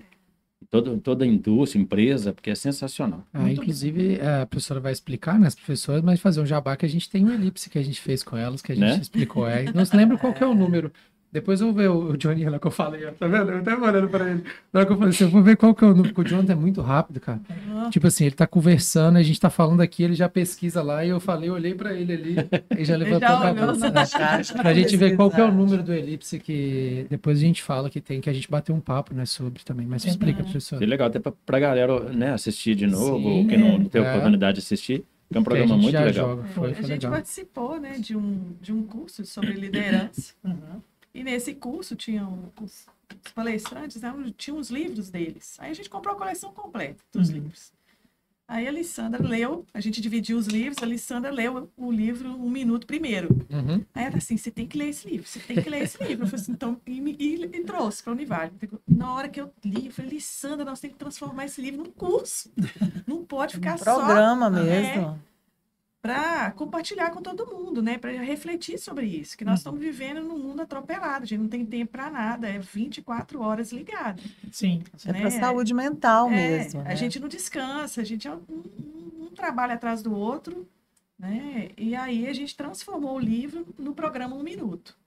Toda, toda a indústria, empresa, porque é sensacional.
Ah, inclusive, a professora vai explicar, né, as professoras, mas fazer um jabá que a gente tem um elipse que a gente fez com elas, que a gente
Né?
explicou. É, não se lembra qual que é o número. Depois eu vou ver o, Johnny lá que eu falei, ó, tá vendo? Eu até olhando pra ele. Na hora que eu falei assim, eu vou ver qual que é o número, porque o Jonathan é muito rápido, cara. Tipo assim, ele tá conversando, a gente tá falando aqui, ele já pesquisa lá, e eu falei, eu olhei pra ele ali, e já levantou
já
a cabeça.
né?
É. Pra gente ver qual que é o número do elipse que depois a gente fala que tem, que a gente bateu um papo, né, sobre também. Mas
Verdade.
explica, professor.
Seria legal até para a galera né, assistir de novo,
Sim,
ou quem não,
é.
não teve
É.
oportunidade de assistir. É um
a
programa muito legal.
joga. Foi,
a
foi
gente
legal.
participou, né, de um, de um curso sobre liderança.
Uhum.
E nesse curso tinham os, os palestrantes, né, tinham os livros deles. Aí a gente comprou a coleção completa dos
Uhum.
livros. Aí a Alessandra leu, a gente dividiu os livros, a Alessandra leu o livro um minuto primeiro.
Uhum.
Aí ela assim, você tem que ler esse livro, você tem que ler esse livro. Eu falei assim, então, e, e, e trouxe para o Univalho. Na hora que eu li, eu falei, Alessandra, nós temos que transformar esse livro num curso. Não pode ficar só
Programa
É. para compartilhar com todo mundo, né? Para refletir sobre isso, que nós estamos vivendo num mundo atropelado, a gente não tem tempo para nada, é 24 horas ligado.
Sim.
É
né?
para saúde mental
É,
mesmo.
A
né?
gente não descansa, a gente é um, um- um trabalho atrás do outro, né? E aí a gente transformou o livro no programa Um Minuto.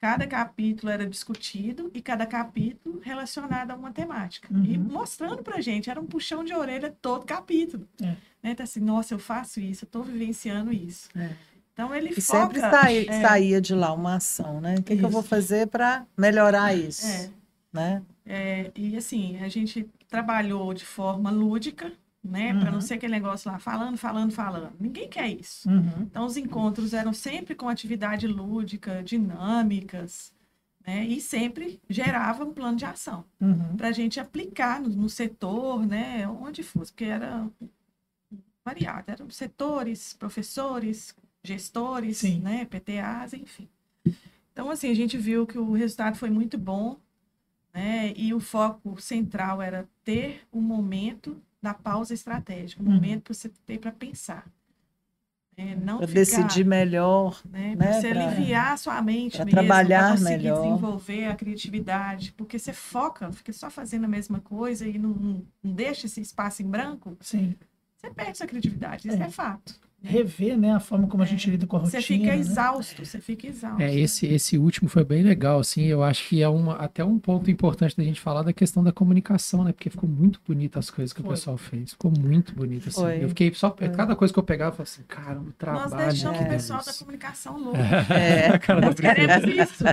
Cada capítulo era discutido e cada capítulo relacionado a uma temática. E
Uhum.
mostrando pra gente, era um puxão de orelha todo capítulo.
É.
Né? Tá assim, nossa, eu faço isso, eu tô vivenciando isso.
É.
Então ele
E
foca...
sempre sai-
é,
saía de lá uma ação, né? O que, que eu vou fazer para melhorar isso?
É,
Né?
é, e assim, a gente trabalhou de forma lúdica, né? Para não
Uhum.
ser aquele negócio lá, falando, falando, falando. Ninguém quer isso.
Uhum.
Então, os encontros eram sempre com atividade lúdica, dinâmicas, né? E sempre gerava um plano de ação
Uhum.
para a gente aplicar no, no setor, né? Onde fosse, porque era variado. Eram setores, professores, gestores,
Sim.
né? PTAs, enfim. Então, assim, a gente viu que o resultado foi muito bom, né? E o foco central era ter um momento da pausa estratégica, um
Uhum.
momento para você ter para pensar. né? Não
Para
ficar,
decidir melhor.
né?
né,
Para você
pra-
aliviar a sua mente
pra
mesmo,
trabalhar
conseguir
melhor.
desenvolver a criatividade, porque você foca, fica só fazendo a mesma coisa e não, não, não deixa esse espaço em branco,
Sim.
você perde sua criatividade, isso
É.
é, fato.
Rever, né, a forma como a gente lida com a rotina.
Você fica
né?
exausto, você fica exausto.
É, esse, esse último foi bem legal, assim, eu acho que é uma, até um ponto importante da gente falar da questão da comunicação, né, porque ficou muito bonito as coisas que o
Foi.
pessoal fez, ficou muito bonito, assim,
Foi.
eu fiquei só,
Foi.
cada coisa que eu pegava, eu falava assim, cara, o
Nós
trabalho
deixamos
que
o pessoal da comunicação louco.
É.
Cara
Nós queremos isso.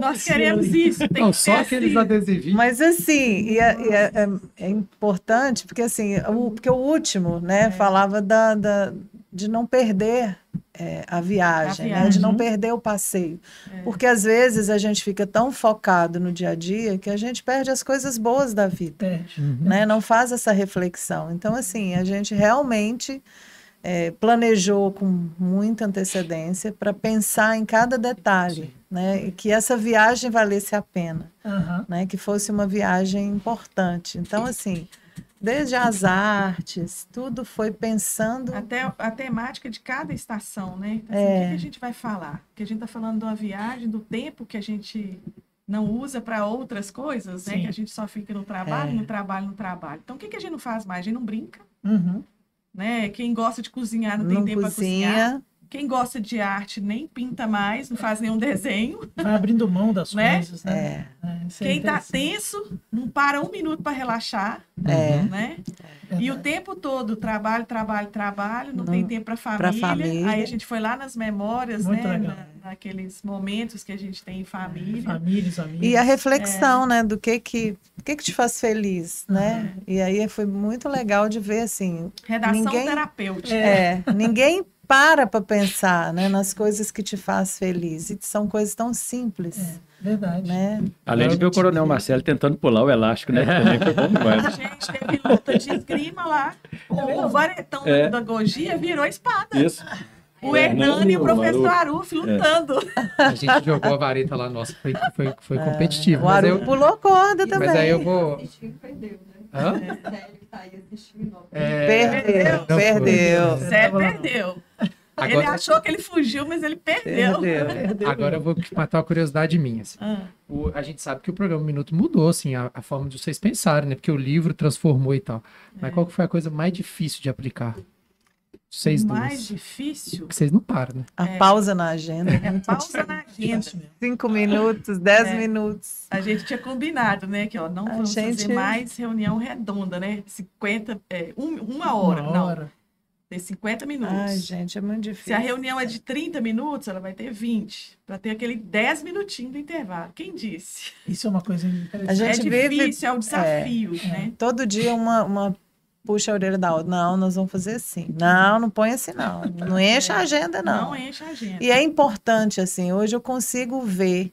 Nós queremos isso. Tem
Não,
que
só aqueles
assim.
adesivinhos.
Mas assim, e é, e é- é- é importante, porque assim, o, porque o último, né,
É.
falava da, da- de não perder é, a viagem,
A
né, de não
viagem.
perder o passeio.
É.
Porque às vezes a gente fica tão focado no dia a dia que a gente perde as coisas boas da vida.
Perde.
Uhum.
né? Não faz essa reflexão. Então, assim, a gente realmente é, planejou com muita antecedência para pensar em cada detalhe, né? E que essa viagem valesse a pena,
Aham.
né? Que fosse uma viagem importante. Então, assim, desde as artes, tudo foi pensando.
Até a temática de cada estação, né? Assim,
É.
O que, que a gente vai falar? Que a gente está falando de uma viagem, do tempo que a gente não usa para outras coisas, né?
Sim.
Que a gente só fica no trabalho,
É.
no trabalho, no trabalho. Então, o que, que a gente não faz mais? A gente não brinca,
Uhum.
né? Quem gosta de cozinhar não tem
Não
tempo para cozinhar. Quem gosta de arte nem pinta mais, não faz nenhum desenho.
Vai abrindo mão das
Né?
coisas, né? É, isso é
Quem tá
interessante.
tenso, não para um minuto para relaxar,
É.
né? E o tempo todo, trabalho, trabalho, trabalho, não, tem tempo para família.
família.
Aí a gente foi lá nas memórias,
Muito
né?
legal.
na- naqueles momentos que a gente tem em família.
Famílias, amigos.
E a reflexão, né, do que que, o que que te faz feliz, né? E aí foi muito legal de ver, assim,
Redação
Ninguém-
terapêutica.
é, ninguém para para pensar, né, nas coisas que te faz feliz. E são coisas tão simples,
Verdade.
né?
Além de ver o Coronel Marcelo tentando pular o elástico, né? também foi bom
A gente teve luta de esgrima lá. O, o varetão da
É.
pedagogia virou espada.
Isso.
O
É,
Hernani e o professor. Aruf lutando.
A gente jogou a vareta lá, nossa, foi, foi, foi competitivo.
O
Mas,
Aru
eu,
pulou corda também.
mas aí eu vou.
perdeu, né?
Hã?
Ele que tá aí assistindo.
É,
Perdeu, perdeu.
Zé perdeu. Ele
Agora,
achou que ele fugiu, mas ele perdeu.
Perdeu.
agora eu vou matar uma curiosidade minha. assim.
Ah,
O- a gente sabe que o programa Minuto mudou, assim, a, a forma de vocês pensarem, né? Porque o livro transformou e tal. Mas qual que foi a coisa mais difícil de aplicar? Vocês
o
duas.
mais difícil
Porque vocês não param, né?
A pausa na agenda.
é pausa na agenda.
Cinco minutos, dez
É.
minutos.
A gente tinha combinado, né? Que ó, não
A
vamos
gente-
fazer mais reunião redonda, né? 50, é, um- uma hora.
Uma
Não,
hora.
Tem 50 minutos.
Ai, gente, é muito difícil.
Se a reunião é de 30 minutos, ela vai ter 20. Para ter aquele 10 minutinhos do intervalo. Quem disse?
Isso é uma coisa interessante.
A gente
é
vive-
difícil, é um desafio, né?
Todo dia uma, uma puxa a orelha da outra. Não, nós vamos fazer assim. Não, não põe assim, não. Não enche a agenda, não.
Não enche a agenda.
E é importante, assim, hoje eu consigo ver.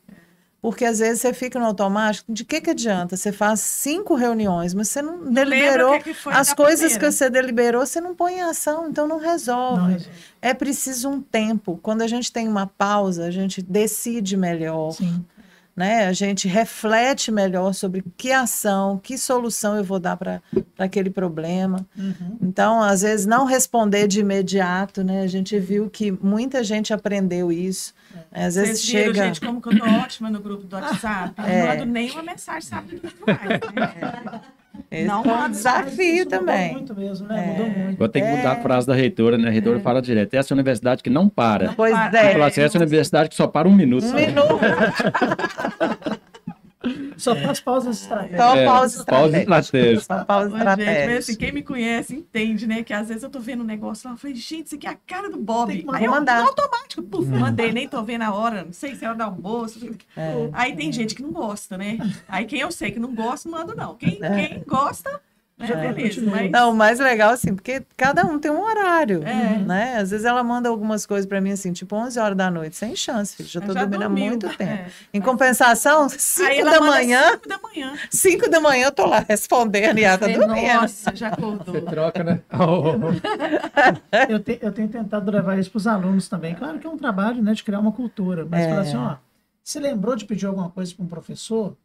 Porque às vezes você fica no automático, de que que adianta? Você faz cinco reuniões, mas você não deliberou.
que que
As coisas
primeira?
que você deliberou, você não põe em ação, então não resolve.
Não.
É preciso um tempo. Quando a gente tem uma pausa, a gente decide melhor,
Sim.
Né? A gente reflete melhor sobre que ação, que solução eu vou dar para aquele problema.
Uhum.
Então, às vezes, não responder de imediato, né? A gente viu que muita gente aprendeu isso. né? Às vezes
viram,
chega.
gente, como que eu tô ótima no grupo do WhatsApp? Eu
É.
não mando nenhuma mensagem sábado e domingo mais.
Esse
não
foi um
manda
desafio
Isso mudou
também.
muito mesmo, né?
É.
Mudou muito.
Agora tem que mudar a frase da reitora, né? A reitora fala direto. Essa é a universidade que não para.
Pois é.
Assim, essa é a universidade que só para um minuto.
Um
só.
minuto,
Só faz pausas estratégicas.
só
É,
pausa
pausa
estratégica.
estratégica.
Só pausa
Ô, gente, mas assim, quem me conhece entende, né? Que às vezes eu tô vendo um negócio lá, eu falei, gente, isso aqui é a cara do Bob.
Tem que
Aí eu
mandar.
no automático, puf, mandei, nem tô vendo a hora, não sei se é hora do almoço.
É.
Aí tem gente que não gosta, né? Aí quem eu sei que não gosta, mando não. Quem,
É.
quem gosta, beleza.
continua.
Mas
Não, o mais legal, assim, porque cada um tem um horário,
É.
né? Às vezes ela manda algumas coisas pra mim, assim, tipo 11 horas da noite, sem chance, filho. Já tô
já
dormindo há
dormiu.
muito tempo.
É.
Em compensação,
Aí
5
ela
da manhã,
cinco da manhã.
5 da manhã eu tô lá respondendo e ela tá dormindo.
Nossa, já acordou.
Você troca, né?
Eu, te- eu tenho tentado levar isso para os alunos também. Claro que é um trabalho né, de criar uma cultura, mas
É.
falar assim, ó, você lembrou de pedir alguma coisa para um professor,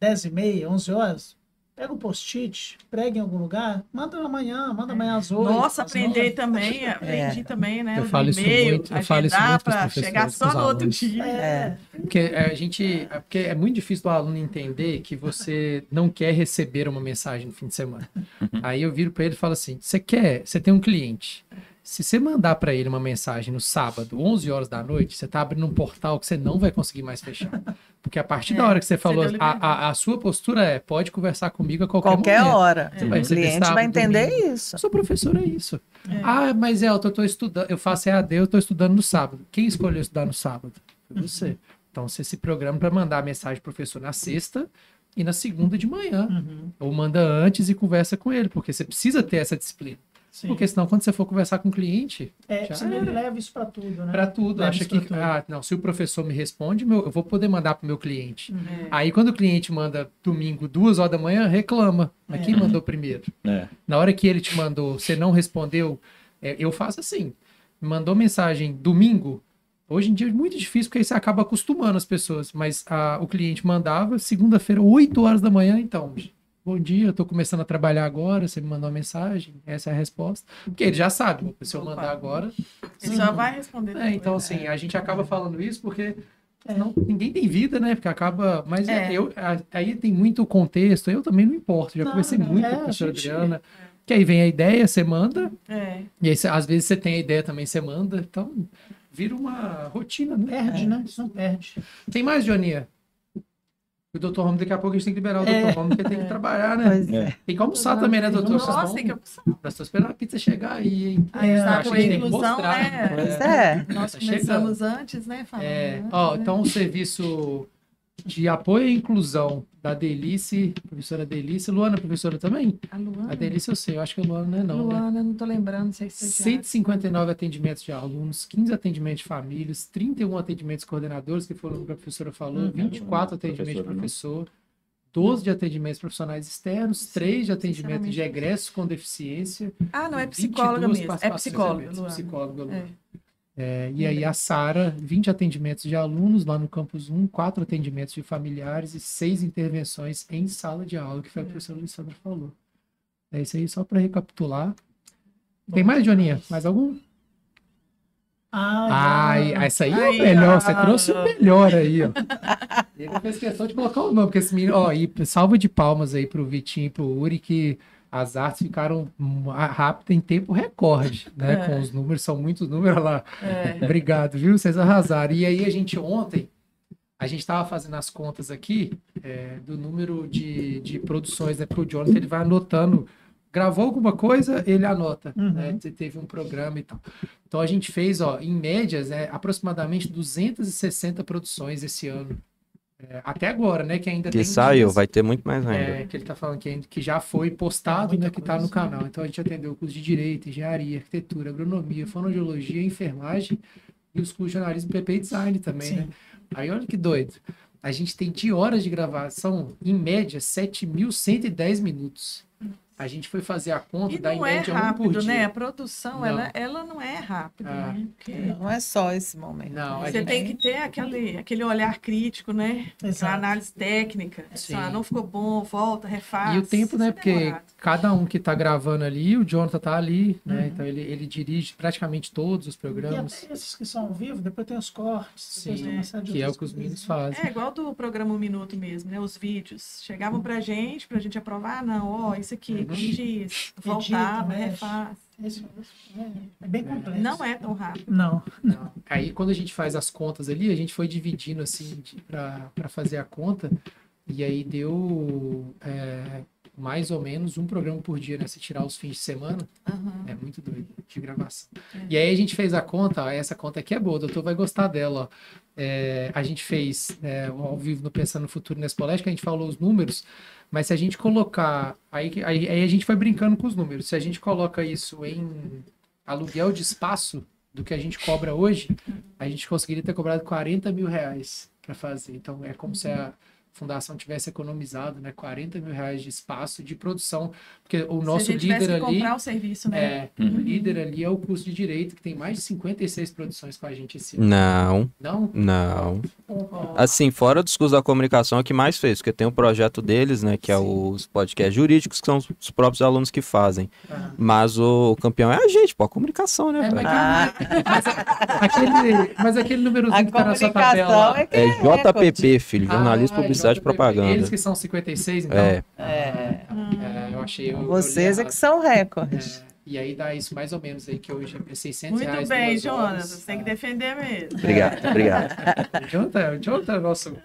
10 e meia, 11 horas, pega um post-it, prega em algum lugar, manda amanhã, manda amanhã às 8.
Nossa,
nove.
também, aprendi também, né?
Eu falo isso muito, eu falo isso muito professores,
chegar só no outro dia.
É.
Porque a gente. é Porque é muito difícil do aluno entender que você não quer receber uma mensagem no fim de semana. Aí eu viro para ele e falo assim: você quer, você tem um cliente. Se você mandar para ele uma mensagem no sábado, 11 horas da noite, você está abrindo um portal que você não vai conseguir mais fechar. Porque a partir
É,
da hora que você falou, a, a, a sua postura é: pode conversar comigo a qualquer,
Qualquer
momento.
hora.
Você
O
vai receber
cliente
sábado,
vai entender
domingo.
isso.
Eu sou professor, é isso. Ah, mas é, eu tô estudando, eu faço EAD, eu tô estudando no sábado. Quem escolheu estudar no sábado? Foi você. Então você se programa para mandar a mensagem pro professor na sexta e na segunda de manhã.
Uhum,
Ou manda antes e conversa com ele, porque você precisa ter essa disciplina.
Sim.
Porque senão, quando você for conversar com o cliente,
é,
já
você
era.
leva isso para tudo, né?
para tudo,
Leva
acha que,
pra tudo.
ah, não, se o professor me responde, meu, eu vou poder mandar pro meu cliente.
É.
Aí quando o cliente manda domingo, duas horas da manhã, reclama. Mas
É.
quem mandou primeiro?
É.
Na hora que ele te mandou, você não respondeu, é, eu faço assim. Mandou mensagem domingo. Hoje em dia é muito difícil, porque aí você acaba acostumando as pessoas. Mas a- o cliente mandava, segunda-feira, 8 horas da manhã, então. Bom dia, eu tô começando a trabalhar agora, você me mandou uma mensagem, essa é a resposta. Porque ele já sabe, se eu mandar agora.
Ele só vai responder.
É, então, assim, a gente acaba falando isso porque não, ninguém tem vida, né? Porque acaba. Mas
É.
eu, aí tem muito contexto, eu também não importo. Já
Não,
conversei
não,
muito
é,
com a professora
gente-
Adriana. Que aí vem a ideia, você manda,
É.
e aí às vezes você tem a ideia também, você manda. Então, vira uma rotina, né?
Perde, né? Isso não perde.
Tem mais, Joaninha? O Dr. Romo, daqui a pouco a gente tem que liberar o Dr.
É.
Romo, porque tem que trabalhar, né?
Pois é.
Tem que almoçar também, né, doutor? Vocês
Nossa,
vão-
tem que almoçar.
Nós estamos esperando a pizza chegar aí, hein?
É,
está
acho
com
que
a
tem que
inclusão,
mostrar.
né?
Pois é.
Nós
Tá
começamos antes, né? Falando
É, ó,
né?
então o serviço de apoio à inclusão da Delice, professora Delice, Luana, professora também?
A Luana.
A Delice eu sei, eu acho que a Luana não é não, né?
Luana, não tô lembrando, não sei se é
159 atendimentos de alunos, 15 atendimentos de famílias, 31 atendimentos de coordenadores, que foram o que a professora falou,
Uhum.
24 atendimentos de
Professora, né?
professor, 12 de atendimentos profissionais externos, 3 de atendimento de egressos com deficiência,
Ah, não, é psicóloga
22
mesmo. É psicóloga, Luana.
psicóloga, Luana.
É.
É, e aí a Sara, 20 atendimentos de alunos lá no campus 1, 4 atendimentos de familiares e 6 intervenções em sala de aula, que foi a professora Alessandra falou. É isso aí, só para recapitular. Tem mais, Joaninha? Mais algum?
Ah,
Ai,
já.
essa aí é o melhor, você trouxe o melhor aí, ó. Ele fez questão de colocar o nome, porque esse menino, ó, e salva de palmas aí pro Vitinho e pro Uri, que as artes ficaram rápidas em tempo recorde, né?
É.
Com os números, são muitos números lá.
É.
Obrigado, viu? Vocês arrasaram. E aí a gente ontem, a gente estava fazendo as contas aqui é, do número de, de produções, né? Porque o Jonathan ele vai anotando. Gravou alguma coisa, ele anota.
Uhum.
Né? Te- Teve um programa e tal. Então a gente fez, ó, em médias, é, aproximadamente 260 produções esse ano. É, até agora, né? Que ainda
Que
tem
saiu,
dias-
vai ter muito mais ainda.
é, que ele tá falando que, ainda- que já foi postado,
Muita
né, que tá no canal. Então a gente atendeu o curso de Direito, Engenharia, Arquitetura, Agronomia, Fonoaudiologia, Enfermagem e os cursos de Jornalismo, PP e Design também,
Sim.
né? Aí olha que doido. A gente tem de horas de gravação, em média, 7.110 minutos. A gente foi fazer a conta,
E
dá em
não é
média um por
rápido,
dia.
né? A produção,
Não.
ela, ela não é rápida,
Ah.
né? Porque
Não é só esse momento.
Não,
você
gente-
tem que ter aquele, aquele olhar crítico, né? Aquela
Exato.
análise técnica.
Sim.
Ah, não ficou bom, volta, refaz.
E o tempo, né?
É
Porque
demorado.
cada um que tá gravando ali, o Jonathan tá ali, né?
Uhum.
Então ele, ele dirige praticamente todos os
E
programas,
até esses que são ao vivo, depois tem os cortes, depois
Sim,
tem uma série de
que é o que os meninos fazem.
É igual do programa Um Minuto mesmo, né? Os vídeos. Chegavam pra gente, pra gente aprovar, ah, não, ó, isso aqui,
Uhum.
mexe.
refaz.
Esse- é, é bem complexo.
Não é tão rápido.
Não.
Não. Aí quando a gente faz as contas ali, a gente foi dividindo assim para fazer a conta e aí deu é, mais ou menos um programa por dia, né? Se tirar os fins de semana,
Aham.
é muito doido de gravação.
É.
E aí a gente fez a conta, ó, essa conta aqui é boa, o doutor vai gostar dela, ó. É, a gente fez é, ao vivo no Pensando no Futuro Nespolete, que a gente falou os números, mas se a gente colocar. Aí, aí, aí a gente foi brincando com os números. Se a gente coloca isso em aluguel de espaço do que a gente cobra hoje, a gente conseguiria ter cobrado 40 mil reais para fazer. Então é como se a fundação tivesse economizado né, 40 mil reais de espaço de produção, porque o nosso
Se a gente tivesse
líder
que
ali.
comprar o serviço, né?
É, o líder ali é o curso de direito, que tem mais de 56 produções com a gente esse ano.
Não,
Não?
não. Assim, fora dos cursos da comunicação, é o que mais fez, porque tem um projeto deles, né, que é os podcasts jurídicos, que são os próprios alunos que fazem.
Ah.
Mas o campeão é a gente, pô, a comunicação, né,
É,
velho?
mas, aquele, mas aquele númerozinho
A
que tá na sua tabela.
é
É
recorde.
JPP, filho, jornalismo,
Ah,
publicidade e propaganda.
Eles que são 56, então.
É,
É,
É, eu achei. eu- eu
vocês é que são recorde.
É, e aí dá isso mais ou menos aí, que hoje é 600
Muito
reais.
bem,
duas horas.
Jonas. Você tem que defender mesmo.
obrigado, obrigado.
O Jonathan, o Jonathan é o nosso,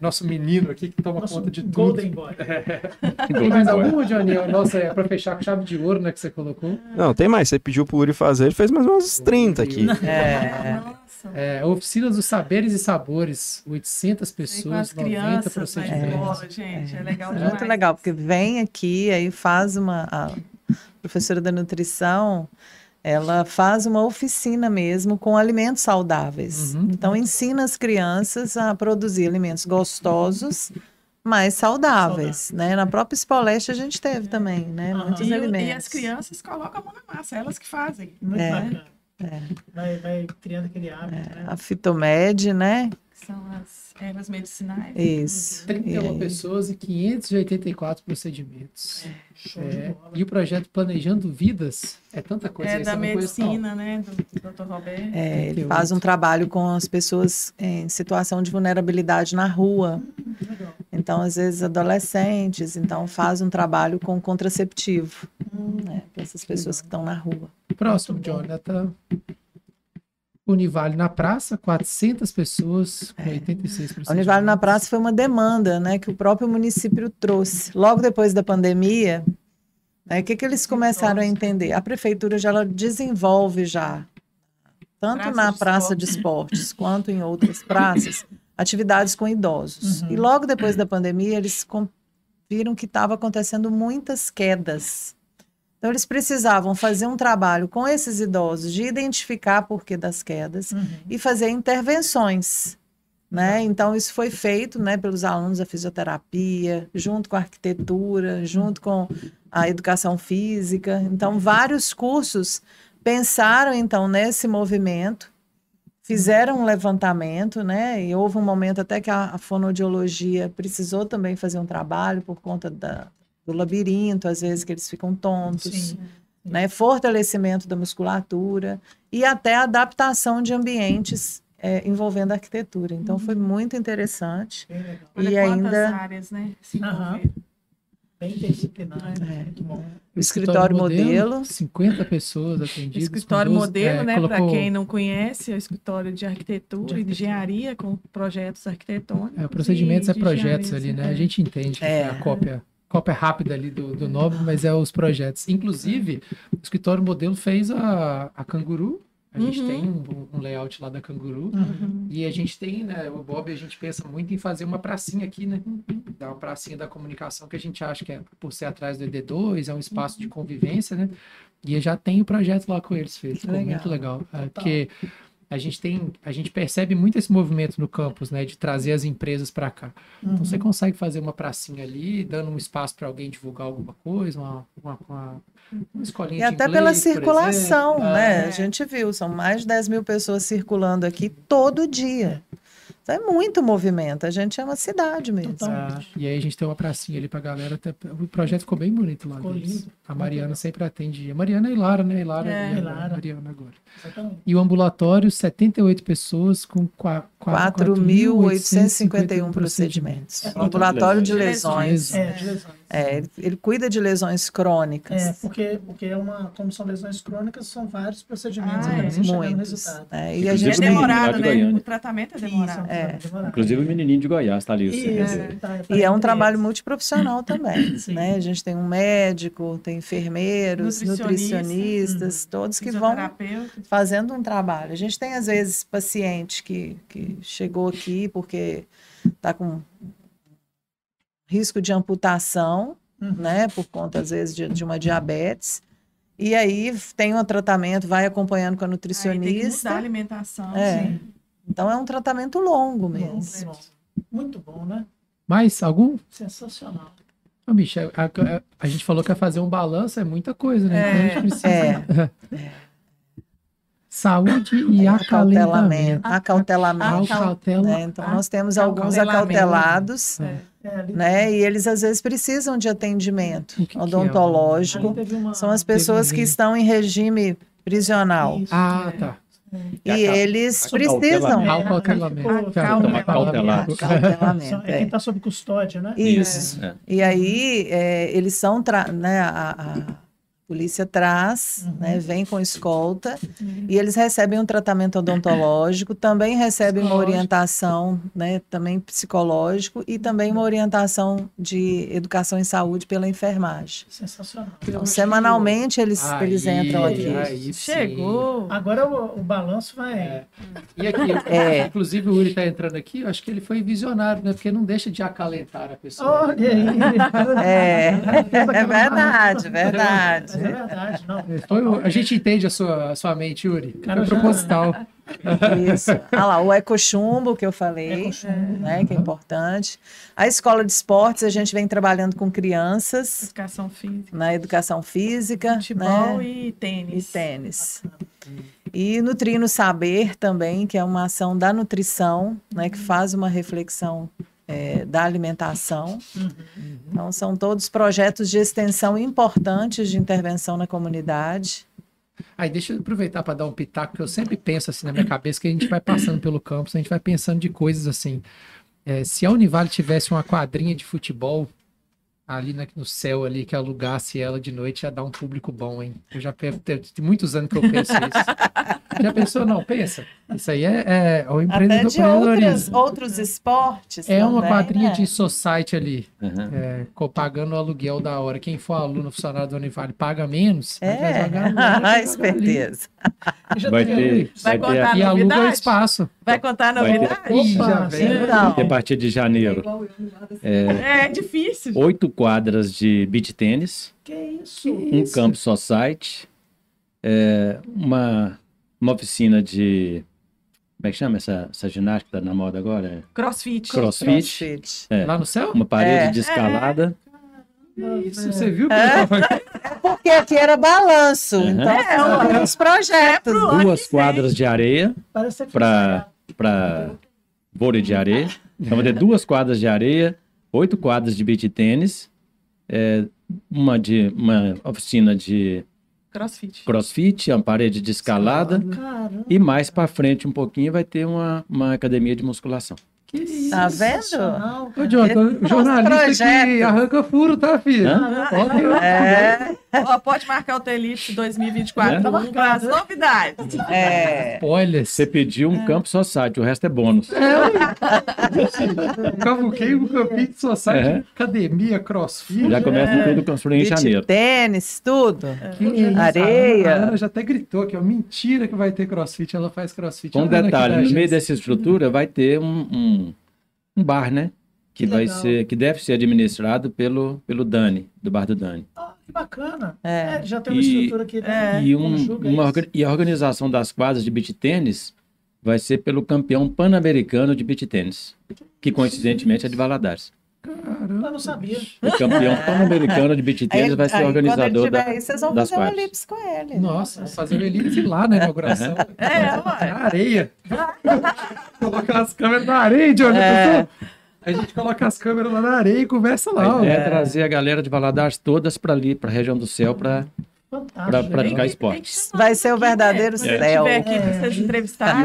nosso menino aqui que toma
Nosso
conta de tudo.
Golden Boy.
Tem mais algum, Johnny? Nossa, é pra fechar com chave de ouro, né, que você colocou.
Não, tem mais, você pediu pro Uri fazer, ele fez mais umas 30 aqui.
É.
Nossa.
É, oficina dos saberes e sabores, 800
Tem com
pessoas,
as
90
crianças
procedimentos.
escola, gente. É, legal demais.
Muito legal, porque vem aqui, aí faz uma. A professora da nutrição, ela faz uma oficina mesmo com alimentos saudáveis.
Uhum.
Então, ensina as crianças a produzir alimentos gostosos, mas saudáveis. Né? Na própria Spoleste a gente teve também, né?
Aham.
Muitos
E,
alimentos.
e as crianças colocam a mão na massa, elas que fazem.
Muito
É.
bacana.
É.
Vai, vai criando aquele hábito, né?
A fitomed, né?
Que são as ervas medicinais.
Isso.
31
E aí-
pessoas e 584 procedimentos.
Show de
É,
bola.
e o projeto Planejando Vidas é tanta coisa.
É
essa
da
não.
medicina, né? Do Dr. Roberto.
É, ele
38.
faz um trabalho com as pessoas em situação de vulnerabilidade na rua.
Legal.
Então, às vezes, adolescentes, então faz um trabalho com contraceptivo. né, para essas pessoas que estão na rua.
Próximo. Jonathan. Univale na praça, 400 pessoas, com 86
A Univale na Praça foi uma demanda né, que o próprio município trouxe. Logo depois da pandemia, né, o que, que eles começaram a entender? A prefeitura já ela desenvolve já, tanto
Praça
na
de
praça de esportes quanto em outras praças, atividades com idosos.
Uhum.
E logo depois da pandemia, eles viram que estava acontecendo muitas quedas. Então, eles precisavam fazer um trabalho com esses idosos de identificar por que das quedas
Uhum.
e fazer intervenções. Né? Então, isso foi feito né, pelos alunos da fisioterapia, junto com a arquitetura, junto com a educação física. Então, vários cursos pensaram, então, nesse movimento, fizeram um levantamento, né? E houve um momento até que a, a fonoaudiologia precisou também fazer um trabalho por conta da, do labirinto, às vezes que eles ficam tontos
Sim.
né, fortalecimento da musculatura e até adaptação de ambientes é, envolvendo a arquitetura. Então foi muito interessante.
Olha
E
quantas
ainda-
áreas, né? Envolveram.
Bem interdisciplinar.
É.
Muito bom.
O escritório modelo.
50 pessoas atendidas.
Escritório
com 12,
modelo,
é,
né? Para
colocou-
quem não conhece, é o escritório de arquitetura,
De
e de engenharia com projetos arquitetônicos.
É, procedimentos
e
é projetos ali, né?
é.
A gente entende que
É.
é a cópia, cópia rápida ali do, do nome, mas é os projetos. Inclusive, o escritório modelo fez a, a Canguru. A gente
Uhum.
tem um, um layout lá da Canguru.
Uhum.
E a gente tem, né, o Bob, a gente pensa muito em fazer uma pracinha aqui, né? Dar uma pracinha da comunicação que a gente acha que é por ser atrás do ED2, é um espaço de convivência, né? E já tem o projeto lá com eles feito. Ficou
Legal.
muito legal. É, porque a gente tem, a gente percebe muito esse movimento no campus, né? De trazer as empresas para cá. Então
Uhum.
você consegue fazer uma pracinha ali, dando um espaço para alguém divulgar alguma coisa, uma, uma, uma, uma escolinha
E até
inglês,
pela circulação, né?
É.
A gente viu, são mais de 10 mil pessoas circulando aqui todo dia. Então é muito movimento. A gente é uma cidade mesmo.
Ah, e aí a gente tem uma pracinha ali pra galera. até- o projeto ficou bem bonito lá.
Ficou
deles.
lindo.
A Mariana sempre atende. A Mariana e Lara, né? E Lara
É.
e a
Lara.
Mariana agora.
Exatamente.
E o ambulatório, 78 pessoas com qua- qua-
4.851 procedimentos.
É,
Ambulatório de
lesões.
lesões.
É, de lesões.
É, ele, ele cuida de lesões crônicas.
É, porque, porque é uma, como são lesões crônicas, são vários procedimentos
Ah, é.
Muitos.
resultado.
É, e a
Inclusive,
É
gente
lá
demorado,
de
né?
Goiânia.
O tratamento é
Isso,
demorado.
É.
demorado.
Inclusive o menininho de Goiás tá ali.
Isso, tá, tá
E é um trabalho multiprofissional também, né? A gente tem um médico, tem enfermeiros,
Nutricionista.
nutricionistas, todos que vão fazendo um trabalho. A gente tem, às vezes, paciente que, que chegou aqui porque está com risco de amputação,
Uhum.
né? Por conta, às vezes, de, de uma diabetes. E aí tem um tratamento, vai acompanhando com a
Aí tem que mudar a
nutricionista.
alimentação.
É.
sim.
Então é um tratamento longo mesmo.
bom. Muito bom, né?
Mais algum?
Sensacional.
Ô, bicho, a, a- a gente falou que ia fazer um balanço, é muita coisa, né? Então a gente precisa.
É,
Saúde e
acautelamento.
acalentamento.
Acautelamento.
Acautela-
né? Então nós temos alguns
Acautelamento.
acautelados,
É.
É,
né? E eles às vezes precisam de atendimento
que que é?
odontológico.
teve uma...
São as pessoas que estão em regime prisional.
Isso.
Ah, tá.
E
Aca-
eles
acautelamento.
precisam.
É,
Acautelamento.
Acautelamento.
acautelamento.
Acautelamento,
São- é
é.
quem está sob custódia, né?
Isso.
É.
E aí é, eles são, tra- né, a, a polícia traz,
Uhum.
né, vem com escolta e eles recebem um tratamento odontológico, também recebem uma orientação, né, também psicológico e também uma orientação de educação em saúde pela enfermagem.
Sensacional.
Então, semanalmente eles,
Aí,
eles entram aqui.
aí.
Chegou.
Agora o, o balanço vai...
É. E aqui,
É.
inclusive o Uri está entrando aqui, eu acho que ele foi visionário, né? Porque não deixa de acalentar a pessoa.
Olha aí.
É, é verdade, verdade.
É verdade, não.
Foi a gente entende a sua, a sua mente, Yuri.
Cara,
Foi
já-
proposital.
Isso. Ah lá, o ecochumbo que eu falei,
Ecochumbo.
né, que é importante. A escola de esportes, a gente vem trabalhando com crianças
Educação física.
na educação física,
Futebol
né,
e
e
tênis.
tênis. E Nutrino Saber também, que é uma ação da nutrição, né, que faz uma reflexão é, da alimentação. Então, são todos projetos de extensão importantes de intervenção na comunidade.
Aí deixa eu aproveitar para dar um pitaco, que eu sempre penso assim na minha cabeça, que a gente vai passando pelo campus, a gente vai pensando de coisas assim. É, se a Univale tivesse uma quadrinha de futebol, ali na- no céu ali, que alugasse ela de noite, ia dar um público bom, hein? Eu já tem muitos anos que eu penso isso. já pensou? Não, pensa. Isso aí é, é o
Até
empreendedor
de outras,
empreendedorismo.
outros esportes.
É uma
também,
quadrinha
né?
de society ali,
Aham.
é, pagando o aluguel da hora. Quem for aluno funcionário da Univale paga menos,
É,
vai
a
jogar ali.
esperteza.
Já
Vai
tem-
ter,
Vai
vai ter
contar
E aluga o
novidade?
espaço.
Vai contar a
Vai ter-
novidade?
Ih, já
Opa,
vem.
Então,
a partir de janeiro
assim.
É difícil.
oito quadras de beach tênis,
Que isso?
um campo society, é, uma, uma oficina de. Como é que chama essa, essa ginástica que tá na moda agora? É
Crossfit.
crossfit.
crossfit.
É,
Lá no céu?
uma parede
É.
de escalada.
Isso, você viu? que
É.
tava-
Porque aqui era balanço,
Uhum.
então
É,
vários projetos.
Duas quadras de areia para para vôlei de areia. Então, vai ter duas quadras de areia, oito quadras de beach tênis, é, uma de uma oficina de
Crossfit.
crossfit, uma parede de escalada.
Caramba.
E mais para frente um pouquinho vai ter uma, uma academia de musculação.
Que isso?
Tá vendo?
Ô. Jonathan,
Nosso
jornalista que arranca furo, tá, filho? Que-
É,
Ó, pode marcar o Telite 2024
É?
com as novidades.
é.
Spoilers.
Você pediu um campo só site, o resto é bônus.
Cavuquei um campinho de society,
É.
academia, crossfit.
Já começa tudo construindo em janeiro.
tênis, tudo.
Que isso,
Areia.
A Ana já até gritou aqui, ó. Mentira que vai ter crossfit. Ela faz crossfit.
Com um detalhe, no meio dessa estrutura vai ter um, um, um bar, né? Que,
Que
vai
legal.
ser, que deve ser administrado pelo, pelo Dani, do bar do Dani.
Ah, que bacana.
É.
É, já tem uma
E-
estrutura aqui. né?
É.
E, um- uma e a organização das quadras de beach tênis vai ser pelo campeão pan-americano de beach tênis, que coincidentemente é de Valadares.
Caramba.
Eu não sabia.
O campeão pan-americano de beach
Aí,
tênis vai ser
aí,
organizador
quando ele
da,
tiver aí, vocês vão
das
fazer uma
quadras.
elipse com ele.
Nossa, fazer o elipse lá na inauguração.
É, ué.
Na areia. Colocar as câmeras na areia, Jonathan.
É.
A gente coloca as câmeras lá na areia e conversa lá.
ideia é trazer a galera de Valadares todas para ali, para a região do céu, para
Fantástico.
praticar esportes.
Vai ser o
aqui,
verdadeiro
né? Se
céu.
tiver aqui vocês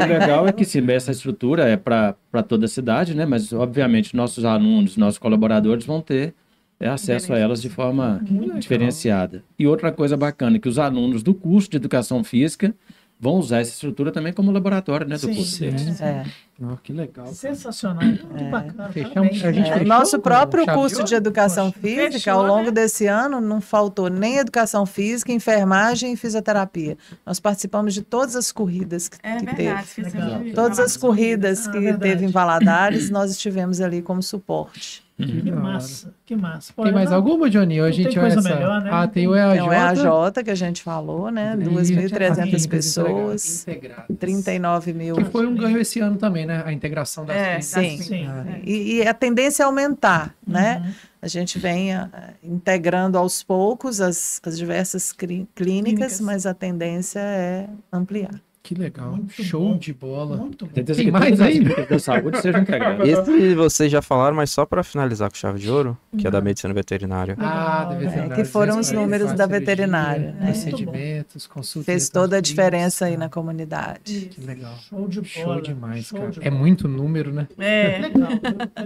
E o legal é que se essa estrutura é para toda a cidade, né? Mas, obviamente, nossos alunos, nossos colaboradores vão ter é, acesso a elas de forma diferenciada. E outra coisa bacana, é que os alunos do curso de Educação Física vão usar essa estrutura também como laboratório, né? Do
Sim,
curso
sim.
deles.
É.
Ó, que legal.
Sensacional. Muito bacana.
Fechamos- a gente
É,
fechou
Nosso próprio
chave
curso de educação
Poxa,
física,
fechou,
ao longo
né?
desse ano, não faltou nem educação física, enfermagem e fisioterapia. Nós participamos de todas as corridas que,
É
que
verdade.
teve. Todas as corridas
Ah,
que
verdade.
teve em Valadares, nós estivemos ali como suporte.
Que massa. Que massa. Pô,
Tem mais
não-
alguma, Johnny? Ou a
não tem
gente
coisa
essa...
melhor, né?
Ah, tem o EAJ.
Então é a J que a gente falou, né?
e
2.300
clínicas
pessoas,
integradas.
39 mil.
Que foi um ganho esse ano também, né? A integração das
É,
clínicas.
Sim.
Sim.
Ah,
E, e a tendência é aumentar, né?
Uhum.
A gente vem ah, integrando aos poucos as, as diversas clí- clínicas,
Clínicas.
mas a tendência é ampliar.
Que legal.
Muito
Show
bom.
de bola.
Muito bom.
Certeza
Tem
que
mais
clínicas da saúde sejam integradas.
Esse vocês já falaram, mas só para finalizar com chave de ouro, que é da medicina veterinária.
Ah, da
É,
veterinária.
que foram os
244,
números da veterinária, né?
Procedimentos, consultas.
Fez toda a diferença aí na comunidade.
Que legal.
Show de bola.
Show demais,
Show
cara.
de
É muito número, né?
É,
Legal,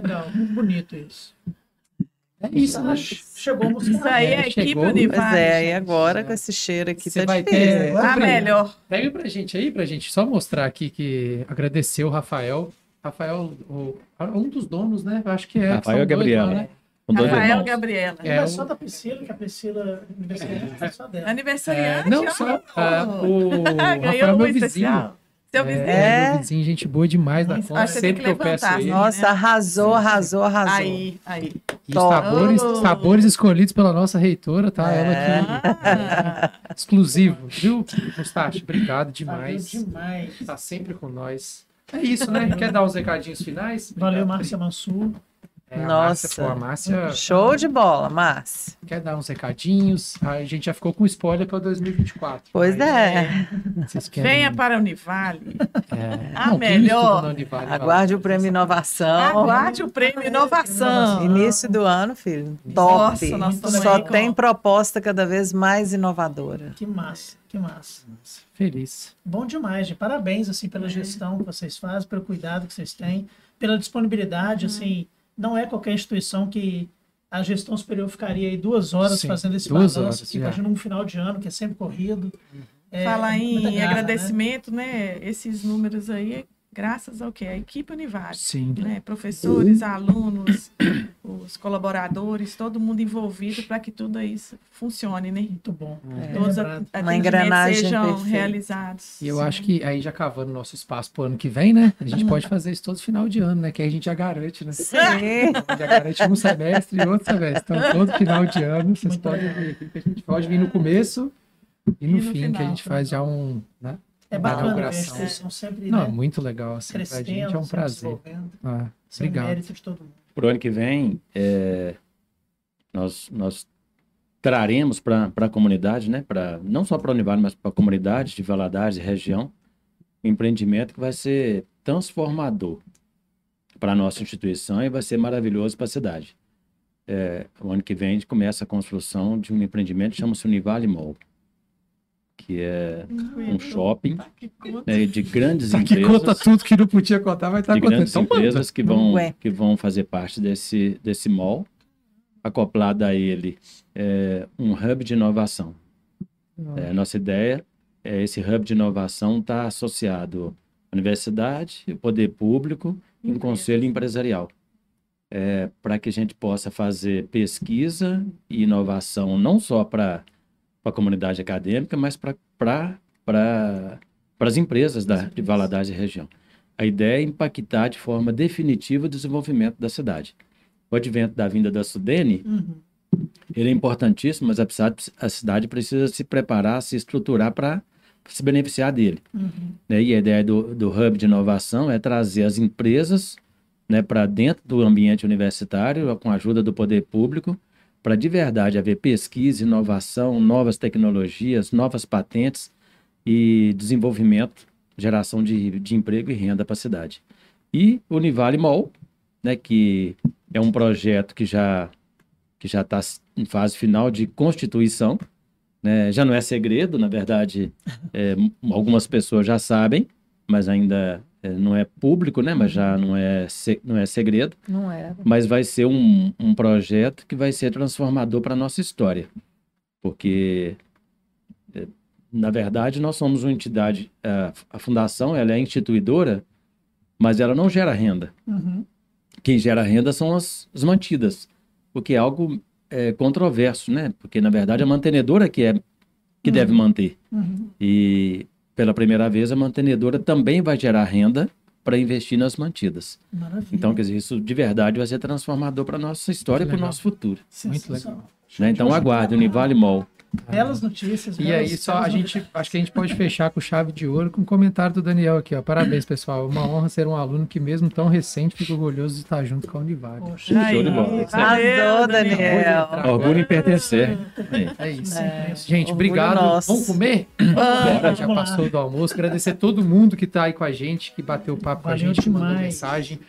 legal. Muito bonito isso.
É isso, né?
Chegou
isso aí é
É,
equipe
chegou.
Pois é, e agora com esse cheiro aqui
Você
tá
vai
difícil.
ter-
A melhor.
Pega pra gente aí, pra gente só mostrar aqui que agradecer o Rafael. Rafael, o- um dos donos, né? Eu acho que é.
Rafael
são
e
dois né?
Com dois
Rafael
irmãos.
Gabriela.
É,
Aniversário
o-
da Priscila, que a Priscila aniversariante foi só dela.
Aniversariante.
É, não, só ah, o Rafael
Ganhou
é meu vizinho.
Especial. Seu vizinho.
É.
meu vizinho, gente boa demais
Acho
conta. Sempre que
que
eu peço ele.
né?
Nossa, arrasou, arrasou, arrasou.
Aí, aí.
E
Top.
sabores,
Oh.
sabores escolhidos pela nossa reitora, tá?
É.
Ela aqui,
Ah,
exclusivo, viu, Mustache? Obrigado
Valeu
demais.
demais.
Tá sempre com nós. É isso, né? Quer dar os recadinhos finais?
Valeu,
Obrigado.
Márcia Mansur.
É, a
Nossa.
Márcia, pô, a Márcia
Show de bola, Márcia.
quer dar uns recadinhos. A gente já ficou com spoiler para 2024.
Pois
mas
é.
Vocês querem...
Venha para a Univale.
É,
A
não, quem
melhor.
Univale.
Aguarde o prêmio Inovação.
Aguarde o prêmio Inovação.
Início do ano, filho.
Nossa,
Top.
nós estamos
Só tem proposta cada vez mais inovadora.
Que massa, que massa.
Feliz.
Bom demais, gente. Parabéns, assim, pela gestão que vocês fazem, pelo cuidado que vocês têm, pela disponibilidade, assim, não é qualquer instituição que a gestão superior ficaria aí duas horas
Sim,
fazendo esse
duas
balanço. que. Imagina um final de ano que é sempre corrido. É,
Falar
muita
em
garra,
agradecimento, né? Esses números aí, é graças ao quê? A equipe Univale.
Sim.
né? Professores, alunos, os colaboradores, todo mundo envolvido para que tudo isso funcione, né?
Muito bom.
É.
Todos os
Uma engrenagem
sejam
perfeita.
realizados.
E eu acho que aí já cavando nosso espaço pro ano que vem, né? A gente pode fazer isso todo final de ano, né? Que aí a gente já garante, né?
Sim.
Já garante um semestre e outro semestre. Então, todo final de ano, vocês
Muito
podem vir. que A gente pode vir no começo e no,
E no
fim, que a
final,
gente faz já um. Né?
É bacana ver a instituição sempre
Não,
né,
muito legal. Assim, pra
crescendo,
gente é um prazer. Ah, obrigado.
mérito de todo mundo.
Para o ano que vem, é, nós, nós traremos para a comunidade, né, pra, não só para a Univale, mas para a comunidade de Valadares e região, um empreendimento que vai ser transformador para a nossa instituição e vai ser maravilhoso para a cidade. É, o ano que vem a gente começa a construção de um empreendimento que chama-se Univale Mall, que é um shopping
Que conta.
né, de grandes
Tá que
empresas
conta tudo que não podia contar, vai estar
de
contando.
grandes
Então,
empresas que vão,
Ué.
que vão fazer parte desse, desse mall, acoplado a ele é, um hub de inovação. É, nossa ideia é esse hub de inovação estar associado à universidade, o poder público e um conselho empresarial. É, para que a gente possa fazer pesquisa e inovação não só para a comunidade acadêmica, mas para para as empresas da, de Valadares e região. A ideia é impactar de forma definitiva o desenvolvimento da cidade. O advento da vinda da Sudene,
Uhum.
ele é importantíssimo, mas a cidade, a cidade precisa se preparar, se estruturar para se beneficiar dele.
Uhum.
né? E a ideia do, do Hub de Inovação é trazer as empresas né, para dentro do ambiente universitário, com a ajuda do poder público, para de verdade haver pesquisa, inovação, novas tecnologias, novas patentes e desenvolvimento, geração de, de emprego e renda para a cidade. E o Univale Mall, né, que é um projeto que já que já está em fase final de constituição, né? já não é segredo, na verdade, é, algumas pessoas já sabem, mas ainda não é público, né? mas já não é, não é segredo
Não era.
mas vai ser um, um projeto que vai ser transformador para a nossa história. Porque, eh, na verdade, nós somos uma entidade, a, a fundação ela é instituidora, mas ela não gera renda.
Uhum.
Quem gera renda são as, as mantidas, o que é algo eh, controverso, né? Porque, na verdade, a mantenedora que, é, que deve manter.
Uhum.
E, pela primeira vez, a mantenedora também vai gerar renda para investir nas mantidas.
Maravilha.
Então, quer dizer, isso de verdade vai ser transformador para a nossa história e para o
legal.
nosso futuro.
Muito
Sensacional.
né? Então, aguarde, Univale Mall.
Belas notícias.
E
belas-
aí, só a gente,
novidades.
acho que a gente pode fechar com chave de ouro com o comentário do Daniel aqui, ó. Parabéns, pessoal. Uma honra ser um aluno que, mesmo tão recente, fica orgulhoso de estar junto com a Univale.
Poxa,
Aí,
Show de bola.
Arrasou, Daniel.
Orgulho em pertencer.
É isso.
É,
Gente,
orgulho
obrigado.
nosso.
Vamos comer?
Bora,
Já passou do almoço. Agradecer a todo mundo que está aí com a gente, que bateu papo com a
Valeu
gente, que mandou mensagem.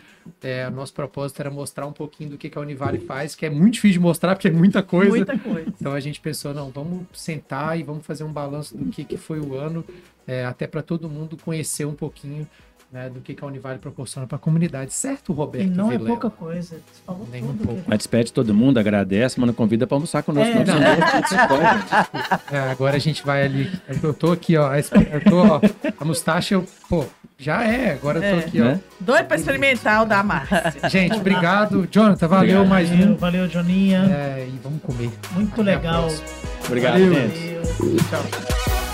É, nosso propósito era mostrar um pouquinho do que, que a Univale faz, que é muito difícil de mostrar, porque é muita coisa.
Muita coisa.
Então a gente pensou, não, vamos sentar e vamos fazer um balanço do que, que foi o ano, é, até para todo mundo conhecer um pouquinho né, do que, que a Univale proporciona para a comunidade. Certo, Roberto?
E não é
Vilela?
pouca coisa. Você falou
Nem um
tudo.
pouco.
querido.
Mas despede todo mundo, agradece, manda convida para almoçar conosco.
É,
não.
pode.
É, agora a gente vai ali. Eu tô aqui, ó. Eu tô, ó a mustache, eu, pô, já é. Agora eu tô
É.
aqui, ó.
Né?
Doido para experimentar o da Márcia.
Gente, obrigado. Jonathan, valeu
Obrigado.
mais
Valeu,
um.
valeu, Joninha.
É, e vamos comer.
Muito
Até
legal.
Obrigado,
Valeu.
gente.
Valeu.
Tchau.